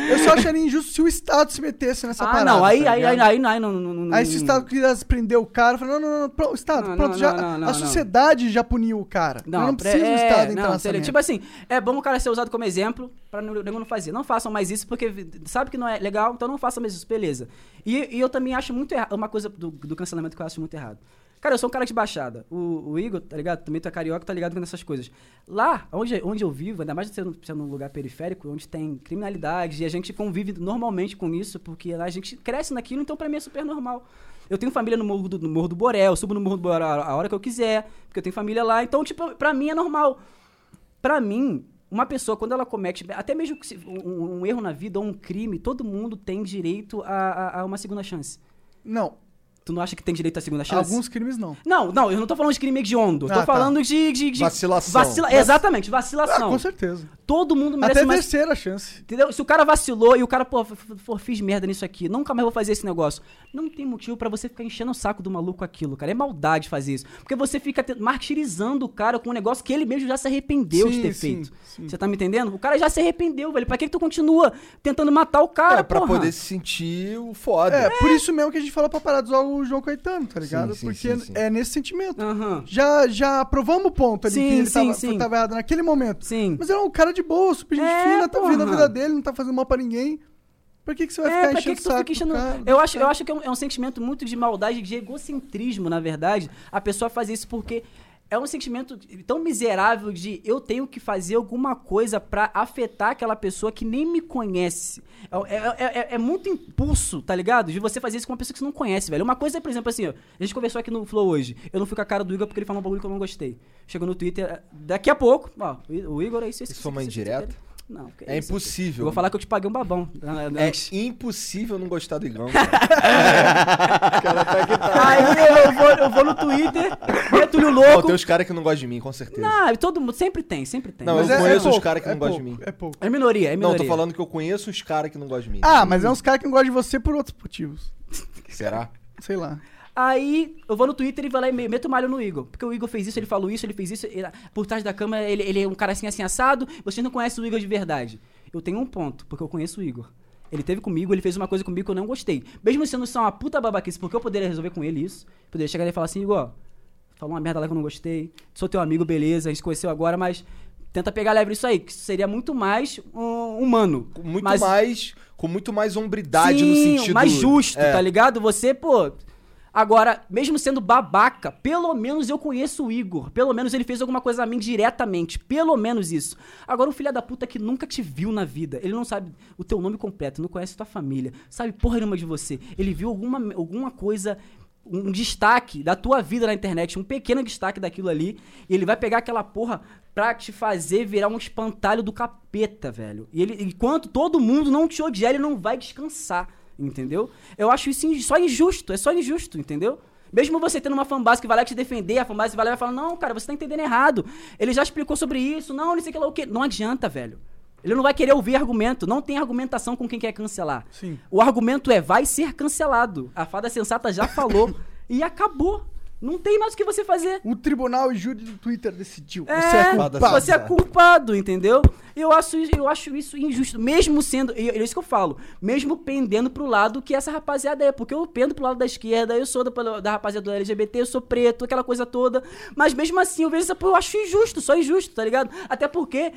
Eu só acharia injusto se o Estado se metesse nessa ah, parada. não, aí, tá aí, aí, aí, aí, não, não, não, Aí se o não- Estado quisesse prender o cara, falou, não, não, não, pronto, Estado, Não, pronto, não, já, não, não, não, a sociedade já puniu o cara. Não, eu não pre- preciso do é, Estado entrar não, nessa seria-. Tipo assim, é bom o cara ser usado como exemplo pra não, nego não fazer. Não façam mais isso porque sabe que não é legal, então não façam mais isso, beleza. E, e eu também acho muito errado, uma coisa do, do cancelamento que eu acho muito errado. Cara, eu sou um cara de baixada. O, o Igor, tá ligado? Também tu é carioca, tá ligado com essas coisas. Lá, onde, onde eu vivo, ainda mais sendo, sendo um lugar periférico, onde tem criminalidade, e a gente convive normalmente com isso, porque lá a gente cresce naquilo, então pra mim é super normal. Eu tenho família no Morro do, no Morro do Borel, subo no Morro do Borel a hora que eu quiser, porque eu tenho família lá, então, tipo, pra mim é normal. Pra mim, uma pessoa, quando ela comete, até mesmo um, um erro na vida ou um crime, todo mundo tem direito a, a- a uma segunda chance. Não, Tu não acha que tem direito à segunda chance? alguns crimes não. Não, não, eu não tô falando de crime hediondo. Eu tô Ah, tá. falando de, de, de- Vacilação. vacila- Exatamente, Ah, vacilação. com certeza. Todo mundo merece Até mais. terceira chance. Entendeu? Se o cara vacilou e o cara, pô, pô, fiz merda nisso aqui, nunca mais vou fazer esse negócio. Não tem motivo pra você ficar enchendo o saco do maluco aquilo, cara. É maldade fazer isso. Porque você fica te- martirizando o cara com um negócio que ele mesmo já se arrependeu de Sim, ter sim, feito. sim. Você tá me entendendo? O cara já se arrependeu, velho. Pra que, que tu continua tentando matar o cara, é, pra porra? poder se sentir o foda. É, por isso mesmo que a gente falou pra parar de usar o João Caetano, tá ligado? Sim, sim, Porque sim, sim. é nesse sentimento. Aham. Já, já provamos o ponto ali Sim, que ele sim, tava, sim. tava errado naquele momento. Sim. Mas ele é um cara de boa, super gente É, fina, tá vivendo a vida dele, não tá fazendo mal pra ninguém. Por que, que você vai É, ficar enchendo que, o que saco fica enchendo. do cara? Eu acho, eu acho que é um, é um sentimento muito de maldade, de egocentrismo, na verdade, a pessoa fazer isso porque é um sentimento tão miserável de eu tenho que fazer alguma coisa pra afetar aquela pessoa que nem me conhece. É, é- é- é- é muito impulso, tá ligado? De você fazer isso com uma pessoa que você não conhece, velho. Uma coisa é, por exemplo, assim, ó, a gente conversou aqui no Flow hoje. Eu não fui com a cara do Igor porque ele falou um bagulho que eu não gostei. Chegou no Twitter, daqui a pouco, ó, o Igor é isso, isso. Isso foi uma indireta? Não, que É isso, impossível. Eu vou falar que eu te paguei um babão. É impossível não gostar do Igão, cara. Aí eu vou, eu vou no Twitter, meto-lhe o Pô, louco. tem os caras que não gostam de mim, com certeza. Não, todo mundo sempre tem, sempre tem. Não, Mas eu é, conheço uns pouco, cara que não é gostam de mim. É pouco. é minoria, é Não, minoria. tô falando que eu conheço uns caras que não gostam de mim. Ah, mas é uns caras que não gostam de você por outros motivos. Será? Sei lá. Aí eu vou no Twitter e vou lá e me- meto o malho no Igor. Porque o Igor fez isso, ele falou isso, ele fez isso. ele- por trás da câmera, ele, ele é um cara assim, assim, assado. Vocês não conhecem o Igor de verdade. Eu tenho um ponto, porque eu conheço o Igor. Ele teve comigo, ele fez uma coisa comigo que eu não gostei. Mesmo sendo só uma puta babaquice, porque eu poderia resolver com ele isso. Poderia chegar e falar assim, Igor, falou uma merda lá que eu não gostei. Sou teu amigo, beleza, a gente conheceu agora, mas tenta pegar leve isso aí, que seria muito mais um, humano. Muito Mas- mais. Com muito mais hombridade no Sim, sentido. mais justo, É. tá ligado? Você, pô. Agora, mesmo sendo babaca, pelo menos eu conheço o Igor. Pelo menos ele fez alguma coisa a mim diretamente. Pelo menos isso. Agora, um filho da puta que nunca te viu na vida. Ele não sabe o teu nome completo, não conhece tua família, sabe porra nenhuma de você. Ele viu alguma, alguma coisa. Um destaque da tua vida na internet, um pequeno destaque daquilo ali, e ele vai pegar aquela porra pra te fazer virar um espantalho do capeta, velho. E ele, enquanto todo mundo não te odiar, ele não vai descansar, entendeu? Eu acho isso só injusto, é só injusto, entendeu? Mesmo você tendo uma fanbase que vai lá te defender, a fanbase vai lá e vai falar, não, cara, você tá entendendo errado. Ele já explicou sobre isso, não, não sei o que lá o quê. Não adianta, velho. Ele não vai querer ouvir argumento, não tem argumentação com quem quer cancelar. Sim. O argumento é, vai ser cancelado. A fada sensata já falou e acabou. Não tem mais o que você fazer. O tribunal e júri do Twitter decidiu. É, Você é culpado. você é culpado, entendeu? Eu acho, isso- eu acho isso injusto, mesmo sendo, é isso que eu falo, mesmo pendendo pro lado que essa rapaziada é, porque eu pendo pro lado da esquerda, eu sou da, da rapaziada do LGBT, eu sou preto, aquela coisa toda, mas mesmo assim eu vejo essa eu acho injusto, só injusto, tá ligado? Até porque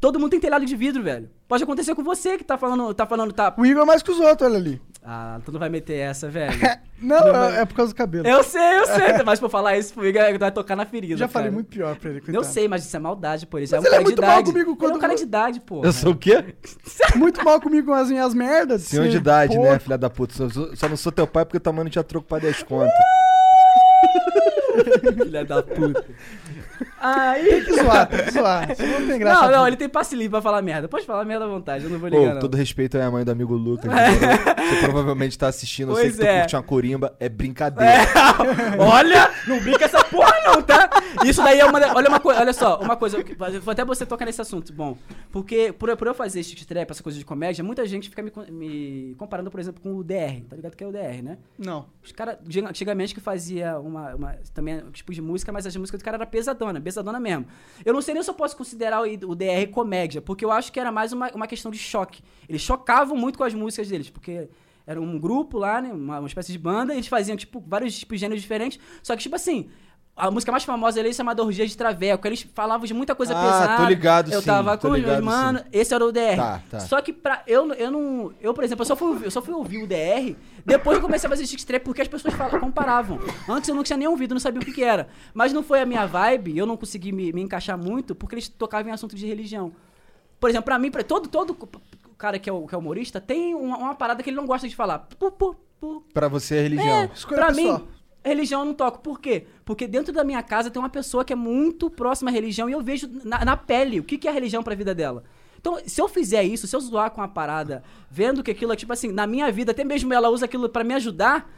todo mundo tem telhado de vidro, velho. Pode acontecer com você que tá falando, tá falando, tá... O Igor é mais que os outros, olha ali. Ah, tu não vai meter essa, velho. Não, Não, é, é por causa do cabelo. Eu sei, eu sei, mas por falar isso, comigo vai tocar na ferida, Já falei cara. muito pior pra ele, Eu coitado. sei, mas isso é maldade, pô. Ele Mas já é um ele é cara muito de mal idade. comigo Ele é quando um cara eu- de idade, pô. Eu sou o quê? Muito mal comigo com as minhas merdas. Senhor de idade, Pô, né, filha da puta? Só, só- só não sou teu pai porque tua mãe não tinha troco pra 10 conto. Filha da puta. Aí. Tem que zoar, tem que zoar. Senão não tem graça. Não, não, ele tem passe livre pra falar merda. Pode falar merda à vontade, eu não vou ligar, Pô, não. todo respeito à mãe do amigo Lucas. Você provavelmente tá assistindo, eu sei Pois que tu é. curte uma corimba, é brincadeira. olha, não brinca essa porra não, tá? Isso daí é uma... Olha uma coisa, olha só, uma coisa, que- vou até você tocar nesse assunto, bom, porque por, por eu fazer esse trap, essa coisa de comédia, muita gente fica me, me comparando, por exemplo, com o DR, tá ligado que é o DR, né? Não. Os caras, antigamente, que fazia uma, uma- também um tipo de música, mas as músicas do cara era pesadona, pesadona mesmo. Eu não sei nem se eu posso considerar o, o DR comédia, porque eu acho que era mais uma, uma questão de choque. Eles chocavam muito com as músicas deles, porque era um grupo lá, né, uma, uma espécie de banda, e eles faziam, tipo, vários tipos de gêneros diferentes, só que, tipo assim... A música mais famosa ali é chamada Orgia de Traveco. Eles falavam de muita coisa Ah, pesada. tô ligado, Eu sim, tava com os ligado, meus mano. sim. Esse era o DR. Tá, tá. Só que pra. Eu, eu não. Eu, por exemplo, eu só fui, ouvir- eu só fui ouvir o DR depois que eu comecei a fazer Six Trap porque as pessoas falavam, comparavam. Antes eu não tinha nem ouvido, não sabia o que, que era. Mas não foi a minha vibe, eu não consegui me, me encaixar muito porque eles tocavam em assunto de religião. Por exemplo, pra mim, pra todo, todo cara que é, o, que é humorista tem uma, uma parada que ele não gosta de falar. Pu, pu, pu. Pra você é religião. Escolha Pra pessoal. mim, religião eu não toco. Por quê? Porque dentro da minha casa tem uma pessoa que é muito próxima à religião e eu vejo na, na pele o que, que é a religião pra vida dela. Então, se eu fizer isso, se eu zoar com a parada, vendo que aquilo é tipo assim, na minha vida, até mesmo ela usa aquilo pra me ajudar,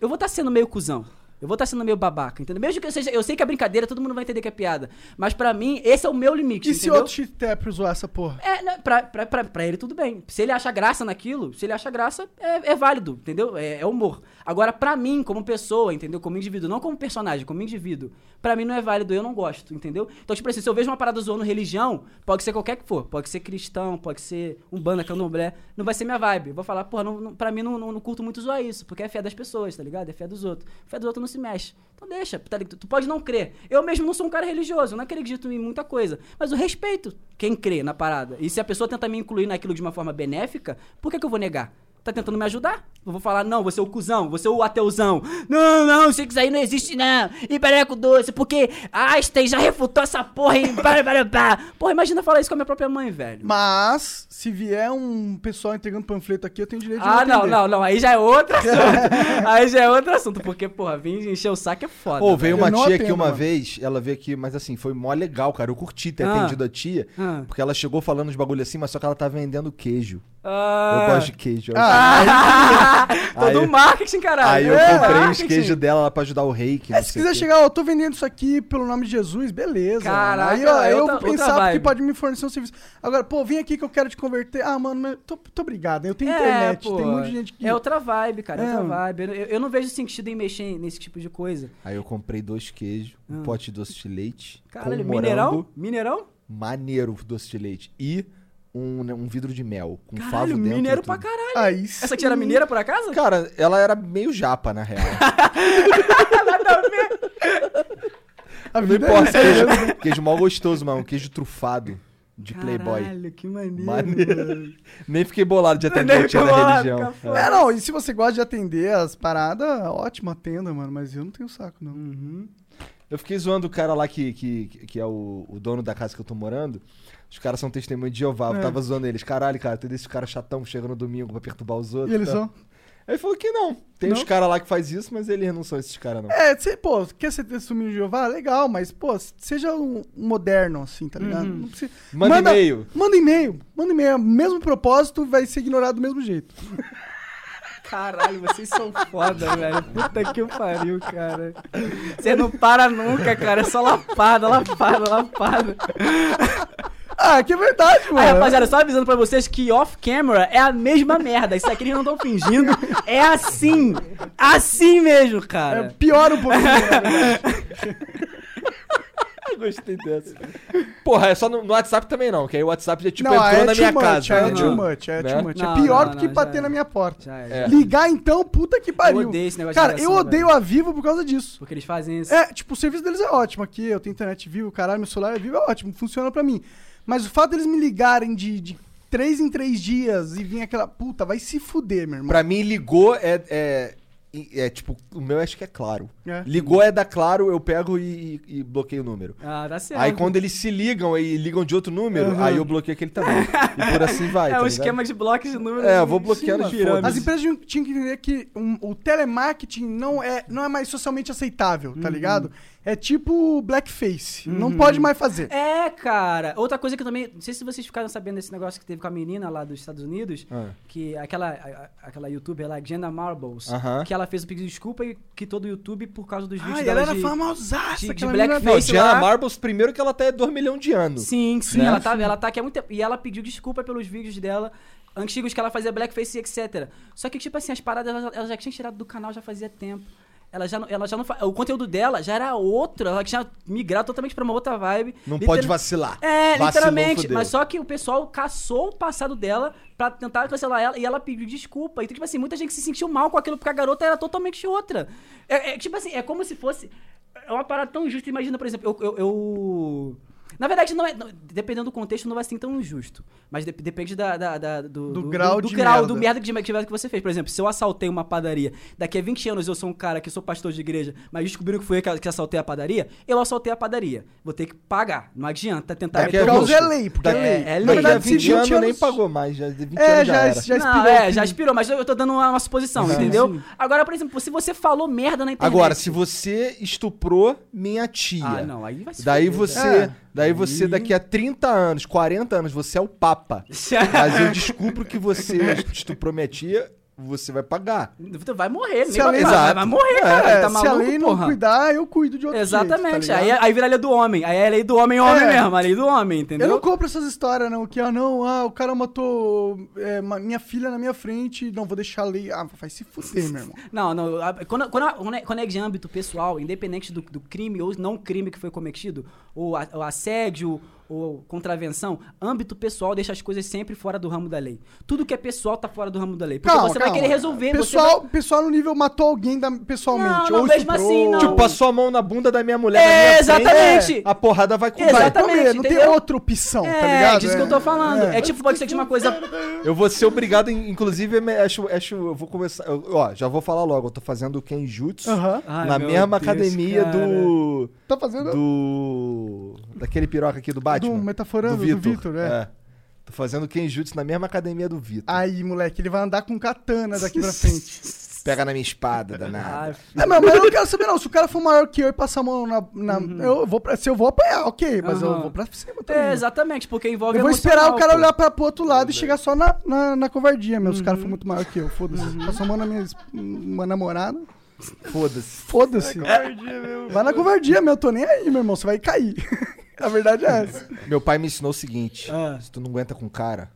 eu vou estar sendo meio cuzão. Eu vou estar sendo meio babaca, entendeu? Mesmo que eu seja. Eu sei que é brincadeira, todo mundo vai entender que é piada. Mas pra mim, esse é o meu limite. E se entendeu? outro cheat tap zoar essa porra? É, né, pra, pra, pra, pra ele tudo bem. Se ele acha graça naquilo, se ele acha graça, é, é válido, entendeu? É, é humor. Agora, pra mim, como pessoa, entendeu? Como indivíduo, não como personagem, como indivíduo, pra mim não é válido, eu não gosto, entendeu? Então, tipo assim, se eu vejo uma parada zoando religião, pode ser qualquer que for. Pode ser cristão, pode ser umbanda, candomblé, não vai ser minha vibe. Eu vou falar, porra, não, não, pra mim não, não, não curto muito zoar isso, porque é fé das pessoas, tá ligado? É fé dos outros. Fé dos outros não se mexe. Então deixa, tá? Tu pode não crer. Eu mesmo não sou um cara religioso, eu não acredito em muita coisa. Mas eu respeito quem crê na parada. E se a pessoa tenta me incluir naquilo de uma forma benéfica, por que, que eu vou negar? Tá tentando me ajudar. Eu vou falar, não, você é o cuzão, você é o ateuzão. Não, não, sei que isso aí não existe, não. E pereco doce, porque Einstein já refutou essa porra e pá, pá, pá. Porra, imagina falar isso com a minha própria mãe, velho. Mas, se vier um pessoal entregando panfleto aqui, eu tenho direito de Ah, não, não, não. Aí já é outro assunto. aí já é outro assunto. Porque, porra, vir encher o saco é foda. Pô, veio uma tia aqui atendo, uma mano. vez, ela veio aqui, mas assim, foi mó legal, cara. Eu curti ter Ah. atendido a tia, Ah. porque ela chegou falando uns bagulho assim, mas só que ela tá vendendo queijo. Ah. Eu gosto de queijo. Ah, Todo Aí- marketing, caralho. Aí eu É, comprei marketing. queijos dela lá pra ajudar o reiki. É, se quiser chegar, ó, eu tô vendendo isso aqui pelo nome de Jesus, beleza. Caraca, aí, ó, é eu outra- vou pensar vibe. pode me fornecer um serviço. Agora, pô, vem aqui que eu quero te converter. Ah, mano, mas tô, tô obrigado. Eu tenho É, internet, pô, tem muita gente que. É outra vibe, cara. É, É. outra vibe. Eu, eu não vejo sentido em mexer nesse tipo de coisa. Aí eu comprei dois queijos, um Ah. pote de doce de leite. Caralho, com mineirão? Mineirão? Maneiro doce de leite. E um, né, um vidro de mel com favo Caralho, dentro. mineiro pra caralho. Aí Essa aqui era mineira, por acaso? Cara, ela era meio japa, na real. A Não vida é importa, essa, né? queijo, queijo mal gostoso, mano. Um queijo trufado de Playboy. Caralho, que maneiro. Maneiro. Nem fiquei bolado de atender a tia da religião. É, não, e se você gosta de atender as paradas, ótimo, atenda, mano. Mas eu não tenho saco, não. Uhum. Eu fiquei zoando o cara lá que, que, que é o, o dono da casa que eu tô morando. Os caras são testemunho de Jeová. Eu É. tava zoando eles. Caralho, cara, tem desses caras chatão que chegam no domingo pra perturbar os outros. E eles tá? são. Aí ele falou que não. Tem Não? uns caras lá que faz isso, mas eles não são esses caras, não. É, você, pô, quer ser testemunho de Jeová? Legal, mas, pô, seja um moderno, assim, tá ligado? Uhum. Não precisa- Manda e-mail. Manda e-mail. Manda e-mail. Mesmo propósito, vai ser ignorado do mesmo jeito. Caralho, vocês são foda, velho. Puta que pariu, cara. Você não para nunca, cara. É só lapada, lapada, lapada. Ah, que é verdade, mano. Aí, rapaziada, só avisando pra vocês que off-camera é a mesma merda. Isso aqui eles não estão fingindo. É assim. Assim mesmo, É, cara. pior um pouquinho. Eu gostei dessa. Porra, é só no, no WhatsApp também não, que aí o WhatsApp já tipo não, entrou é na minha much, casa. É entendeu? too much, é Né? too much. Não, é pior não, do que não, bater na é. minha porta. Já, É. já. Ligar então, puta que pariu. Eu odeio esse negócio de Cara, ligação, eu odeio velho. a Vivo por causa disso. Porque eles fazem isso. É, tipo, o serviço deles é ótimo aqui, eu tenho internet vivo, caralho, meu celular é vivo, é ótimo, funciona pra mim. Mas o fato deles me ligarem de, de três em três dias e vir aquela, puta, vai se fuder, meu irmão. Pra mim, ligou é, é. É tipo, o meu acho que é claro. É. Ligou é da Claro, eu pego e, e bloqueio o número. Ah, dá certo. Aí quando eles se ligam e ligam de outro número, Uhum. aí eu bloqueio aquele também. e por assim vai. É tá um ligado? esquema de blocos de números. É, eu vou bloqueando Sim, as pirâmide. foda-se. As empresas tinham- que entender que um- o telemarketing não é, não é mais socialmente aceitável, Uhum. tá ligado? É tipo blackface, não pode mais fazer. É, cara. Outra coisa que eu também. Não sei se vocês ficaram sabendo desse negócio que teve com a menina lá dos Estados Unidos. Ah. Que aquela, a- aquela youtuber lá, Jenna Marbles. Que ela fez o pedido de desculpa e quitou do YouTube por causa dos vídeos Ai, dela ela era de... famosaça, de- de blackface. Não, Diana lá- Marbles, primeiro que ela tá é 2 milhões de anos. Sim, sim. Né? Ela, tá, ela tá aqui há muito tempo. E ela pediu desculpa pelos vídeos dela, antigos que ela fazia blackface e etc. Só que, tipo assim, as paradas ela, ela já tinha tirado do canal já fazia tempo. Ela já, não- ela já não O conteúdo dela já era outro. Ela tinha migrado totalmente pra uma outra vibe. Não pode vacilar. É, Vacilou, literalmente. fudeu. Mas só que o pessoal caçou o passado dela pra tentar cancelar ela e ela pediu desculpa. Então, tipo assim, muita gente se sentiu mal com aquilo porque a garota era totalmente outra. É, é, tipo assim, é como se fosse. É uma parada tão injusta. Imagina, por exemplo, eu. eu- eu- Na verdade, não é, não- dependendo do contexto, não vai ser tão injusto. Mas de- depende da, da- da- do, Do grau do, de grau, merda. do merda que, que, que você fez. Por exemplo, se eu assaltei uma padaria, daqui a 20 anos eu sou um cara que sou pastor de igreja, mas descobriram que fui eu que, que assaltei a padaria, eu assaltei a padaria. Vou ter que pagar. Não adianta tentar Daqui É, a por causa 20 é lei, porque é lei. é lei. Na Daqui a verdade, se 20 anos, nem pagou mais. Já, 20 É, anos já, já, já não, expirou. é, filho. já expirou, mas eu, eu tô dando uma, uma suposição, Sim, entendeu? sim. Agora, por exemplo, se você falou merda na internet. Agora, se você estuprou minha tia. Ah, não, aí vai se Daí fuder, você, É. daí você daqui a 30 anos, 40 anos, você é o papa. Mas eu descubro que você estuprou minha tia, você vai pagar. Vai morrer, Se nem a vai, lei- vai, Exato. vai morrer, É, cara. É, tá se maluco, a lei não porra? cuidar, eu cuido de outro Exatamente. jeito, tá aí, aí vira a lei do homem. Aí é a lei do homem, homem É. mesmo. A lei do homem, Eu entendeu? não compro essas histórias, não. Que, ah, não, ah, o cara matou é, minha filha na minha frente, não vou deixar a lei. Ah, vai se fuder, meu irmão. Não, não. Quando, quando, quando é- quando é de âmbito pessoal, independente do, do crime ou não crime que foi cometido, ou a- o assédio, ou contravenção, âmbito pessoal deixa as coisas sempre fora do ramo da lei. Tudo que é pessoal tá fora do ramo da lei. Porque Calma, você vai calma. querer resolver. você Pessoal, vai- pessoal no nível matou alguém da- pessoalmente. Não, não, ou mesmo estuprou. assim, não. Tipo, passou a mão na bunda da minha mulher É, na minha exatamente. frente, a porrada vai com Vai Exatamente, comer, não tem outra opção, É, tá ligado? disso que eu tô falando. É, tipo, pode ser de uma coisa. Eu vou ser obrigado, inclusive, acho, acho, eu vou começar. eu- ó, já vou falar logo, eu tô fazendo Kenjutsu Aham. Ai, na mesma Deus, academia cara. do. Tá fazendo Do. Daquele piroca aqui do Batman. do metaforando, do Vitor, Vitor, é. Tô fazendo Kenjutsu na mesma academia do Vitor. Aí, moleque, ele vai andar com katana daqui pra frente. Pega na minha espada, danada. Ai, É, mas, mas eu não quero saber, não. Se o cara for maior que eu e passar a mão na. na- eu vou pra, se eu vou apanhar, ok, mas eu Uhum. vou pra cima também. É, exatamente, porque envolve eu vou esperar o cara pô. olhar pra, pro outro lado e chegar só na, na, na covardia, meu. Se o cara Uhum. for muito maior que eu, foda-se. Passou a mão na minha uma namorada, Foda-se. foda-se. Vai na covardia, meu. Eu tô nem aí, meu irmão. Você vai cair. a verdade é essa. Meu pai me ensinou o seguinte: Ah. se tu não aguenta com o cara,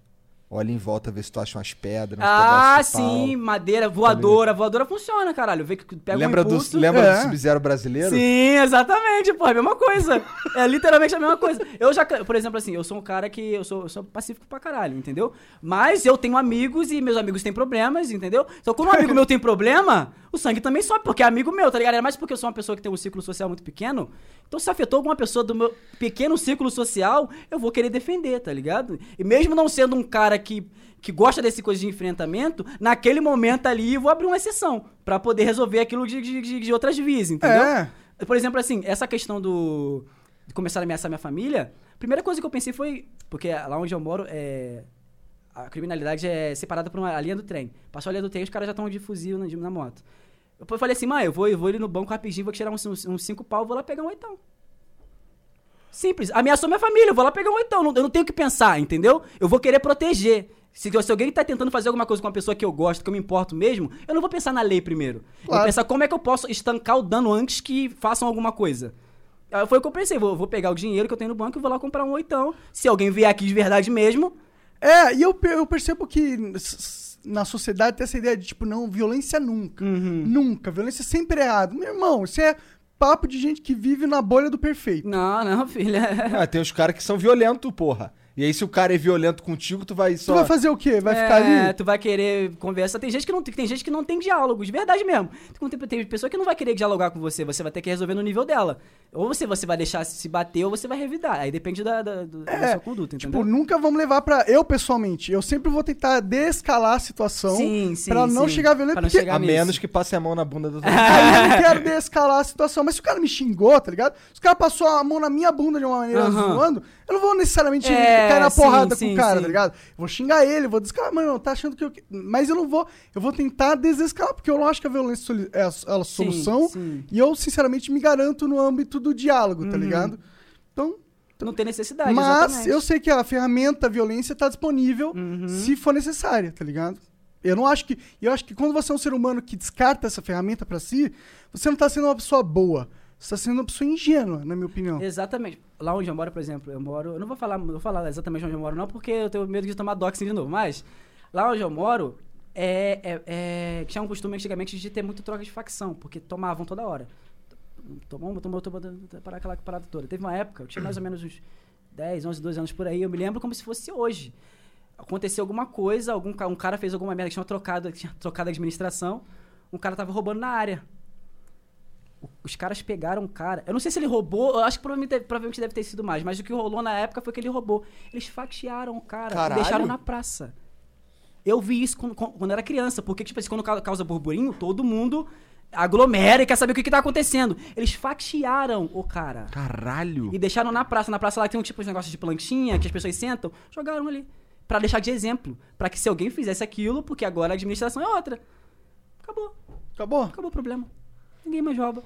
olha em volta, vê se tu acha umas pedras. Ah, pedaços de pau. sim, madeira, voadora. Voadora funciona, caralho. Vê que pega Lembra, um do, lembra É. do Sub-Zero brasileiro? Sim, exatamente, pô, é a mesma coisa. É literalmente a mesma coisa. Eu já, por exemplo, assim, eu sou um cara que eu sou, eu sou pacífico pra caralho, entendeu? Mas eu tenho amigos e meus amigos têm problemas, entendeu? Então quando um amigo meu tem problema, o sangue também sobe, porque é amigo meu, tá ligado? É mais porque eu sou uma pessoa que tem um ciclo social muito pequeno. Então se afetou alguma pessoa do meu pequeno ciclo social, eu vou querer defender, tá ligado? E mesmo não sendo um cara que que gosta desse coisa de enfrentamento, naquele momento ali eu vou abrir uma exceção pra poder resolver aquilo de, de, de- outras vias, entendeu? É. Por exemplo, assim, essa questão do. de começar a ameaçar minha família, a primeira coisa que eu pensei foi. Porque lá onde eu moro, é. A criminalidade é separada por uma a linha do trem. Passou a linha do trem, os caras já estão de fuzil na, na moto. Eu falei assim, mãe, eu vou, eu vou ali no banco rapidinho, vou tirar uns, uns, uns cinco pau, vou lá pegar um oitão. Simples. Ameaçou minha família, eu vou lá pegar um oitão. Não- eu não tenho o que pensar, entendeu? Eu vou querer proteger. Se, se alguém tá tentando fazer alguma coisa com uma pessoa que eu gosto, que eu me importo mesmo, eu não vou pensar na lei primeiro. Eu Claro. vou pensar como é que eu posso estancar o dano antes que façam alguma coisa. Aí Foi o que eu pensei, vou, vou pegar o dinheiro que eu tenho no banco e vou lá comprar um oitão. Se alguém vier aqui de verdade mesmo, É, e eu, eu percebo que na sociedade tem essa ideia de, tipo, não, violência nunca. Uhum. Nunca. Violência sempre é errado. Meu irmão, isso é papo de gente que vive na bolha do perfeito. não, não, filha. Ah, tem os caras que são violentos, porra. E aí, se o cara é violento contigo, tu vai Tu só. vai fazer o quê? Vai ficar É, ali? tu vai querer conversar. Tem gente que não tem, tem gente que não tem diálogo, de verdade mesmo. Tem, tem, tem pessoa que não vai querer dialogar com você, você vai ter que resolver no nível dela. Ou você, você vai deixar se bater ou você vai revidar. Aí depende da, da, do- da É, sua conduta, entendeu? Tipo, nunca vamos levar pra. Eu, pessoalmente, eu sempre vou tentar desescalar a situação sim, sim, pra não sim. chegar violento, não porque chegar A nisso. menos que passe a mão na bunda do outro. Aí eu não quero desescalar a situação. Mas se o cara me xingou, tá ligado? Se o cara passou a mão na minha bunda de uma maneira Aham. zoando, eu não vou necessariamente É, cair na sim, porrada sim, com o cara, sim. tá ligado? Eu vou xingar ele, vou desescalar, mano, tá achando que eu. Mas eu não vou. Eu vou tentar desescalar, porque eu não acho que a violência é a, é a solução. sim. E eu, sinceramente, me garanto no âmbito do diálogo, tá Uhum. ligado? Então. Não tem necessidade, Mas exatamente. eu sei que a ferramenta violência tá disponível Uhum. se for necessária, tá ligado? Eu não acho que. Eu acho que quando você é um ser humano que descarta essa ferramenta pra si, você não tá sendo uma pessoa boa. Você tá sendo uma pessoa ingênua, na minha opinião. Exatamente. Lá onde eu moro, por exemplo, eu moro. Eu não vou falar, não vou falar exatamente onde eu moro, não, porque eu tenho medo de tomar doxing de novo. Mas lá onde eu moro, é, é, é, tinha um costume antigamente de ter muito troca de facção, porque tomavam toda hora. Tomou, tomou, tomou, para aquela parada toda. Teve uma época, eu tinha mais ou menos uns 10, 11, 12 anos por aí, eu me lembro como se fosse hoje. Aconteceu alguma coisa, algum, um cara fez alguma merda, tinha trocado, tinha trocado a administração, um cara tava roubando na área. Os caras pegaram o cara. Eu não sei se ele roubou, eu acho que provavelmente deve, provavelmente deve ter sido mais, mas o que rolou na época foi que ele roubou. Eles fatiaram o cara Caralho. e deixaram na praça. Eu vi isso quando, quando era criança, porque, tipo assim, quando ca- causa burburinho, todo mundo aglomera e quer saber o que, que tá acontecendo. Eles fatiaram o cara. Caralho. E deixaram na praça. Na praça lá tem um tipo de negócio de planchinha que as pessoas sentam. Jogaram ali. Pra deixar de exemplo. Pra que se alguém fizesse aquilo, porque agora a administração é outra. Acabou. Acabou? Acabou o problema. Ninguém mais rouba.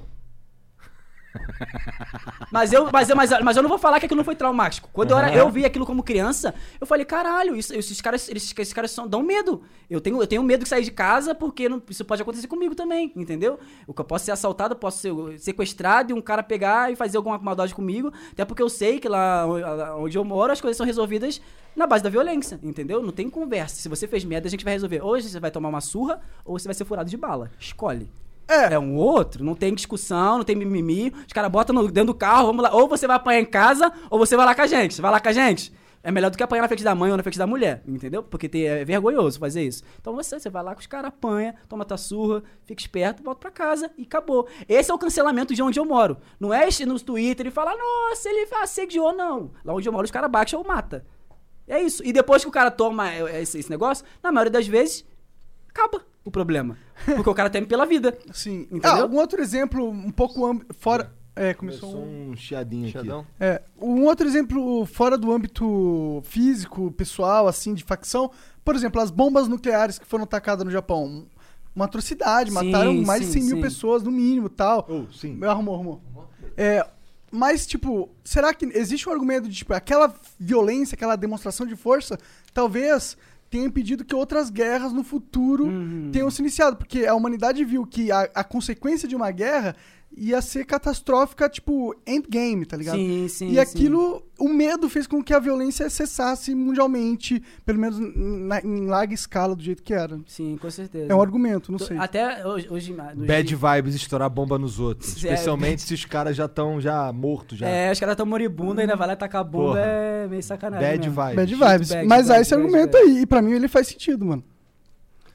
mas, eu, mas, eu, mas, mas eu não vou falar que aquilo não foi traumático. Quando eu, era, eu vi aquilo como criança, eu falei, caralho, isso- esses caras, eles, esses caras são, dão medo. Eu tenho, eu tenho medo de sair de casa porque não- isso pode acontecer comigo também, entendeu? Eu posso ser assaltado, posso ser sequestrado e um cara pegar e fazer alguma maldade comigo. Até porque eu sei que lá onde eu moro as coisas são resolvidas na base da violência, entendeu? Não tem conversa. Se você fez merda, a gente vai resolver. Ou você vai tomar uma surra ou você vai ser furado de bala. Escolhe. É. É um outro, não tem discussão, não tem mimimi. Os caras botam dentro do carro, vamos lá. Ou você vai apanhar em casa, ou você vai lá com a gente. Vai lá com a gente. É melhor do que apanhar na frente da mãe ou na frente da mulher, entendeu? Porque é vergonhoso fazer isso. Então você, você vai lá com os caras, apanha, toma tua surra, fica esperto, volta pra casa e acabou. Esse é o cancelamento de onde eu moro. Não é este no Twitter e falar, nossa, ele assediou, não. Lá onde eu moro, os caras baixam ou mata. É isso. E depois que o cara toma é, esse, esse negócio, na maioria das vezes, acaba o problema. Porque o cara teme pela vida. Sim. Entendeu? Ah, um outro exemplo um pouco amb- fora. É, começou Começou um. um chiadinho Xadão. aqui. É, um outro exemplo fora do âmbito físico, pessoal, assim, de facção. Por exemplo, as bombas nucleares que foram tacadas no Japão. Uma atrocidade, Sim, mataram mais de sim, 100 mil sim. pessoas, no mínimo, tal. Oh, sim. Arrumou, arrumou. É, mas, tipo, será que existe um argumento de, tipo, aquela violência, aquela demonstração de força, talvez tenha impedido que outras guerras no futuro Uhum. tenham se iniciado? Porque a humanidade viu que a, a consequência de uma guerra ia ser catastrófica, tipo, endgame, tá ligado? Sim, sim. e sim. aquilo, o medo fez com que a violência cessasse mundialmente, pelo menos na- em larga escala, do jeito que era. Sim, com certeza. É um argumento, não Tô- sei. Até hoje. hoje Bad dias- vibes estourar bomba nos outros. É. Especialmente se os caras já estão já mortos já. É, os caras tão moribundos, ainda vai lá tacar a bomba, Porra. é meio sacanagem. Bad mesmo. vibes. Bad vibes. bad, Mas há bad, esse bad, argumento bad. aí, e pra mim ele faz sentido, mano.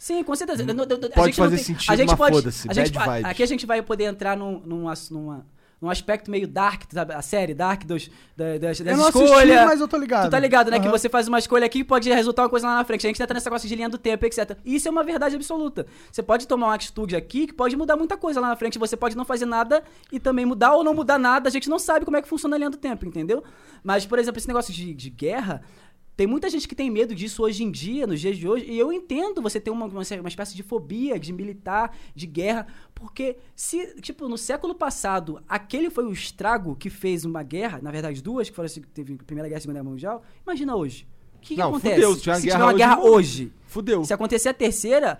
Sim, com certeza. No- a Pode gente não fazer tem- sentido, a gente mas pode, foda-se, a gente vibes. Aqui a gente vai poder entrar num, num, numa- num aspecto meio dark, sabe? A série dark dos, da, das, das eu não assisti, escolhas. mas eu tô ligado. Tu tá ligado, né? Que Aham. você faz uma escolha aqui e pode resultar uma coisa lá na frente. A gente entra nessa negócio de linha do tempo, etc. E isso é uma verdade absoluta. Você pode tomar uma atitude aqui que pode mudar muita coisa lá na frente. Você pode não fazer nada e também mudar ou não mudar nada. A gente não sabe como é que funciona a linha do tempo, entendeu? Mas, por exemplo, esse negócio de, de guerra. Tem muita gente que tem medo disso hoje em dia, nos dias de hoje, e eu entendo você ter uma, uma, uma espécie de fobia de militar, de guerra, porque se, tipo, no século passado, aquele foi o estrago que fez uma guerra, na verdade duas, que foram, assim, teve a Primeira Guerra e a Segunda Guerra Mundial, imagina hoje. O que, que Não, acontece? fudeu, se tiver uma se guerra tiver uma hoje, guerra morre. hoje, Fudeu. se acontecer a terceira,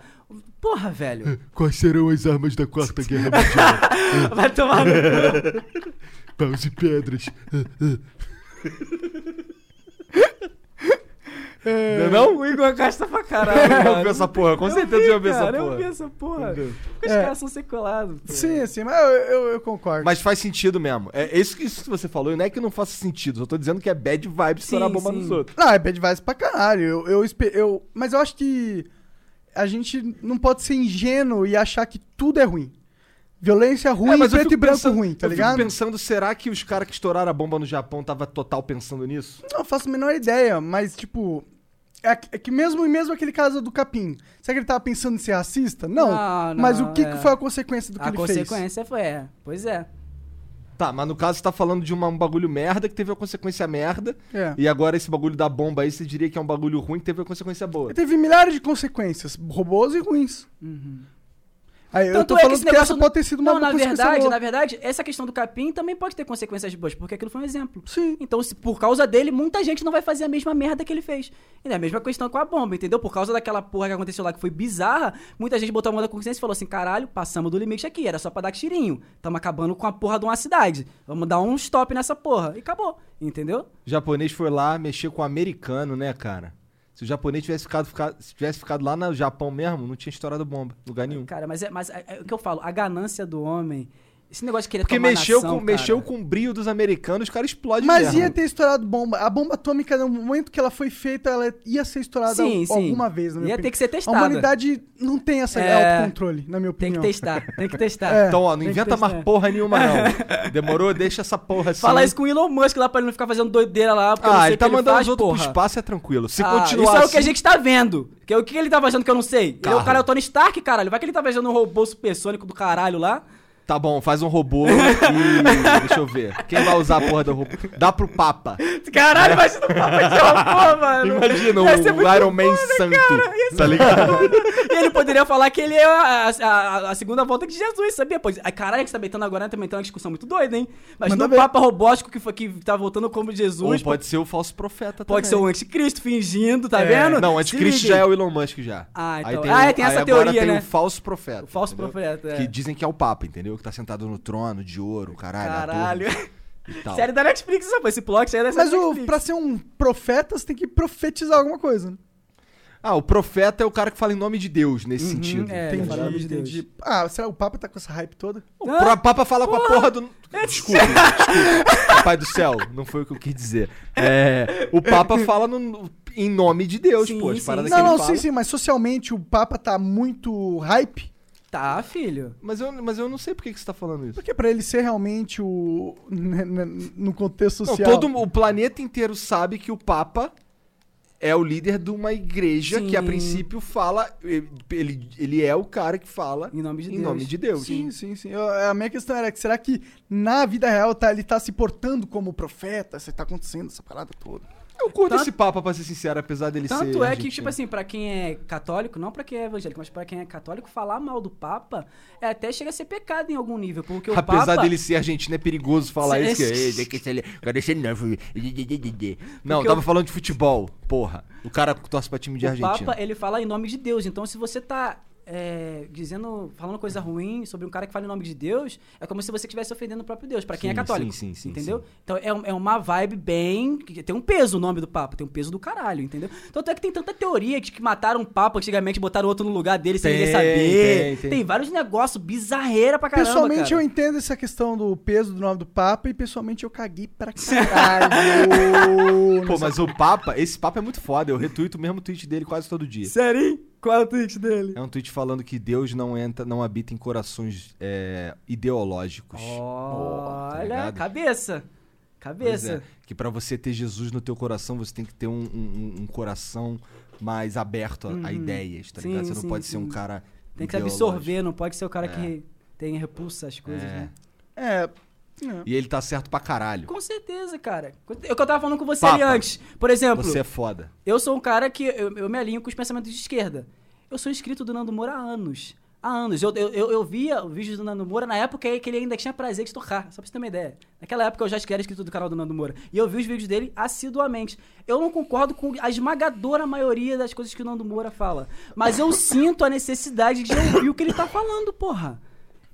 porra, velho, Quais serão as armas da Quarta Guerra Mundial? vai tomar no cu. Paus e pedras. É, Não? O Igor gasta pra caralho, Eu mano. vi essa porra, com Eu certeza vi, eu vi essa cara, Eu porra. vi essa porra. Entendeu? Os É. caras são seculados. pô. Sim, sim, mas eu, eu, eu concordo. Mas faz sentido mesmo. É isso que, isso que você falou, não é que não faça sentido. Eu tô dizendo que é bad vibes estourar bomba sim. nos outros. Não, é bad vibes pra caralho. Eu, eu, eu, mas eu acho que a gente não pode ser ingênuo e achar que tudo é ruim. Violência ruim, É, mas eu preto e branco pensando- ruim, tá eu ligado? fico pensando, será que os caras que estouraram a bomba no Japão tava total pensando nisso? Não faço a menor ideia, mas tipo. É que- é que mesmo, mesmo aquele caso do Capim, será que ele tava pensando em ser racista? Não. Não, mas não, o que, é. que foi a consequência do que A ele fez? consequência foi, é. Pois é. Tá, mas no caso você tá falando de uma- um bagulho merda que teve uma consequência merda. É. E agora esse bagulho da bomba aí, você diria que é um bagulho ruim que teve uma consequência boa. Ele teve milhares de consequências, robôs e ruins. Aí eu Tanto tô é que falando esse que, negócio essa pode ter sido uma Não, na consequência verdade, na verdade, essa questão do capim também pode ter consequências boas, porque aquilo foi um exemplo. Sim. Então, se, por causa dele, muita gente não vai fazer a mesma merda que ele fez. E é a mesma questão com a bomba, entendeu? Por causa daquela porra que aconteceu lá que foi bizarra, muita gente botou a mão na consciência e falou assim: caralho, passamos do limite aqui, era só pra dar tirinho. Tamo acabando com a porra de uma cidade. Vamos dar um stop nessa porra. E acabou, entendeu? O japonês foi lá mexer com o americano, né, cara? Se o japonês tivesse ficado, fica- se tivesse ficado lá no Japão mesmo, não tinha estourado bomba, lugar nenhum. Cara, mas é, mas é, é o que eu falo, a ganância do homem, esse negócio de querer Porque tomar mexeu, nação, com, mexeu com o brilho dos americanos, os caras explodem Mas mesmo. ia ter estourado bomba. A bomba atômica, no momento que ela foi feita, ela ia ser estourada Sim, al- sim. alguma vez, na minha Ia opinião. ter que ser A testada. humanidade não tem essa É. autocontrole, na minha Tem opinião. que testar, tem que testar. É. Então, ó, não Tem inventa mais porra nenhuma, não. Demorou? Deixa essa porra assim. Fala isso com o Elon Musk lá pra ele não ficar fazendo doideira lá, porque eu não Ah, sei ele o tá que ele mandando faz, os outros porra. pro espaço, é tranquilo. Se Ah, continuar Isso é o que assim- a gente tá vendo. Que, o que ele tá fazendo que eu não sei? Ele é o cara é o Tony Stark, caralho. Vai que ele tá fazendo um robô supersônico do caralho lá. Tá bom, faz um robô e. Deixa eu ver. Quem vai usar a porra do robô? Dá pro Papa. Caralho, ser um papo de robô, mano. Imagina Ia ser o muito Iron Man santo. Tá ligado? E ele poderia falar que ele é a, a- a segunda volta de Jesus, sabia? Pois, ai, caralho, que você tá metendo agora, tá metendo uma discussão muito doida, hein? Mas Manda no ver. Papa robótico que, foi, que tá voltando como Jesus, Ou pode ser o falso profeta pode ser também. o anticristo fingindo, tá É. vendo? Não, o anticristo já é o Elon Musk já. Ah, Aí então- tem, ah, o- é, tem aí essa agora teoria, tem né? o falso profeta. O falso entendeu? profeta, é. Que dizem que é o Papa, entendeu? Que tá sentado no trono de ouro, caralho. Caralho. Série da Netflix, sabe? Esse plot aí é da Mas série da o, Netflix. pra ser um profeta, você tem que profetizar alguma coisa. né? Ah, o profeta é o cara que fala em nome de Deus, nesse Uhum, sentido. é. Entendi, fala nome de Deus. entendi. Ah, será que o Papa tá com essa hype toda? O pro- Papa fala com a porra do. Desculpa, desculpa. Pai do céu, não foi o que eu quis dizer. É, o Papa fala no- em nome de Deus, Sim, pô. Sim. Não, não, fala. sim, sim, mas socialmente o Papa tá muito hype. Tá, filho. Mas eu, mas eu não sei por que, que você tá falando isso. Porque pra ele ser realmente o. né, né, no contexto Não, social. todo o planeta inteiro sabe que o Papa é o líder de uma igreja Sim. que a princípio fala. Ele, ele é o cara que fala Em nome de em Deus. nome de Deus. Sim, sim, sim. Eu- a minha questão era que será que na vida real tá, ele tá se portando como profeta? Você tá acontecendo essa parada toda? Eu curto Tanto- esse Papa, pra ser sincero, apesar dele ser. Tanto é que, tipo assim, pra quem é católico, não pra quem é evangélico, mas pra quem é católico, falar mal do Papa é até chega a ser pecado em algum nível. Porque o Apesar Papa. dele ser argentino, é perigoso falar Cê- isso. Que, "Ei, tem que ser- agora esse não, tava o- falando de futebol, porra. O cara que torce pra time de o Argentina. Papa, ele fala em nome de Deus. Então, se você tá é, dizendo, falando coisa ruim sobre um cara que fala em nome de Deus, é como se você estivesse ofendendo o próprio Deus, pra quem Sim, é católico. sim, sim, sim, entendeu? sim. Então, é, um- é uma vibe bem. que Tem um peso o nome do Papa, tem um peso do caralho, entendeu? Tanto é que tem tanta teoria de que mataram um Papa antigamente, botaram outro no lugar dele sem Tem, ninguém saber. tem, Tem, tem. vários negócios bizarreira pra caramba. pessoalmente cara. eu entendo essa questão do peso do nome do Papa e pessoalmente eu caguei pra caralho. Pô, mas o Papa, esse Papa é muito foda. Eu retuito o mesmo tweet dele quase todo dia. Sério? Qual é o tweet dele? É um tweet falando que Deus não entra, não habita em corações é, ideológicos. Olha, tá cabeça. Pois Cabeça. é, que pra você ter Jesus no teu coração, você tem que ter um, um- um coração mais aberto a, a Uhum. ideias, tá Sim, ligado? Você não sim, pode ser um sim. cara Tem que absorver, não pode ser o cara que tem repulsa às coisas, É. né? É. é. E ele tá certo pra caralho. Com certeza, cara. É o que eu tava falando com você Papa, ali antes. Por exemplo, Você é foda. eu sou um cara que eu, eu me alinho com os pensamentos de esquerda. Eu sou inscrito do Nando Moura há anos. Há anos. Eu, eu, eu, eu via vídeos do Nando Moura na época que ele ainda tinha prazer de tocar, só pra você ter uma ideia. Naquela época eu já era inscrito do canal do Nando Moura. E eu vi os vídeos dele assiduamente. Eu não concordo com a esmagadora maioria das coisas que o Nando Moura fala. Mas eu sinto a necessidade de ouvir o que ele tá falando, porra.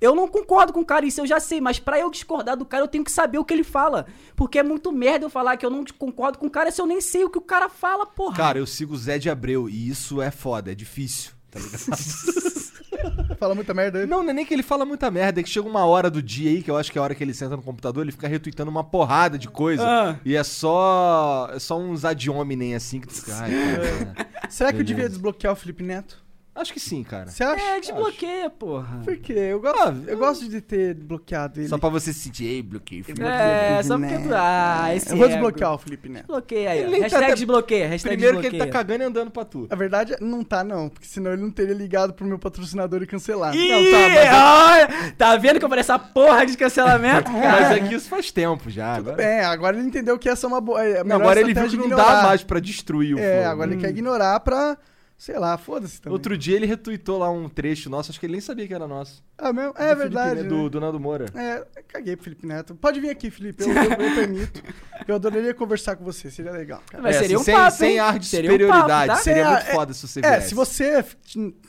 Eu não concordo com o cara, isso eu já sei, mas pra eu discordar do cara, eu tenho que saber o que ele fala. Porque é muito merda eu falar que eu não concordo com o cara se eu nem sei o que o cara fala, porra. Cara, eu sigo o Zé de Abreu e isso é foda, é difícil, tá ligado? Fala muita merda aí. não, não é nem que ele fala muita merda, é que chega uma hora do dia aí, que eu acho que é a hora que ele senta no computador, ele fica retweetando uma porrada de coisa. Ah. E é só. É só uns ad hominem assim que tu fica. Ai, cara. Será que eu devia desbloquear o Felipe Neto? Acho que sim, cara. Você acha? É, desbloqueia, porra. Por quê? Eu gosto, Ah, eu gosto de ter bloqueado ele. Só pra você se sentir, ei, bloqueei. filho. É, só Felipe porque. Ah, esse Eu vou ego. desbloquear o Felipe Neto. Desbloqueia aí. Ele nem tá Hashtag até- desbloqueia. Hashtag Primeiro que ele tá desbloqueia. cagando e andando pra tu. A verdade, não tá não, porque senão ele não teria ligado pro meu patrocinador e cancelado. Ih, Não, tá, mas- olha, tá vendo que eu falei essa porra de cancelamento? Mas é que isso faz tempo já. Tudo Agora, bem, agora ele entendeu que essa é uma boa. É não, agora ele viu que não ignorar. dá mais pra destruir o É, agora Hum. ele quer ignorar pra. Sei lá, foda-se também. Outro dia ele retweetou lá um trecho nosso, acho que ele nem sabia que era nosso. Ah, mesmo? Do É Felipe verdade. Neto, né? Do, do Nando Moura. É, caguei pro Felipe Neto. Pode vir aqui, Felipe. Eu, eu, eu permito. Eu adoraria conversar com você, seria legal. cara. Mas É, seria assim, um sem, papo, sem hein? ar de Seria um superioridade. papo, tá? Seria Sem muito foda se você É, viesse. se você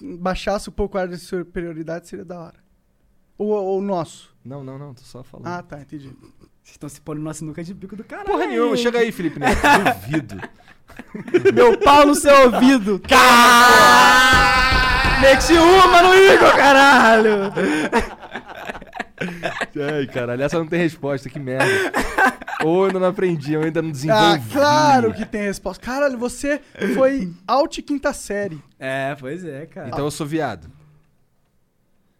baixasse um pouco a ar de superioridade, seria da hora. Ou o nosso. Não, não, não, tô só falando. Ah, tá, entendi. Vocês estão se pondo no nosso nuca de bico do caralho. Porra nenhuma, chega aí, Felipe Neto. Duvido. Meu pau no seu ouvido. Caralho! Meti uma no Igor, caralho! Ai, caralho, essa não tem resposta, que merda. Ou eu ainda não aprendi, eu ainda não desenvolvi. Ah, claro que tem resposta. Caralho, você foi alt quinta série. É, pois é, cara. Então eu sou viado.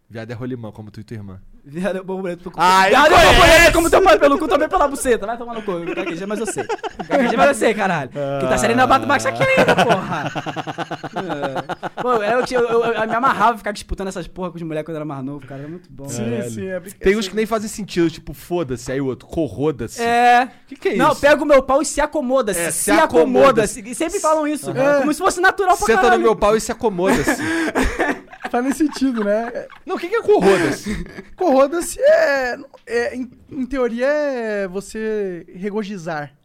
Viado é rolimã, como tu e tua irmã. Viado é borboleta pelo cu. Ah, Viado é borboleta como teu pai pelo cu, também pela buceta. Vai tomar no cu. Gaguejei, mas eu sei. Gaguejei, mas eu sei, caralho. Que tá série ainda bato mais aqui ainda, porra. É. Pô, eu, tinha- eu, eu, eu me amarrava ficar disputando essas porra com os moleques quando eu era mais novo, cara. Era muito bom. Sim, Caralho. sim. É, brinca- Tem uns que nem fazem sentido, tipo, foda-se, aí o outro, corroda-se. É. O que, que é Não, isso? pega o meu pau e se acomoda-se. É, se se acomoda-se. E sempre falam isso. Aham. Como se fosse natural pra Senta caralho. no meu pau e se acomoda-se. Faz nem sentido, né? não, o que, que é corroda-se? Corroda-se é, é em, em teoria, é você regozijar.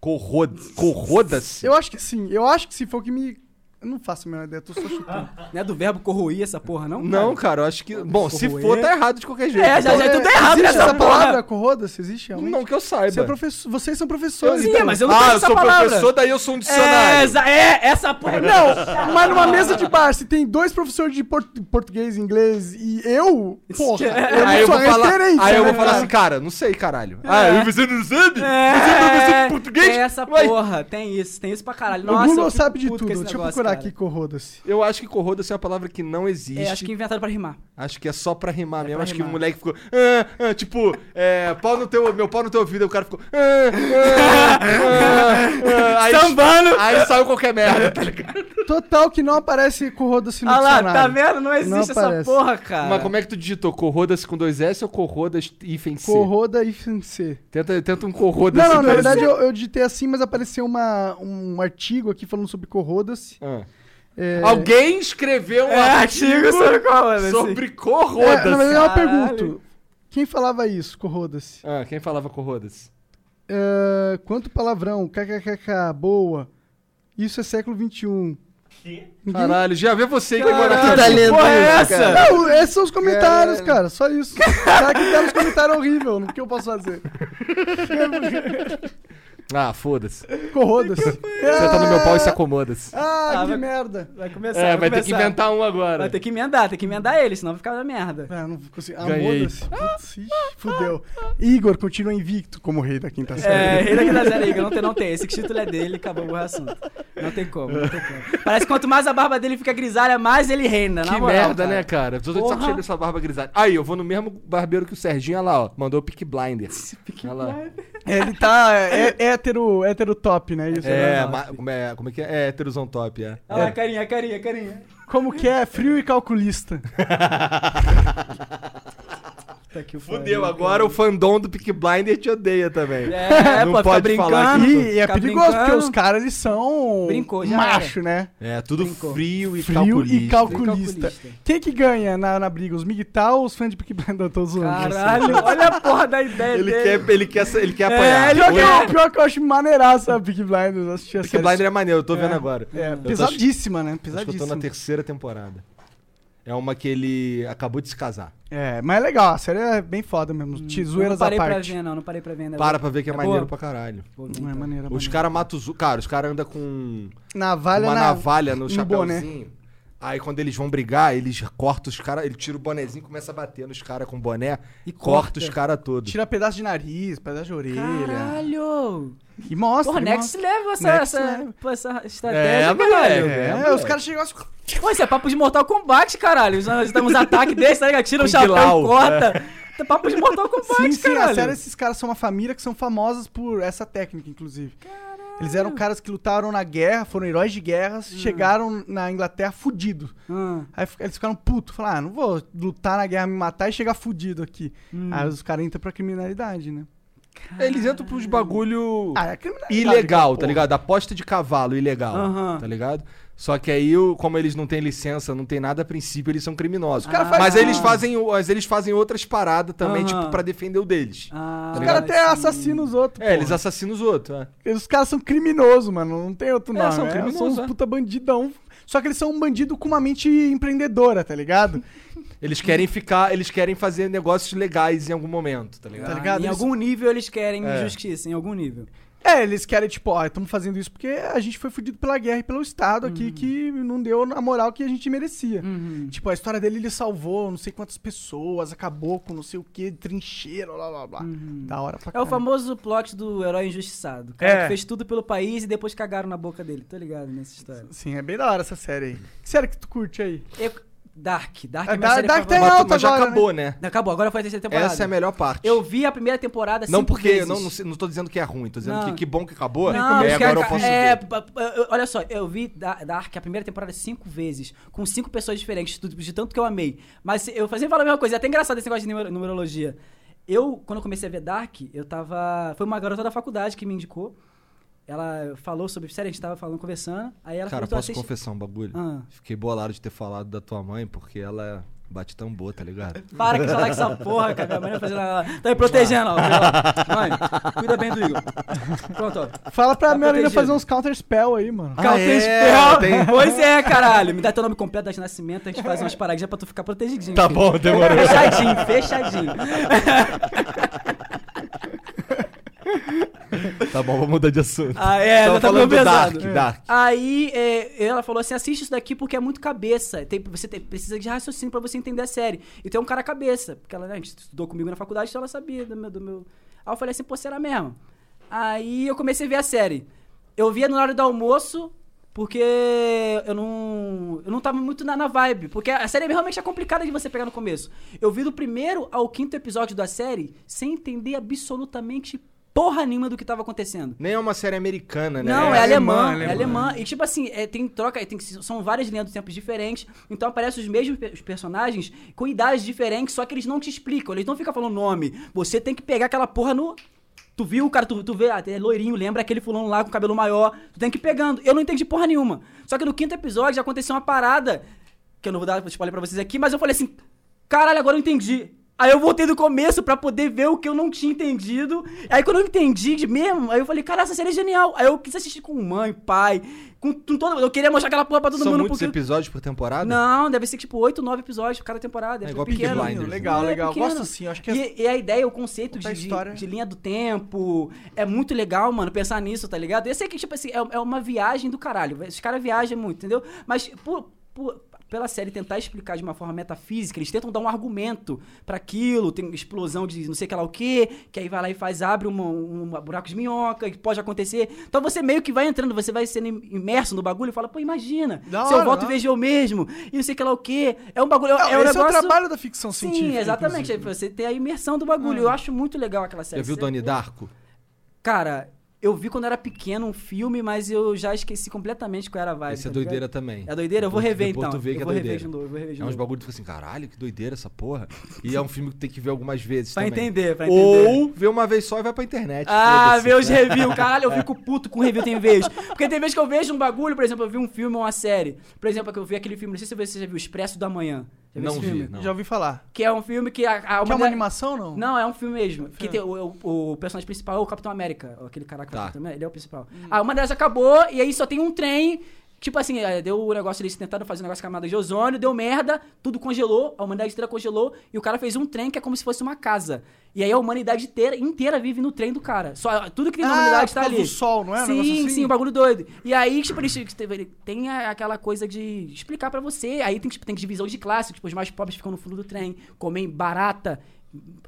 Corroda- Corroda-se? Eu acho que sim. Eu acho que se for o que me Eu não faço a menor ideia, tô só chutando. Não é do verbo corroir essa porra, não? Não, cara, eu acho que. Bom, se Corroer. for, tá errado de qualquer jeito. É, já, já é tudo É, errado existe nessa essa porra. palavra, corroda-se? Existe realmente? Não que eu saiba. Você é professor, vocês são professores. Sim, então. mas eu não ah, tenho eu essa sou palavra. professor, daí eu sou um É, dicionário. exa- é, essa porra. Não, mas numa mesa de bar, se tem dois professores de por- português e inglês e eu, porra, eu não aí eu sou vou falar, referência. aí eu vou né, falar cara? assim, cara, não sei, caralho. Ah, você não sabe? É, você não sabe português? Tem essa Ué, porra, tem isso, tem isso pra caralho. O Nossa, Google eu fico sabe de puto tudo. esse Deixa eu negócio, procurar cara. aqui, corroda-se. Eu acho que corroda-se é uma palavra que não existe. É, acho que inventaram pra rimar. Acho que é só pra rimar mesmo. pra Acho que rimar. o moleque ficou. "Ah, ah", tipo, é, pau no teu, meu pau no teu ouvido. Aí o cara ficou. "Ah, ah, ah, ah", aí, Sambando. Aí saiu qualquer merda, tá ligado? Total que não aparece corroda-se no Ah lá, dicionário. tá vendo? Não existe Não essa aparece. porra, cara. Mas como é que tu digitou? Corroda-se com dois S ou corrodas hífen C? Corroda e C. Tenta, tenta um corroda-se. Não, não, na verdade eu, eu digitei assim, mas apareceu uma, um artigo aqui falando sobre corroda-se. Ah. É, Alguém escreveu um É, artigo sobre corroda-se. sobre é, corroda-se. na verdade eu pergunto. Quem falava isso, corroda-se? Ah, quem falava corroda-se? É, quanto palavrão, kkkk, boa. Isso é século XXI. Ninguém- Caralho, já vê você que que tá lendo porra é essa? cara? Não, esses são os comentários, cara. Só isso. Cara que deram os comentários horrível. O que eu posso fazer? Ah, foda-se. Corroda-se. Você tá no meu pau e se acomoda-se. Ah, Ah, que vai- merda. Vai começar. É, vai ter que começar. inventar um agora. Vai ter que emendar, tem que emendar ele, senão vai ficar na merda. Ah, não consigo. Ah, Ganhei. muda-se. Putz, ixi, fudeu. Igor continua invicto como rei da quinta É, série. rei daqui da zero Igor, não tem, não tem. Esse título é dele, acabou o assunto. Não tem como, não tem como. Parece que quanto mais a barba dele fica grisalha, mais ele reina, na Que moral, merda, cara. né, cara? Eu tô de saco Porra. cheio dessa barba grisalha. Aí, eu vou no mesmo barbeiro que o Serginho, olha lá, ó. Mandou o Pick Blinders. Olha lá. Ele tá é, é hétero, hétero top, né? Isso, É, né? ma- como é, como é que é? É heterozão top, é. Olha lá, a carinha, carinha, carinha. Como que é? Frio e calculista. Tá aqui o Fudeu, pariu, agora o fandom do Pick Blinder te odeia também. É, Não pode falar brincando. E, e é perigoso, porque os caras, eles são Brincou, já macho, né? É, tudo Brincou. frio e Frio calculista. e calculista. calculista. Quem que ganha na, na briga? Os Migtal ou os fãs de Peaky Blinders? Eu tô zoando. Caralho, olha a porra da ideia Ele dele. quer, ele, quer, ele quer É, apanhar. ele Pior que, eu, pior que eu acho maneiraça a Blinders. Assisti a Pick. Blinder é maneiro, eu tô É. vendo agora. É, Eu tô- pesadíssima, né? Acho que eu tô Pesadíssima. na terceira temporada. É uma que ele acabou de se casar. É, mas é legal, a série é bem foda mesmo. Hum, Te eu zoeiras não parei pra parte. ver, não, não parei pra ver ainda. Para pra ver que é, É maneiro boa? pra caralho. Pô, Não é então. maneira, Os maneira. caras matam os. Cara, os caras andam com Navalha uma na... navalha no, no chapéuzinho. Aí quando eles vão brigar, eles cortam os caras, ele tira o bonezinho e começa a bater nos caras com o boné E corta, corta. os caras todos. Tira pedaço de nariz, pedaço de orelha. Caralho! E mostra. Porra, next mostra. level essa, Next essa, level. essa É, estratégia, moleque. caralho. É, É, os moleque. caras chegam assim... Pô, isso é papo de Mortal Kombat, caralho. Nós damos ataque desse, tá ligado? Tira o Com chapéu e corta. É papo de Mortal Kombat, Sim, sim, caralho. a série, esses caras são uma família que são famosas por essa técnica, inclusive. Eles eram caras que lutaram na guerra, foram heróis de guerras, chegaram na Inglaterra fudido. Hum. Aí eles ficaram putos, falaram, ah, não vou lutar na guerra, me matar e chegar fudido aqui. Hum. Aí os caras entram pra criminalidade, né? Eles entram pros bagulho Ah, é ilegal, tá ligado? Aposta de cavalo ilegal, tá ligado? Só que aí, o- como eles não têm licença, não tem nada a princípio, eles são criminosos. cara faz- Mas Ah. eles fazem, mas eles fazem outras paradas também, tipo, pra defender o deles. Ah, Os Tá caras ligado? até assassinam os outros. É, eles porra. assassinam os outros, é. Os caras são criminosos, mano. Não tem outro É, nome. são é, criminosos, são uns é. puta bandidão. Só que eles são um bandido com uma mente empreendedora, tá ligado? Eles querem ficar, eles querem fazer negócios legais em algum momento, tá ligado? Tá ligado? Em Eles- algum nível eles querem É. justiça, em algum nível. É, eles querem, tipo, ó, estamos fazendo isso porque a gente foi fudido pela guerra e pelo Estado Uhum. aqui que não deu a moral que a gente merecia. Uhum. Tipo, a história dele, ele salvou não sei quantas pessoas, acabou com não sei o que, trincheira, blá blá blá. Da hora pra É o caralho. famoso plot do herói injustiçado. O cara É. que fez tudo pelo país e depois cagaram na boca dele. Tô ligado nessa história. Sim, é bem da hora essa série aí. Que série que tu curte aí? Eu- Dark. Dark Ah, é minha Dark- série Dark tem alta mas já agora, acabou, né? Acabou, agora foi a terceira temporada. Essa é a melhor parte. Eu vi a primeira temporada Não cinco porque, vezes. não, não, não tô dizendo que é ruim, tô dizendo Não. que que bom que acabou. Não, é, porque agora eu posso é, ver. olha só, eu vi Da- Dark a primeira temporada cinco vezes, com cinco pessoas diferentes, de tanto que eu amei. Mas eu fazia falar a mesma coisa, é até engraçado esse negócio de numer- numerologia. Eu, quando eu comecei a ver Dark, eu tava. Foi uma garota da faculdade que me indicou. Ela falou sobre. Sério, a gente tava falando, conversando. Aí ela Cara, falou posso assiste- confessar um bagulho? Ah. Fiquei bolado de ter falado da tua mãe, porque ela Bate tambor, tá ligado? Para que falar com essa porra, cara. Minha mãe vai fazer nada. Tá me protegendo, ó. Mãe, cuida bem do Igor. Pronto, ó. Fala pra Tá minha menina fazer uns counter spell aí, mano. Ah, Counter é? Spell. Tem- Pois é, caralho. Me dá teu nome completo das nascimento, a gente faz umas paradinhas pra tu ficar protegidinho. Tá filho. bom, demorou. Fechadinho, fechadinho. Tá bom, vamos mudar de assunto. Ah, é, Tava já tá falando do pesado. Dark, Dark. Aí é, ela falou assim: assiste isso daqui porque é muito cabeça. Tem, você tem- precisa de raciocínio pra você entender a série. E tem um cara cabeça. Porque ela né, estudou comigo na faculdade, então ela sabia do meu, do meu. Aí eu falei assim, pô, será mesmo? Aí eu comecei a ver a série. Eu via no hora do almoço. Porque eu não. Eu não tava muito na, na vibe. Porque a série realmente é complicada de você pegar no começo. Eu vi do primeiro ao quinto episódio da série sem entender absolutamente porra nenhuma do que tava acontecendo. Nem é uma série americana, né? Não, é, alemã, alemã, é alemã. E tipo assim, é, tem troca, tem, são várias linhas do tempo diferentes. Então aparecem os mesmos pe- os personagens com idades diferentes, só que eles não te explicam, eles não ficam falando nome. Você tem que pegar aquela porra no. Tu viu o cara, tu, tu vê, ah, é loirinho, lembra aquele fulano lá com cabelo maior. Tu tem que ir pegando. Eu não entendi porra nenhuma. Só que no quinto episódio já aconteceu uma parada, que eu não vou dar spoiler pra vocês aqui, mas eu falei assim: caralho, agora eu entendi. Aí eu voltei do começo pra poder ver o que eu não tinha entendido. Aí quando eu entendi de mesmo, aí eu falei, cara, essa série é genial. Aí eu quis assistir com mãe, pai, com, com todo Eu queria mostrar aquela porra pra todo São mundo. muitos porque... episódios por temporada? Não, deve ser tipo 8, 9 episódios por cada temporada. É É igual pequeno. Peaky Blinders? Legal, É legal. pequeno. Gosto assim, acho que é... E, e a ideia, o conceito de, história. de linha do tempo é muito legal, mano, pensar nisso, tá ligado? Eu sei que, tipo assim, é, é uma viagem do caralho. Os caras viajam muito, entendeu? Mas por, por- pela série tentar explicar de uma forma metafísica, eles tentam dar um argumento pra aquilo, tem explosão de não sei que lá o que, que aí vai lá e faz, abre uma, um buraco de minhoca, que pode acontecer. Então você meio que vai entrando, você vai sendo im- imerso no bagulho e fala, pô, imagina, Da se eu volto e vejo eu mesmo, e não sei que lá o que. É um bagulho, Não, é um esse negócio... é o trabalho da ficção Sim, científica. exatamente. inclusive. Você tem a imersão do bagulho. Ah. Eu acho muito legal aquela série. Já viu Você- Donnie Darko? Cara, eu vi quando era pequeno um filme, mas eu já esqueci completamente qual era a vibe. Esse é tá doideira ligado? também. É doideira? Eu vou rever depois então. tu vê que eu é vou rever doideira. de novo, vou rever de É uns novo. bagulho que tu fica assim, caralho, que doideira essa porra. E é um filme que tem que ver algumas vezes Pra também. entender, pra entender. Ou ver uma vez só e vai pra internet. Ah, ver os reviews, caralho, eu fico puto com review tem vez. Porque tem vez que eu vejo um bagulho, por exemplo, eu vi um filme ou uma série. Por exemplo, que eu vi aquele filme, não sei se você já viu, Expresso da Manhã. Já Não vi, filme? não. Já ouvi falar. Que é um filme que a, a Que é uma mulher- animação, não? Não, é um filme mesmo. Que Filme. tem o, o- o personagem principal é o Capitão América. Aquele cara que Tá. é o Capitão América, ele é o principal. A uma delas acabou e aí só tem um trem. Tipo assim, é, deu o negócio, eles tentaram fazer um negócio camada de ozônio, deu merda, tudo congelou, a humanidade inteira congelou, e o cara fez um trem que é como se fosse uma casa. E aí a humanidade inteira, inteira vive no trem do cara. Só, tudo que tem na Ah, humanidade tá ali. do sol, não é? Um Sim, assim? sim, o bagulho doido. E aí, tipo, eles, ele tem aquela coisa de explicar pra você. Aí tem, tipo, tem divisão de classe, tipo, os mais pobres ficam no fundo do trem, comem barata,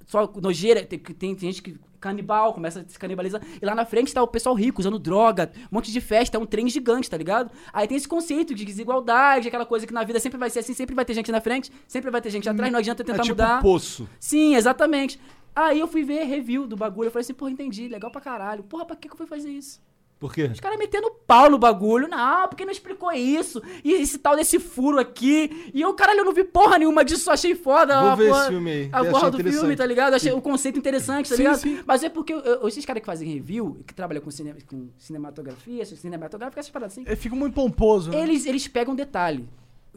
só nojeira, tem, tem, tem gente que canibal, começa a se canibalizar. E lá na frente tá o pessoal rico, usando droga, um monte de festa, é um trem gigante, tá ligado? Aí tem esse conceito de desigualdade, aquela coisa que na vida sempre vai ser assim, sempre vai ter gente na frente, sempre vai ter gente atrás, não adianta É tentar tipo mudar. poço. Sim, exatamente. Aí eu fui ver review do bagulho, eu falei assim, porra, entendi, legal pra caralho. Porra, pra que que eu fui fazer isso? Por quê? Os caras metendo pau no bagulho. Não, porque não explicou isso. E esse tal desse furo aqui. E eu, caralho, eu não vi porra nenhuma disso, só achei foda. Vou a ver porra, esse filme aí. A porra do filme, tá ligado? Achei o conceito interessante, tá Sim, ligado? sim. Mas é porque eu- esses caras que fazem review, que trabalham com, cine, com cinematografia, cinematográfica, essas paradas assim, fica muito pomposo, né? eles, eles pegam detalhe.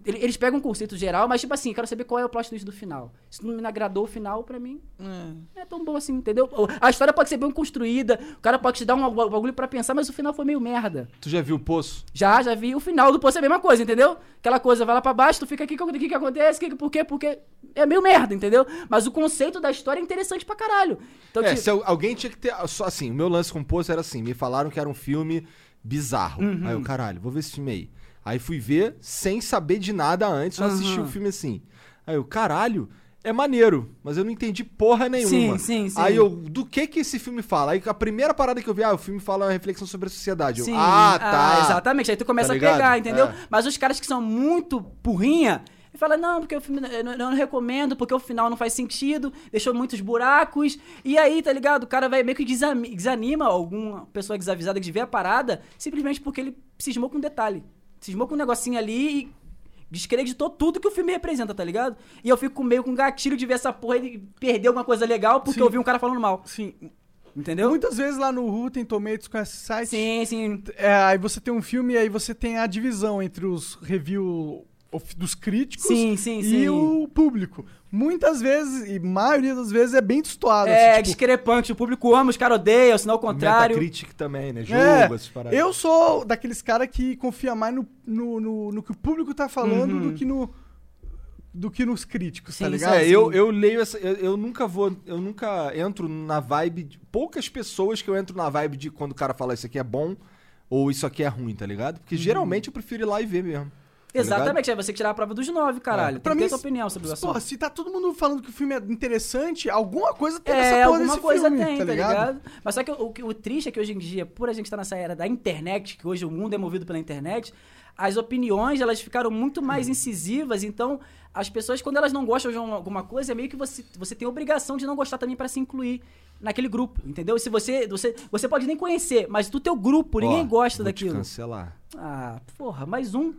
Ele- Eles pegam um conceito geral, mas tipo assim, quero saber qual é o plot twist do final. Se não me agradou o final, pra mim, É. não é tão bom assim, entendeu? A história pode ser bem construída, o cara pode te dar um bagulho pra pensar, mas o final foi meio merda. Tu já viu o poço? Já, já vi. O final do poço é a mesma coisa, entendeu? Aquela coisa, vai lá pra baixo, tu fica aqui, o que que acontece? Que, por quê? Porque é meio merda, entendeu? Mas o conceito da história é interessante pra caralho. Então, é, tipo, se al- alguém tinha que ter. Só assim, o meu lance com o poço era assim: me falaram que era um filme bizarro. Uhum. Aí eu, caralho, vou ver esse filme aí. Aí fui ver sem saber de nada antes, só assisti Aham. o filme assim. Aí eu, caralho, é maneiro, mas eu não entendi porra nenhuma. Sim, sim, sim. Aí eu, do que que esse filme fala? Aí a primeira parada que eu vi, ah, o filme fala uma reflexão sobre a sociedade. Eu, Sim. ah, tá. exatamente. Aí tu começa Tá a pegar, entendeu? É. Mas os caras que são muito burrinha, ele fala, não, porque o filme eu não, eu não recomendo, porque o final não faz sentido, deixou muitos buracos. E aí, tá ligado? O cara vai meio que desanima alguma pessoa desavisada de ver a parada, simplesmente porque ele cismou com um detalhe. Cismou com um negocinho ali e descreditou tudo que o filme representa, tá ligado? E eu fico meio com gatilho de ver essa porra e perder alguma coisa legal porque Sim. eu vi um cara falando mal. Sim. Entendeu? Muitas vezes lá no Rotten Tomatoes com esse site, Sim, sim. é, aí você tem um filme e aí você tem a divisão entre os review dos críticos Sim, sim, e sim. o público. Muitas vezes, e maioria das vezes, é bem destoado. É, assim, tipo, discrepante. O público ama, os caras odeiam, senão ao contrário. Metacritic também, né? Jogo, É, essas paradas. eu sou daqueles caras que confia mais no, no, no, no que o público tá falando Uhum. do que no do que nos críticos, tá Sim, ligado? É, eu, eu leio essa. Eu, eu nunca vou. Eu nunca entro na vibe. De, poucas pessoas que eu entro na vibe de quando o cara fala isso aqui é bom ou isso aqui é ruim, tá ligado? Uhum. Porque geralmente eu prefiro ir lá e ver mesmo. Tá Exatamente, é você que tirar a prova dos nove, caralho. É. Pra mim, ter sua opinião sobre o assunto. Pô, se tá todo mundo falando que o filme é interessante, alguma coisa tem É, nessa porra alguma coisa filme, tem, tá ligado? Mas só que o, o, o triste é que hoje em dia, por a gente estar nessa era da internet, que hoje o mundo é movido pela internet, as opiniões, elas ficaram muito mais incisivas, então as pessoas, quando elas não gostam de uma- alguma coisa, é meio que você, você tem a obrigação de não gostar também pra se incluir naquele grupo, entendeu? Se você, você, você pode nem conhecer, mas do teu grupo, ninguém Ó, gosta vou te daquilo. cancelar. Ah, porra, mais um.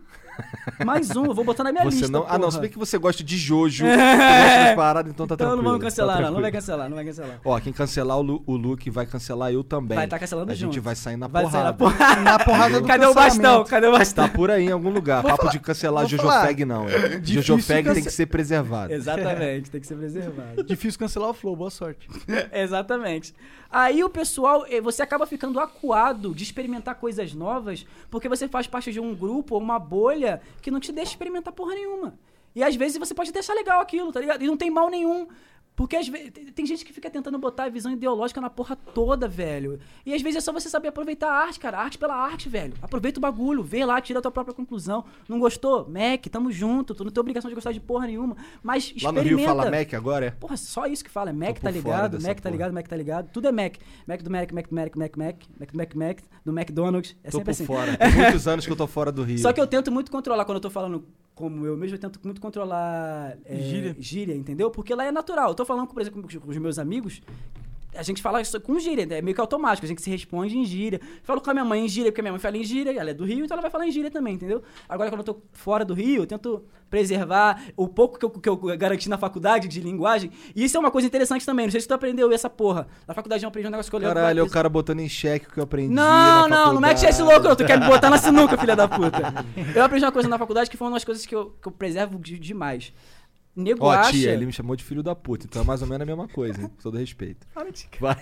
Mais um, eu vou botar na minha Você lista, não. Ah, não, se bem que você gosta de Jojo, você gosta das paradas, então tá Então tranquilo. não vamos cancelar, tá não, não vai cancelar, não vai cancelar. Ó, quem cancelar o, Lu, o Luke vai cancelar eu também. Vai tá cancelando A gente junto. vai sair na Vai sair porrada. na porrada. Na porrada do Cadê o bastão? Cadê o bastão? Tá por aí em algum lugar. Vou Papo falar- de cancelar vou Jojofeg não. É. Jojofeg tem cance- que ser preservado. Exatamente, tem que ser preservado. Difícil cancelar o flow, boa sorte. Exatamente. Aí o pessoal, eh, você acaba ficando acuado de experimentar coisas novas, porque você faz parte de um grupo ou uma bolha que não te deixa experimentar porra nenhuma. E às vezes você pode deixar legal aquilo, tá ligado? E não tem mal nenhum. Porque às vezes tem- gente que fica tentando botar a visão ideológica na porra toda, velho. E às vezes é só você saber aproveitar a arte, cara. Arte pela arte, velho. Aproveita o bagulho, vê lá, tira a tua própria conclusão. Não gostou? Mac, tamo junto. Tu não tem obrigação de gostar de porra nenhuma. Mas Lá no experimenta. Rio fala Mac agora, é? Porra, só isso que fala. É Mac, tá ligado? Mac, tá porra. ligado? Mac, tá ligado? Tudo é Mac. Mac do Mac, Mac do Mac, Mac, Mac, Mac, Mac do Mac, Mac, do McDonald's. É tô sempre por assim. fora. Tem muitos anos que eu tô fora do Rio. Só que eu tento muito controlar, quando eu tô falando como eu mesmo, eu tento muito controlar é, Gíria. gíria, entendeu? Porque lá é natural. Eu tô falando, por exemplo, com os meus amigos, a gente fala isso com gíria, é meio que automático, a gente se responde em gíria. Falo com a minha mãe em gíria, porque a minha mãe fala em gíria, ela é do Rio, então ela vai falar em gíria também, entendeu? Agora, quando eu tô fora do Rio, eu tento preservar o pouco que eu, que eu garanti na faculdade de linguagem. E isso é uma coisa interessante também, não sei se tu aprendeu essa porra. Na faculdade eu aprendi um negócio que eu Caralho, é o cara botando em xeque o que eu aprendi. não, não, não mete esse faculdade. louco, não. Tu quer me botar na sinuca, filha da puta. Eu aprendi uma coisa na faculdade que foi uma das coisas que eu, que eu preservo de- demais. Nego Ó, acha... tia, ele me chamou de filho da puta, então é mais ou menos a mesma coisa, hein? Com todo respeito. Vai.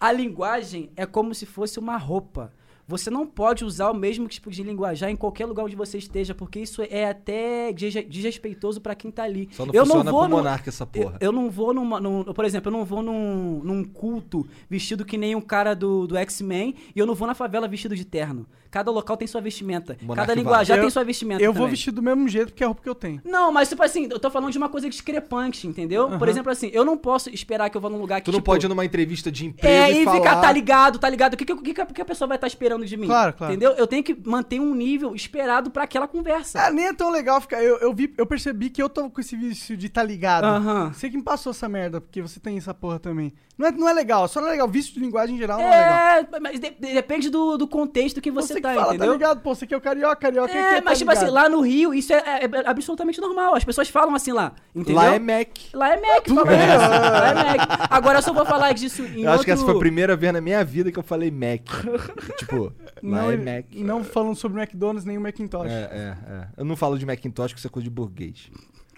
A linguagem é como se fosse uma roupa. Você não pode usar o mesmo tipo de linguajar em qualquer lugar onde você esteja, porque isso é até desre- desrespeitoso pra quem tá ali. Só não eu funciona não vou no- monarca essa porra. Eu, eu não vou numa, num- por exemplo, eu não vou num, num culto vestido que nem um cara do, do X-Men e eu não vou na favela vestido de terno. Cada local tem sua vestimenta. Monarca Cada linguajar Eu- tem sua vestimenta. Eu vou também. vestir do mesmo jeito porque é a roupa que eu tenho. Não, mas tipo assim, eu tô falando de uma coisa discrepante, entendeu? Por exemplo, assim, eu não posso esperar que eu vá num lugar que Tu não tipo, pode ir numa entrevista de emprego é, e e falar... ficar, tá ligado, tá ligado. O que, que, o que, que a pessoa vai estar esperando de mim? Claro, claro. Entendeu? Eu tenho que manter um nível esperado pra aquela conversa. Ah, nem é tão legal ficar. Eu, eu, vi, eu percebi que eu tô com esse vício de tá ligado. Aham. Você que me passou essa merda, porque você tem essa porra também. Não é, não é legal, só não é legal. Vício de linguagem em geral não é legal. É, mas de- de- depende do, do contexto que você, que tá, fala, entendeu? tá ligado? Pô, você que é o carioca, carioca É, que mas tá tipo assim, lá no Rio, isso é, é- é absolutamente normal. As pessoas falam assim lá, entendeu? Lá é Mac. Lá é Mac, fala isso. Lá é Mac. Agora eu só vou falar disso em Eu acho que essa foi a outro- primeira vez na minha vida que eu falei Mac. tipo, lá Não, é Mac. não falando sobre o McDonald's nem o Macintosh. É, é, é. Eu não falo de Macintosh, que isso é coisa de burguês.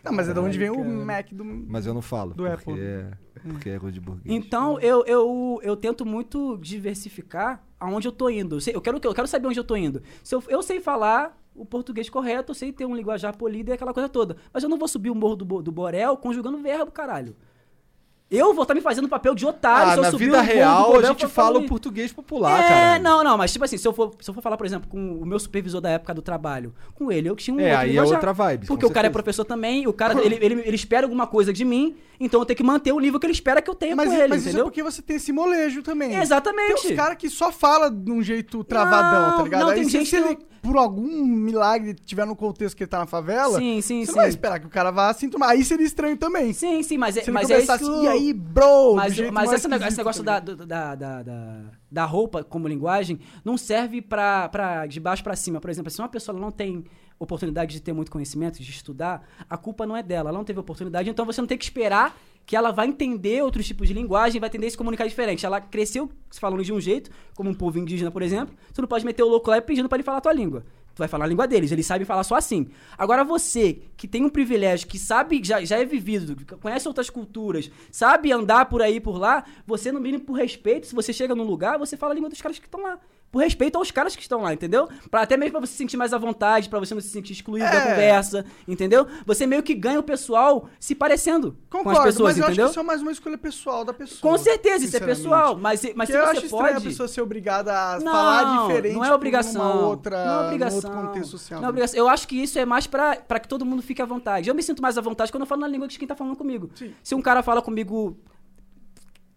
Não, mas é de onde vem o. Mac do. Mas eu não falo. Do porque, Apple. É, porque é de burguês. Então, eu, eu, eu tento muito diversificar aonde eu tô indo. Eu quero, eu quero saber onde eu tô indo. Se eu, eu sei falar o português correto, eu sei ter um linguajar polido e aquela coisa toda. Mas eu não vou subir o morro do, do Borel conjugando verbo, caralho. Eu vou estar me fazendo papel de otário Ah, se eu na subir vida real a gente fala o português popular, é, cara. não, não, mas tipo assim, se eu, for, se eu for falar, por exemplo, com o meu supervisor da época do trabalho, com ele, eu tinha um É, aí é outra vibe, Porque o cara é certeza. professor também, o cara, ele, ele, ele espera alguma coisa de mim, então eu tenho que manter o nível que ele espera que eu tenha Mas, com ele, mas isso é entendeu? porque você tem esse molejo também. Exatamente. Tem uns caras que só fala de um jeito travadão, Não, tá ligado? não, Aí tem gente que ele, por algum milagre, tiver no contexto que ele tá na favela, Sim, sim, você sim. vai esperar que o cara vá assim tomar. Aí seria estranho também. Sim, sim, mas, é- Se mas é isso começar que assim, e aí, bro? Mas, mas esse, negócio, esse negócio da, da, da, da, da roupa como linguagem não serve pra, pra de baixo pra cima. Por exemplo, se uma pessoa não tem oportunidade de ter muito conhecimento, de estudar, a culpa não é dela. Ela não teve oportunidade, então você não tem que esperar que ela vai entender outros tipos de linguagem, vai entender e se comunicar diferente. Ela cresceu falando de um jeito, como um povo indígena, por exemplo. Você não pode meter o louco lá e pedindo pra ele falar a tua língua. vai falar a língua deles, eles sabem falar só assim. Agora você, que tem um privilégio, que sabe, já, já é vivido, conhece outras culturas, sabe andar por aí, por lá, você, no mínimo, por respeito, se você chega num lugar, você fala a língua dos caras que estão lá. Por respeito aos caras que estão lá, entendeu? Pra, até mesmo pra você se sentir mais à vontade, pra você não se sentir excluído da É. conversa, entendeu? Você meio que ganha o pessoal se parecendo Concordo, com as pessoas, mas eu entendeu? acho que isso é mais uma escolha pessoal da pessoa. Com certeza, isso é pessoal, mas, mas Porque se eu você acho estranho a pode... pessoa ser obrigada a Não, falar diferente não é obrigação. uma outra, não é obrigação. outro contexto social. Não é obrigação. Eu acho que isso é mais pra, pra que todo mundo fique à vontade. Eu me sinto mais à vontade quando eu falo na língua de quem tá falando comigo. Sim. Se um cara fala comigo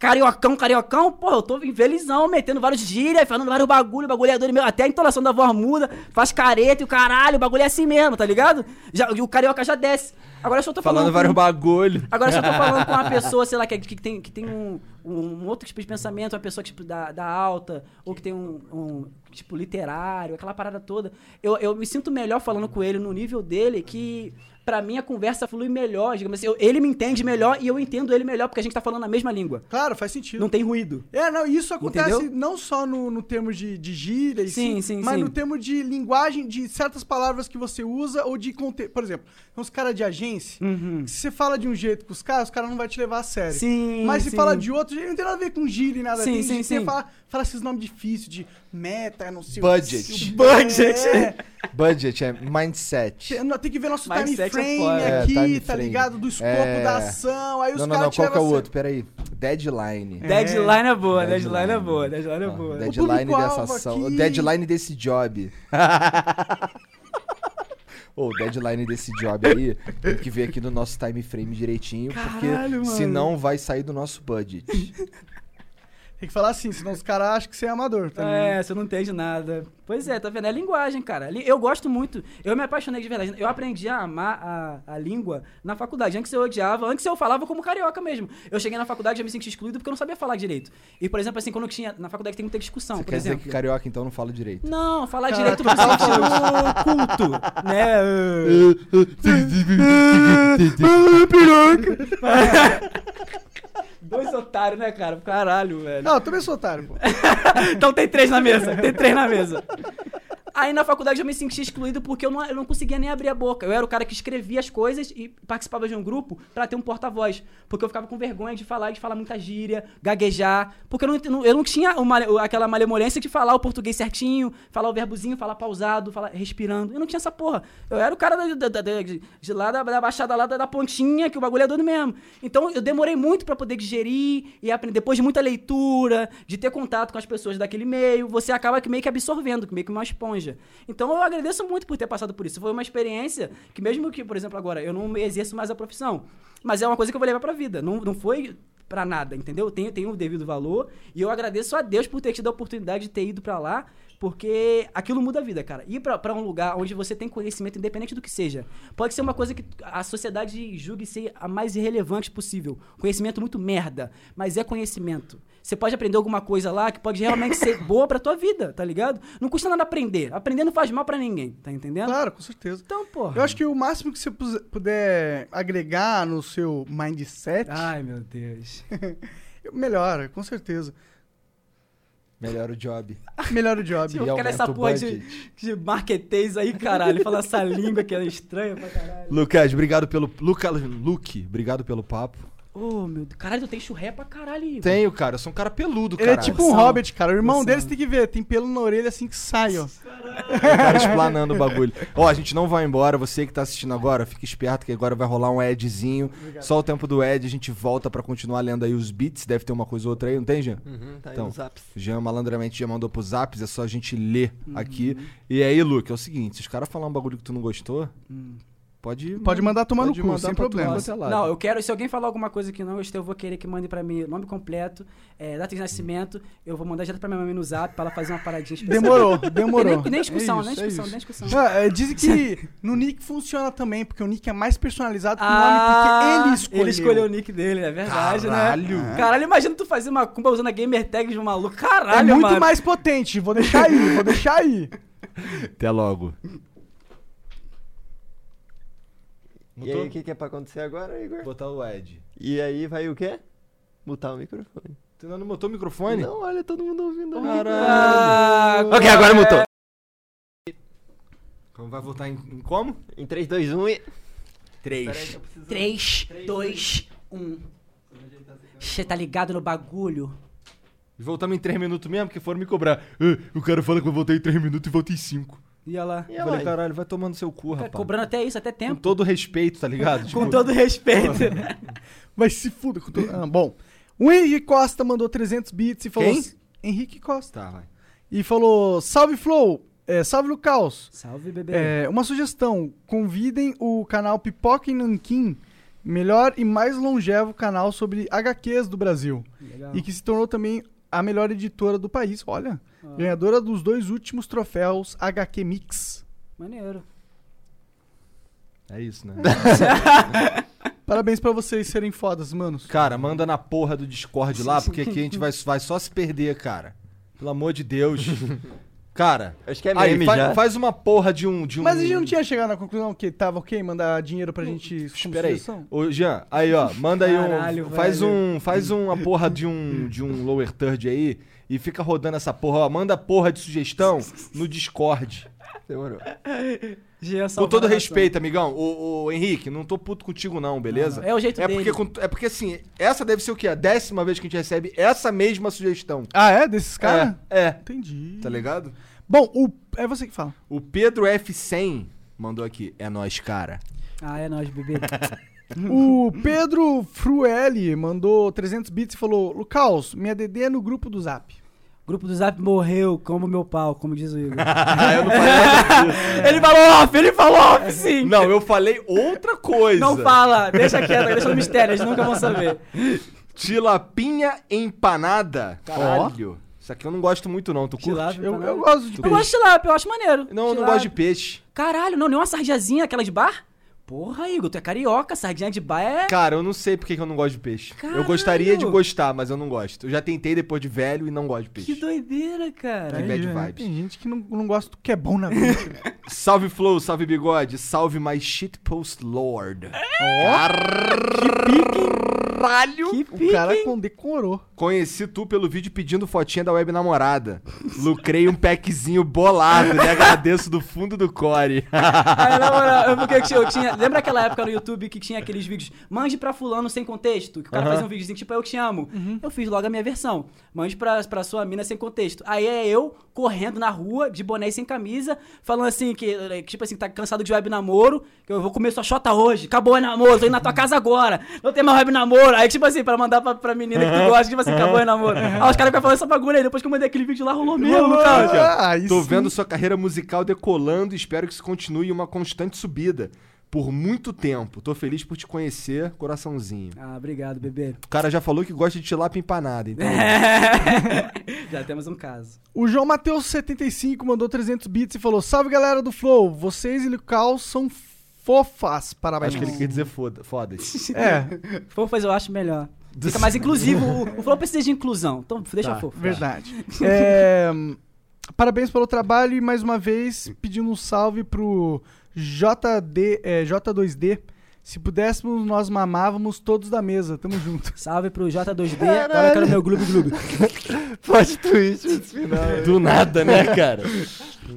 cariocão, cariocão, pô, eu tô felizão, metendo vários gírias, falando vários bagulho, bagulho é doido meu, até a entonação da voz muda, faz careta e o caralho, o bagulho é assim mesmo, tá ligado? Já, e o carioca já desce. Agora eu só tô falando. Falando com- vários bagulho. Agora eu só tô falando com uma pessoa, sei lá, que, que tem, que tem um, um outro tipo de pensamento, uma pessoa tipo da, da alta, ou que tem um, um tipo literário, aquela parada toda. Eu, eu me sinto melhor falando com ele no nível dele que. Pra mim, a conversa flui melhor, digamos assim. Eu- ele me entende melhor e eu entendo ele melhor, porque a gente tá falando a mesma língua. Claro, faz sentido. Não tem ruído. É, não, isso acontece Entendeu? não só no, no termo de, de gíria, e Sim, sim, sim, mas sim. no termo de linguagem de certas palavras que você usa ou de contexto. Por exemplo, uns caras de agência, Uhum. se você fala de um jeito com os caras, os caras não vão te levar a sério. Sim, Mas se sim. fala de outro jeito, não tem nada a ver com gíria e nada Sim, tem, sim, Você sim. fala, fala esses nomes difíceis de meta, não sei Budget. o que. Budget. É. Budget é mindset. Tem- Tem que ver nosso Mindset time é frame. É, aqui, time tá frame. ligado? Do escopo É. da ação. Aí os Não, não, caras não. te Qual que é o a outro? Peraí. Deadline. É. Deadline é boa, Deadline. deadline é boa, deadline é Ah, boa. deadline dessa ação. aqui- O deadline desse job. Ô, o deadline desse job aí tem que ver aqui no nosso time frame direitinho, Caralho, porque mano. senão vai sair do nosso budget. Tem que falar assim, senão os caras acham que você é amador. Tá ligado? É, você não entende nada. Pois é, tá vendo? É linguagem, cara. Eu gosto muito. Eu me apaixonei de verdade. Eu aprendi a amar a, a língua na faculdade. Antes eu odiava, antes eu falava como carioca mesmo. Eu cheguei na faculdade e já me senti excluído porque eu não sabia falar direito. E, por exemplo, assim, quando eu tinha. Na faculdade tem muita discussão, Você por quer dizer exemplo. que carioca então não fala direito? Não, falar Cara, direito no sentido culto, né? Dois otários, né, cara? Caralho, velho. Não, eu também sou otário, pô. então tem três na mesa, tem três na mesa. Aí na faculdade eu me senti excluído porque eu não, eu não conseguia nem abrir a boca. Eu era o cara que escrevia as coisas e participava de um grupo pra ter um porta-voz. Porque eu ficava com vergonha de falar, de falar muita gíria, gaguejar. Porque eu não, eu não tinha uma, aquela malemolência de falar o português certinho, falar o verbozinho, falar pausado, falar respirando. Eu não tinha essa porra. Eu era o cara da- da- da- de, de lá da, da baixada lá da, da pontinha, que o bagulho é doido mesmo. Então eu demorei muito pra poder digerir e aprender. Depois de muita leitura, de ter contato com as pessoas daquele meio, você acaba que meio que absorvendo, meio que uma esponja. Então eu agradeço muito por ter passado por isso. Foi uma experiência que, mesmo que, por exemplo, agora eu não exerço mais a profissão, mas é uma coisa que eu vou levar pra vida. Não, não foi pra nada, entendeu? Tem, tem o devido valor e eu agradeço a Deus por ter tido a oportunidade de ter ido pra lá. Porque aquilo muda a vida, cara. Ir pra um lugar onde você tem conhecimento, independente do que seja. Pode ser uma coisa que a sociedade julgue ser a mais irrelevante possível. Conhecimento muito merda, mas é conhecimento. Você pode aprender alguma coisa lá que pode realmente ser boa pra tua vida, tá ligado? Não custa nada aprender. Aprender não faz mal pra ninguém, tá entendendo? Claro, com certeza. Então, porra. Eu acho que o máximo que você puder agregar no seu mindset, Ai, meu Deus. melhora, com certeza. Melhora o job. Melhora o job. E Eu essa porra de, de marketês aí, caralho. Falar essa língua que é estranha pra caralho. Lucas, obrigado pelo. Luca, Luke, obrigado pelo papo. Ô, meu Deus. Caralho, tu tem churré pra caralho, Igor. Tenho, cara. Eu sou um cara peludo, Ele cara. é tipo um Noção. hobbit, cara. O irmão dele você tem que ver, tem pelo na orelha assim que sai, ó. O cara explanando o bagulho. Ó, a gente não vai embora. Você que tá assistindo agora, fica esperto que agora vai rolar um adzinho. Só o tempo do ad, a gente volta pra continuar lendo aí os beats. Deve ter uma coisa ou outra aí, não tem, Jean? Uhum, tá aí Então. nos apps. O Jean malandramente já mandou pros zaps, é só a gente ler Uhum. aqui. E aí, Luke, é o seguinte: se os caras falar um bagulho que tu não gostou, pode. Pode mandar tomar no pode cu, mandar sem problema. é. Não, eu quero. Se alguém falar alguma coisa que não gostei, eu vou querer que mande pra mim nome completo, é, data de nascimento. Eu vou mandar direto pra minha mãe no zap pra ela fazer uma paradinha especial. Demorou, demorou. Nem, nem discussão, É nem isso, é discussão, isso. nem discussão. Ah, é, dizem que no Nick funciona também, porque o Nick é mais personalizado que o Ah, nome, porque ele escolheu. Ele escolheu o nick dele, é verdade, Caralho. né? Caralho, imagina tu fazer uma cumba usando a gamer tag de um maluco. Caralho, É muito mano. mais potente, vou deixar aí, vou deixar aí. Até logo. E aí, o que, que é pra acontecer agora, Igor? Botar o Ed. E aí vai o quê? Mutar o microfone. Tu não botou o microfone? Não, olha, todo mundo ouvindo. Caralho. Ah, Ok, agora mutou. Como vai votar em, em como? Em 3, 2, 1 e. 3. 3, 2, 1. Você tá ligado no bagulho? Voltamos em 3 minutos mesmo, porque foram me cobrar. Ah, o cara fala que vai voltar em 3 minutos e volta em 5. E olha lá. E Eu falei, caralho, vai tomando seu cu, Cara, rapaz. cobrando até isso, até Com tempo. todo respeito, tá ligado? Com Tipo, todo respeito. Vai se fuder. com tu- Ah, bom, o Henrique Costa mandou 300 bits e falou... Quem? Henrique Costa. Tá, vai. E falou, salve Flow, é, salve no caos. Salve, bebê. É, uma sugestão, convidem o canal Pipoca e Nanquim, melhor e mais longevo canal sobre HQs do Brasil. Legal. E que se tornou também a melhor editora do país. Olha, ganhadora dos dois últimos troféus HQ Mix. Maneiro. É isso, né? Parabéns pra vocês serem fodas, manos. Cara, manda na porra do Discord lá, porque aqui a gente vai, vai só se perder, cara. Pelo amor de Deus. Cara, Acho que é aí, meme fa- já. faz uma porra de um, de um. Mas a gente não tinha chegado na conclusão que tava ok mandar dinheiro pra gente Espera aí. Ô, Jean, aí, ó, manda aí um. Caralho, faz velho. um. Faz uma porra de um, de um lower third aí e fica rodando essa porra, ó. Manda porra de sugestão no Discord. Demorou. Com todo respeito, amigão. Ô, ô, Henrique, não tô puto contigo, não, beleza? Não, é o jeito é dele. porque, é porque assim, essa deve ser o quê? A décima vez que a gente recebe essa mesma sugestão. Ah, é? Desses caras? É, é. Entendi. Tá ligado? Bom, o... é você que fala. O Pedro F100 mandou aqui. É nós, cara. Ah, é nóis, bebê. O Pedro Frueli mandou 300 bits e falou: Lucaus, minha DD é no grupo do Zap. Grupo do Zap morreu, como meu pau, como diz o Igor. eu não falei ele falou off, ele falou off, sim. Não, eu falei outra coisa. Não fala, deixa quieto, deixa no mistério, eles nunca vão saber. Tilapinha empanada. Caralho. Isso aqui eu não gosto muito, não. Tu curte? Tilápia, Eu, eu gosto de Eu peixe. gosto de tilápia, eu acho maneiro. Não, eu não gosto de peixe. Caralho, não, nem uma sardinhazinha, aquela de bar? Porra, Igor, tu é carioca, sardinha de bar é... Cara, eu não sei porque que eu não gosto de peixe. Eu Caralho. gostaria de gostar, mas eu não gosto. Eu já tentei depois de velho e não gosto de Que peixe. doideira, cara. Que bad né, vibes. Tem gente que não, não gosta do que é bom na vida. Salve Flow, salve Bigode, salve my shitpost lord. Caralho! Que o pique, cara hein? condecorou. Conheci tu pelo vídeo pedindo fotinha da web namorada. Lucrei um packzinho bolado, lhe agradeço do fundo do core. Aí, na moral, eu, porque eu tinha, eu tinha- Lembra aquela época no YouTube que tinha aqueles vídeos Mande pra fulano sem contexto? Que o cara fazia um videozinho tipo Eu Te Amo. Eu fiz logo a minha versão. Mande pra, pra sua mina sem contexto. Aí é eu correndo na rua, de boné e sem camisa, falando assim, que, que, tipo assim, tá cansado de web namoro, que eu vou comer sua xota hoje, acabou o namoro, tô indo na tua casa agora, não tem mais web namoro. Aí, tipo assim, pra mandar pra, pra menina que tu gosta, tipo assim, acabou o namoro. Aí os caras ficam falando essa bagulho aí, depois que eu mandei aquele vídeo lá, rolou mesmo, cara. Ah, Tô sim. vendo sua carreira musical decolando e espero que isso continue uma constante subida. Por muito tempo. Tô feliz por te conhecer, coraçãozinho. Ah, obrigado, bebê. O cara já falou que gosta de tilápia empanada, então. Já temos um caso. O João Matheus 75 mandou 300 bits e falou: Salve galera do Flow, vocês e Lucas são fofas. Parabéns. Acho que ele quer dizer foda, foda-se. É, Fofas eu acho melhor. Fica mais inclusivo. O, o Flow precisa de inclusão. Então deixa Tá. fofo. verdade. É, parabéns pelo trabalho e mais uma vez pedindo um salve pro JD, é, J2D. Se pudéssemos, nós mamávamos todos da mesa. Tamo junto. Salve pro J2D. Agora eu quero meu Gloob Gloob. Plot twist nesse final. Do nada, né, cara?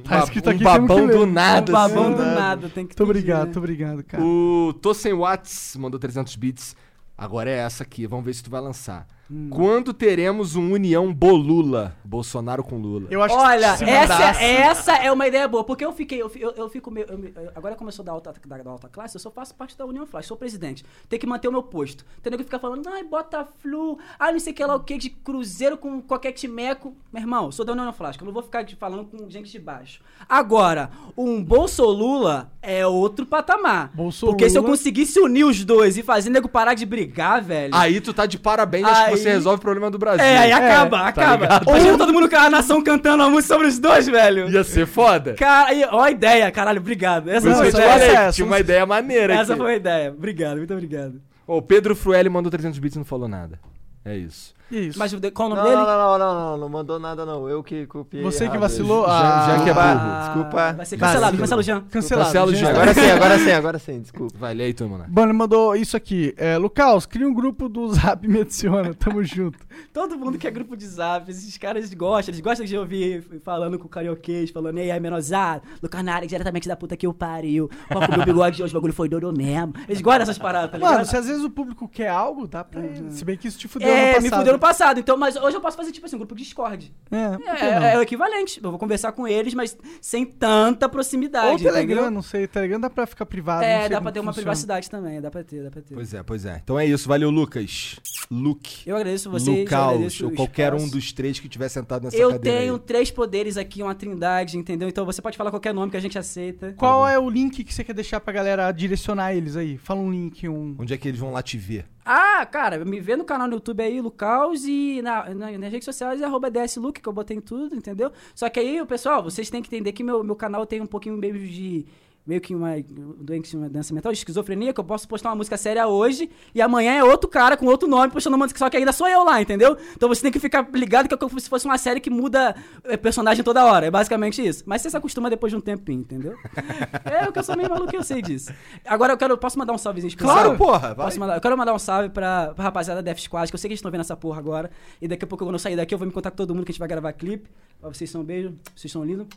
Tá escrito aqui, um babão do nada. Um babão assim. do nada. Tem que Muito pedir, obrigado, né? muito obrigado, cara. O Tossen Watts mandou 300 bits. Agora é essa aqui, vamos ver se tu vai lançar. Hum. Quando teremos um União Bolula? Bolsonaro com Lula. Eu acho Olha, que se essa, essa é uma ideia boa, porque eu fiquei, eu, eu, eu fico meio. eu agora como eu sou da alta, da, da alta classe, eu só faço parte da União Flash, sou presidente. Tem que manter o meu posto. Tem que fica falando, ai, bota flu, ai, não sei o que lá, o que, de cruzeiro com qualquer timeco. Meu irmão, sou da União Flash, eu não vou ficar falando com gente de baixo. Agora, um Bolsolula é outro patamar. Bolsolula- Porque se eu conseguisse unir os dois e fazer nego parar de brigar, velho. Aí tu tá de parabéns, Aí- você resolve o problema do Brasil. É, aí acaba, tá acaba. ligado? Imagina todo mundo com a nação cantando uma música sobre os dois, velho. Ia ser foda. Cara, ó a ideia, caralho, obrigado. Essa foi a ideia. falei, é tinha uma ideia maneira Essa aqui. foi a ideia. Obrigado, muito obrigado. O Pedro Frueli mandou 300 bits e não falou nada. É isso. Isso. Mas qual o nome não, dele? não, não, não, não, não mandou nada não. Eu que copiei. Você que vacilou? Já, Ah. já que é burro. Desculpa. Vai ser cancelado, cancela o Jean. Cancelado. Cancela o. Jean. Agora sim, agora sim, agora sim, desculpa. Vai, lê aí, tu, mano. Mano, ele mandou isso aqui. É, Lucas, cria um grupo do Zap e me adiciona. Tamo junto. Todo mundo que é grupo de zap, esses caras gostam, eles gostam de ouvir falando com o carioquês, falando, ei, aí, menosado, Lucas Nares, diretamente da puta que eu pariu, qual que o meu bigode de hoje, o bagulho foi doido mesmo. Eles gostam dessas paradas, tá ligado? Mano, se às vezes o público quer algo, dá pra ir. Se bem que isso te fudeu no é, passado. me fudeu no passado, então, mas hoje eu posso fazer, tipo assim, um grupo Discord. É, É, é o equivalente, eu vou conversar com eles, mas sem tanta proximidade, Ou Telegram, entendeu? não sei. Telegram dá pra ficar privado. não É, sei dá pra ter uma privacidade também, dá pra ter, dá pra ter. Pois é, pois é. Então é isso. Valeu, Lucas. Luke. Eu agradeço vocês, eu agradeço ou qualquer um dos três que tiver sentado nessa Eu cadeira tenho aí. três poderes aqui, uma trindade, entendeu? Então você pode falar qualquer nome que a gente aceita. Qual é o link que você quer deixar pra galera direcionar eles aí? Fala um link, um. Onde é que eles vão lá te ver? Ah, cara, me vê no canal no YouTube aí, Lucaus, e na, na- nas redes sociais é arroba DSLuke, que eu botei em tudo, entendeu? Só que aí, pessoal, vocês têm que entender que meu, meu canal tem um pouquinho meio de. Meio que uma doença, uma doença mental, de esquizofrenia, que eu posso postar uma música séria hoje e amanhã é outro cara com outro nome postando uma música, só que ainda sou eu lá, entendeu? Então você tem que ficar ligado que é como se fosse uma série que muda é, personagem toda hora. É basicamente isso. Mas você se acostuma depois de um tempinho, entendeu? é o que eu sou meio maluco, eu sei disso. Agora eu quero. Posso mandar um salvezinho especial? Claro, porra. Vai. Posso mandar- eu quero mandar um salve pra, pra rapaziada da Death Squad, que eu sei que eles estão vendo essa porra agora. E daqui a pouco, quando eu sair daqui, eu vou me contar com todo mundo que a gente vai gravar clipe. Pra vocês são um beijo, vocês são lindos.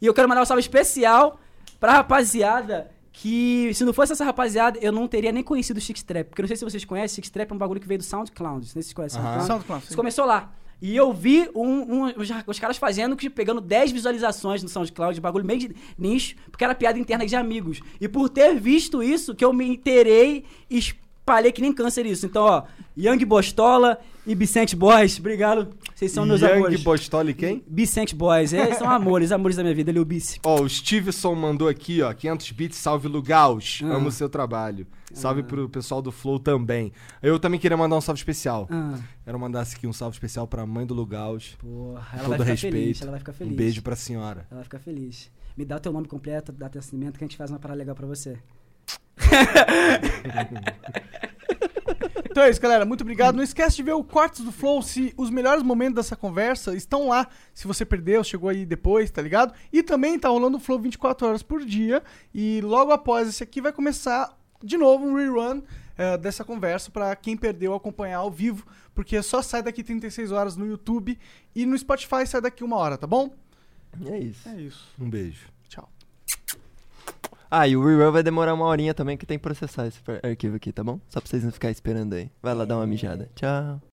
E eu quero mandar um salve especial pra rapaziada que, se não fosse essa rapaziada, eu não teria nem conhecido o Six Trap. Porque eu não sei se vocês conhecem, Six Trap é um bagulho que veio do SoundCloud. Não sei se vocês conhecem Aham. SoundCloud. Isso começou lá. E eu vi um- um- os, os caras fazendo, que pegando 10 visualizações no SoundCloud, bagulho meio de nicho, porque era piada interna de amigos. E por ter visto isso, que eu me interei espalhei que nem câncer isso. Então, ó, Young Bostola e Vicente Boys, obrigado. Vocês são meus Young amores. Bostoli quem? Vicente Boys, é, são amores, amores da minha vida, ele é o Bice. Ó, o Stevenson mandou aqui, ó, 500 bits, salve Lugaus. Ah. Amo o seu trabalho. Salve pro pessoal do Flow também. Eu também queria mandar um salve especial. Ah, Quero mandar aqui um salve especial pra mãe do Lugaus. porra, ela Todo vai ficar respeito. feliz, ela vai ficar feliz. Um beijo pra senhora. Ela vai ficar feliz. Me dá o teu nome completo, data de nascimento, que a gente faz uma parada legal pra você. Então é isso, galera. Muito obrigado. Não esquece de ver o Cortes do Flow. Se os melhores momentos dessa conversa estão lá. Se você perdeu, chegou aí depois, tá ligado? E também tá rolando o Flow 24 horas por dia. E logo após esse aqui vai começar de novo um rerun eh, dessa conversa pra quem perdeu acompanhar ao vivo. Porque só sai daqui 36 horas no YouTube e no Spotify sai daqui uma hora, tá bom? E é isso. É isso. Um beijo. Ah, e o rerun vai demorar uma horinha também, que tem que processar esse arquivo aqui, tá bom? Só pra vocês não ficarem esperando aí. Vai lá dar uma mijada. Tchau.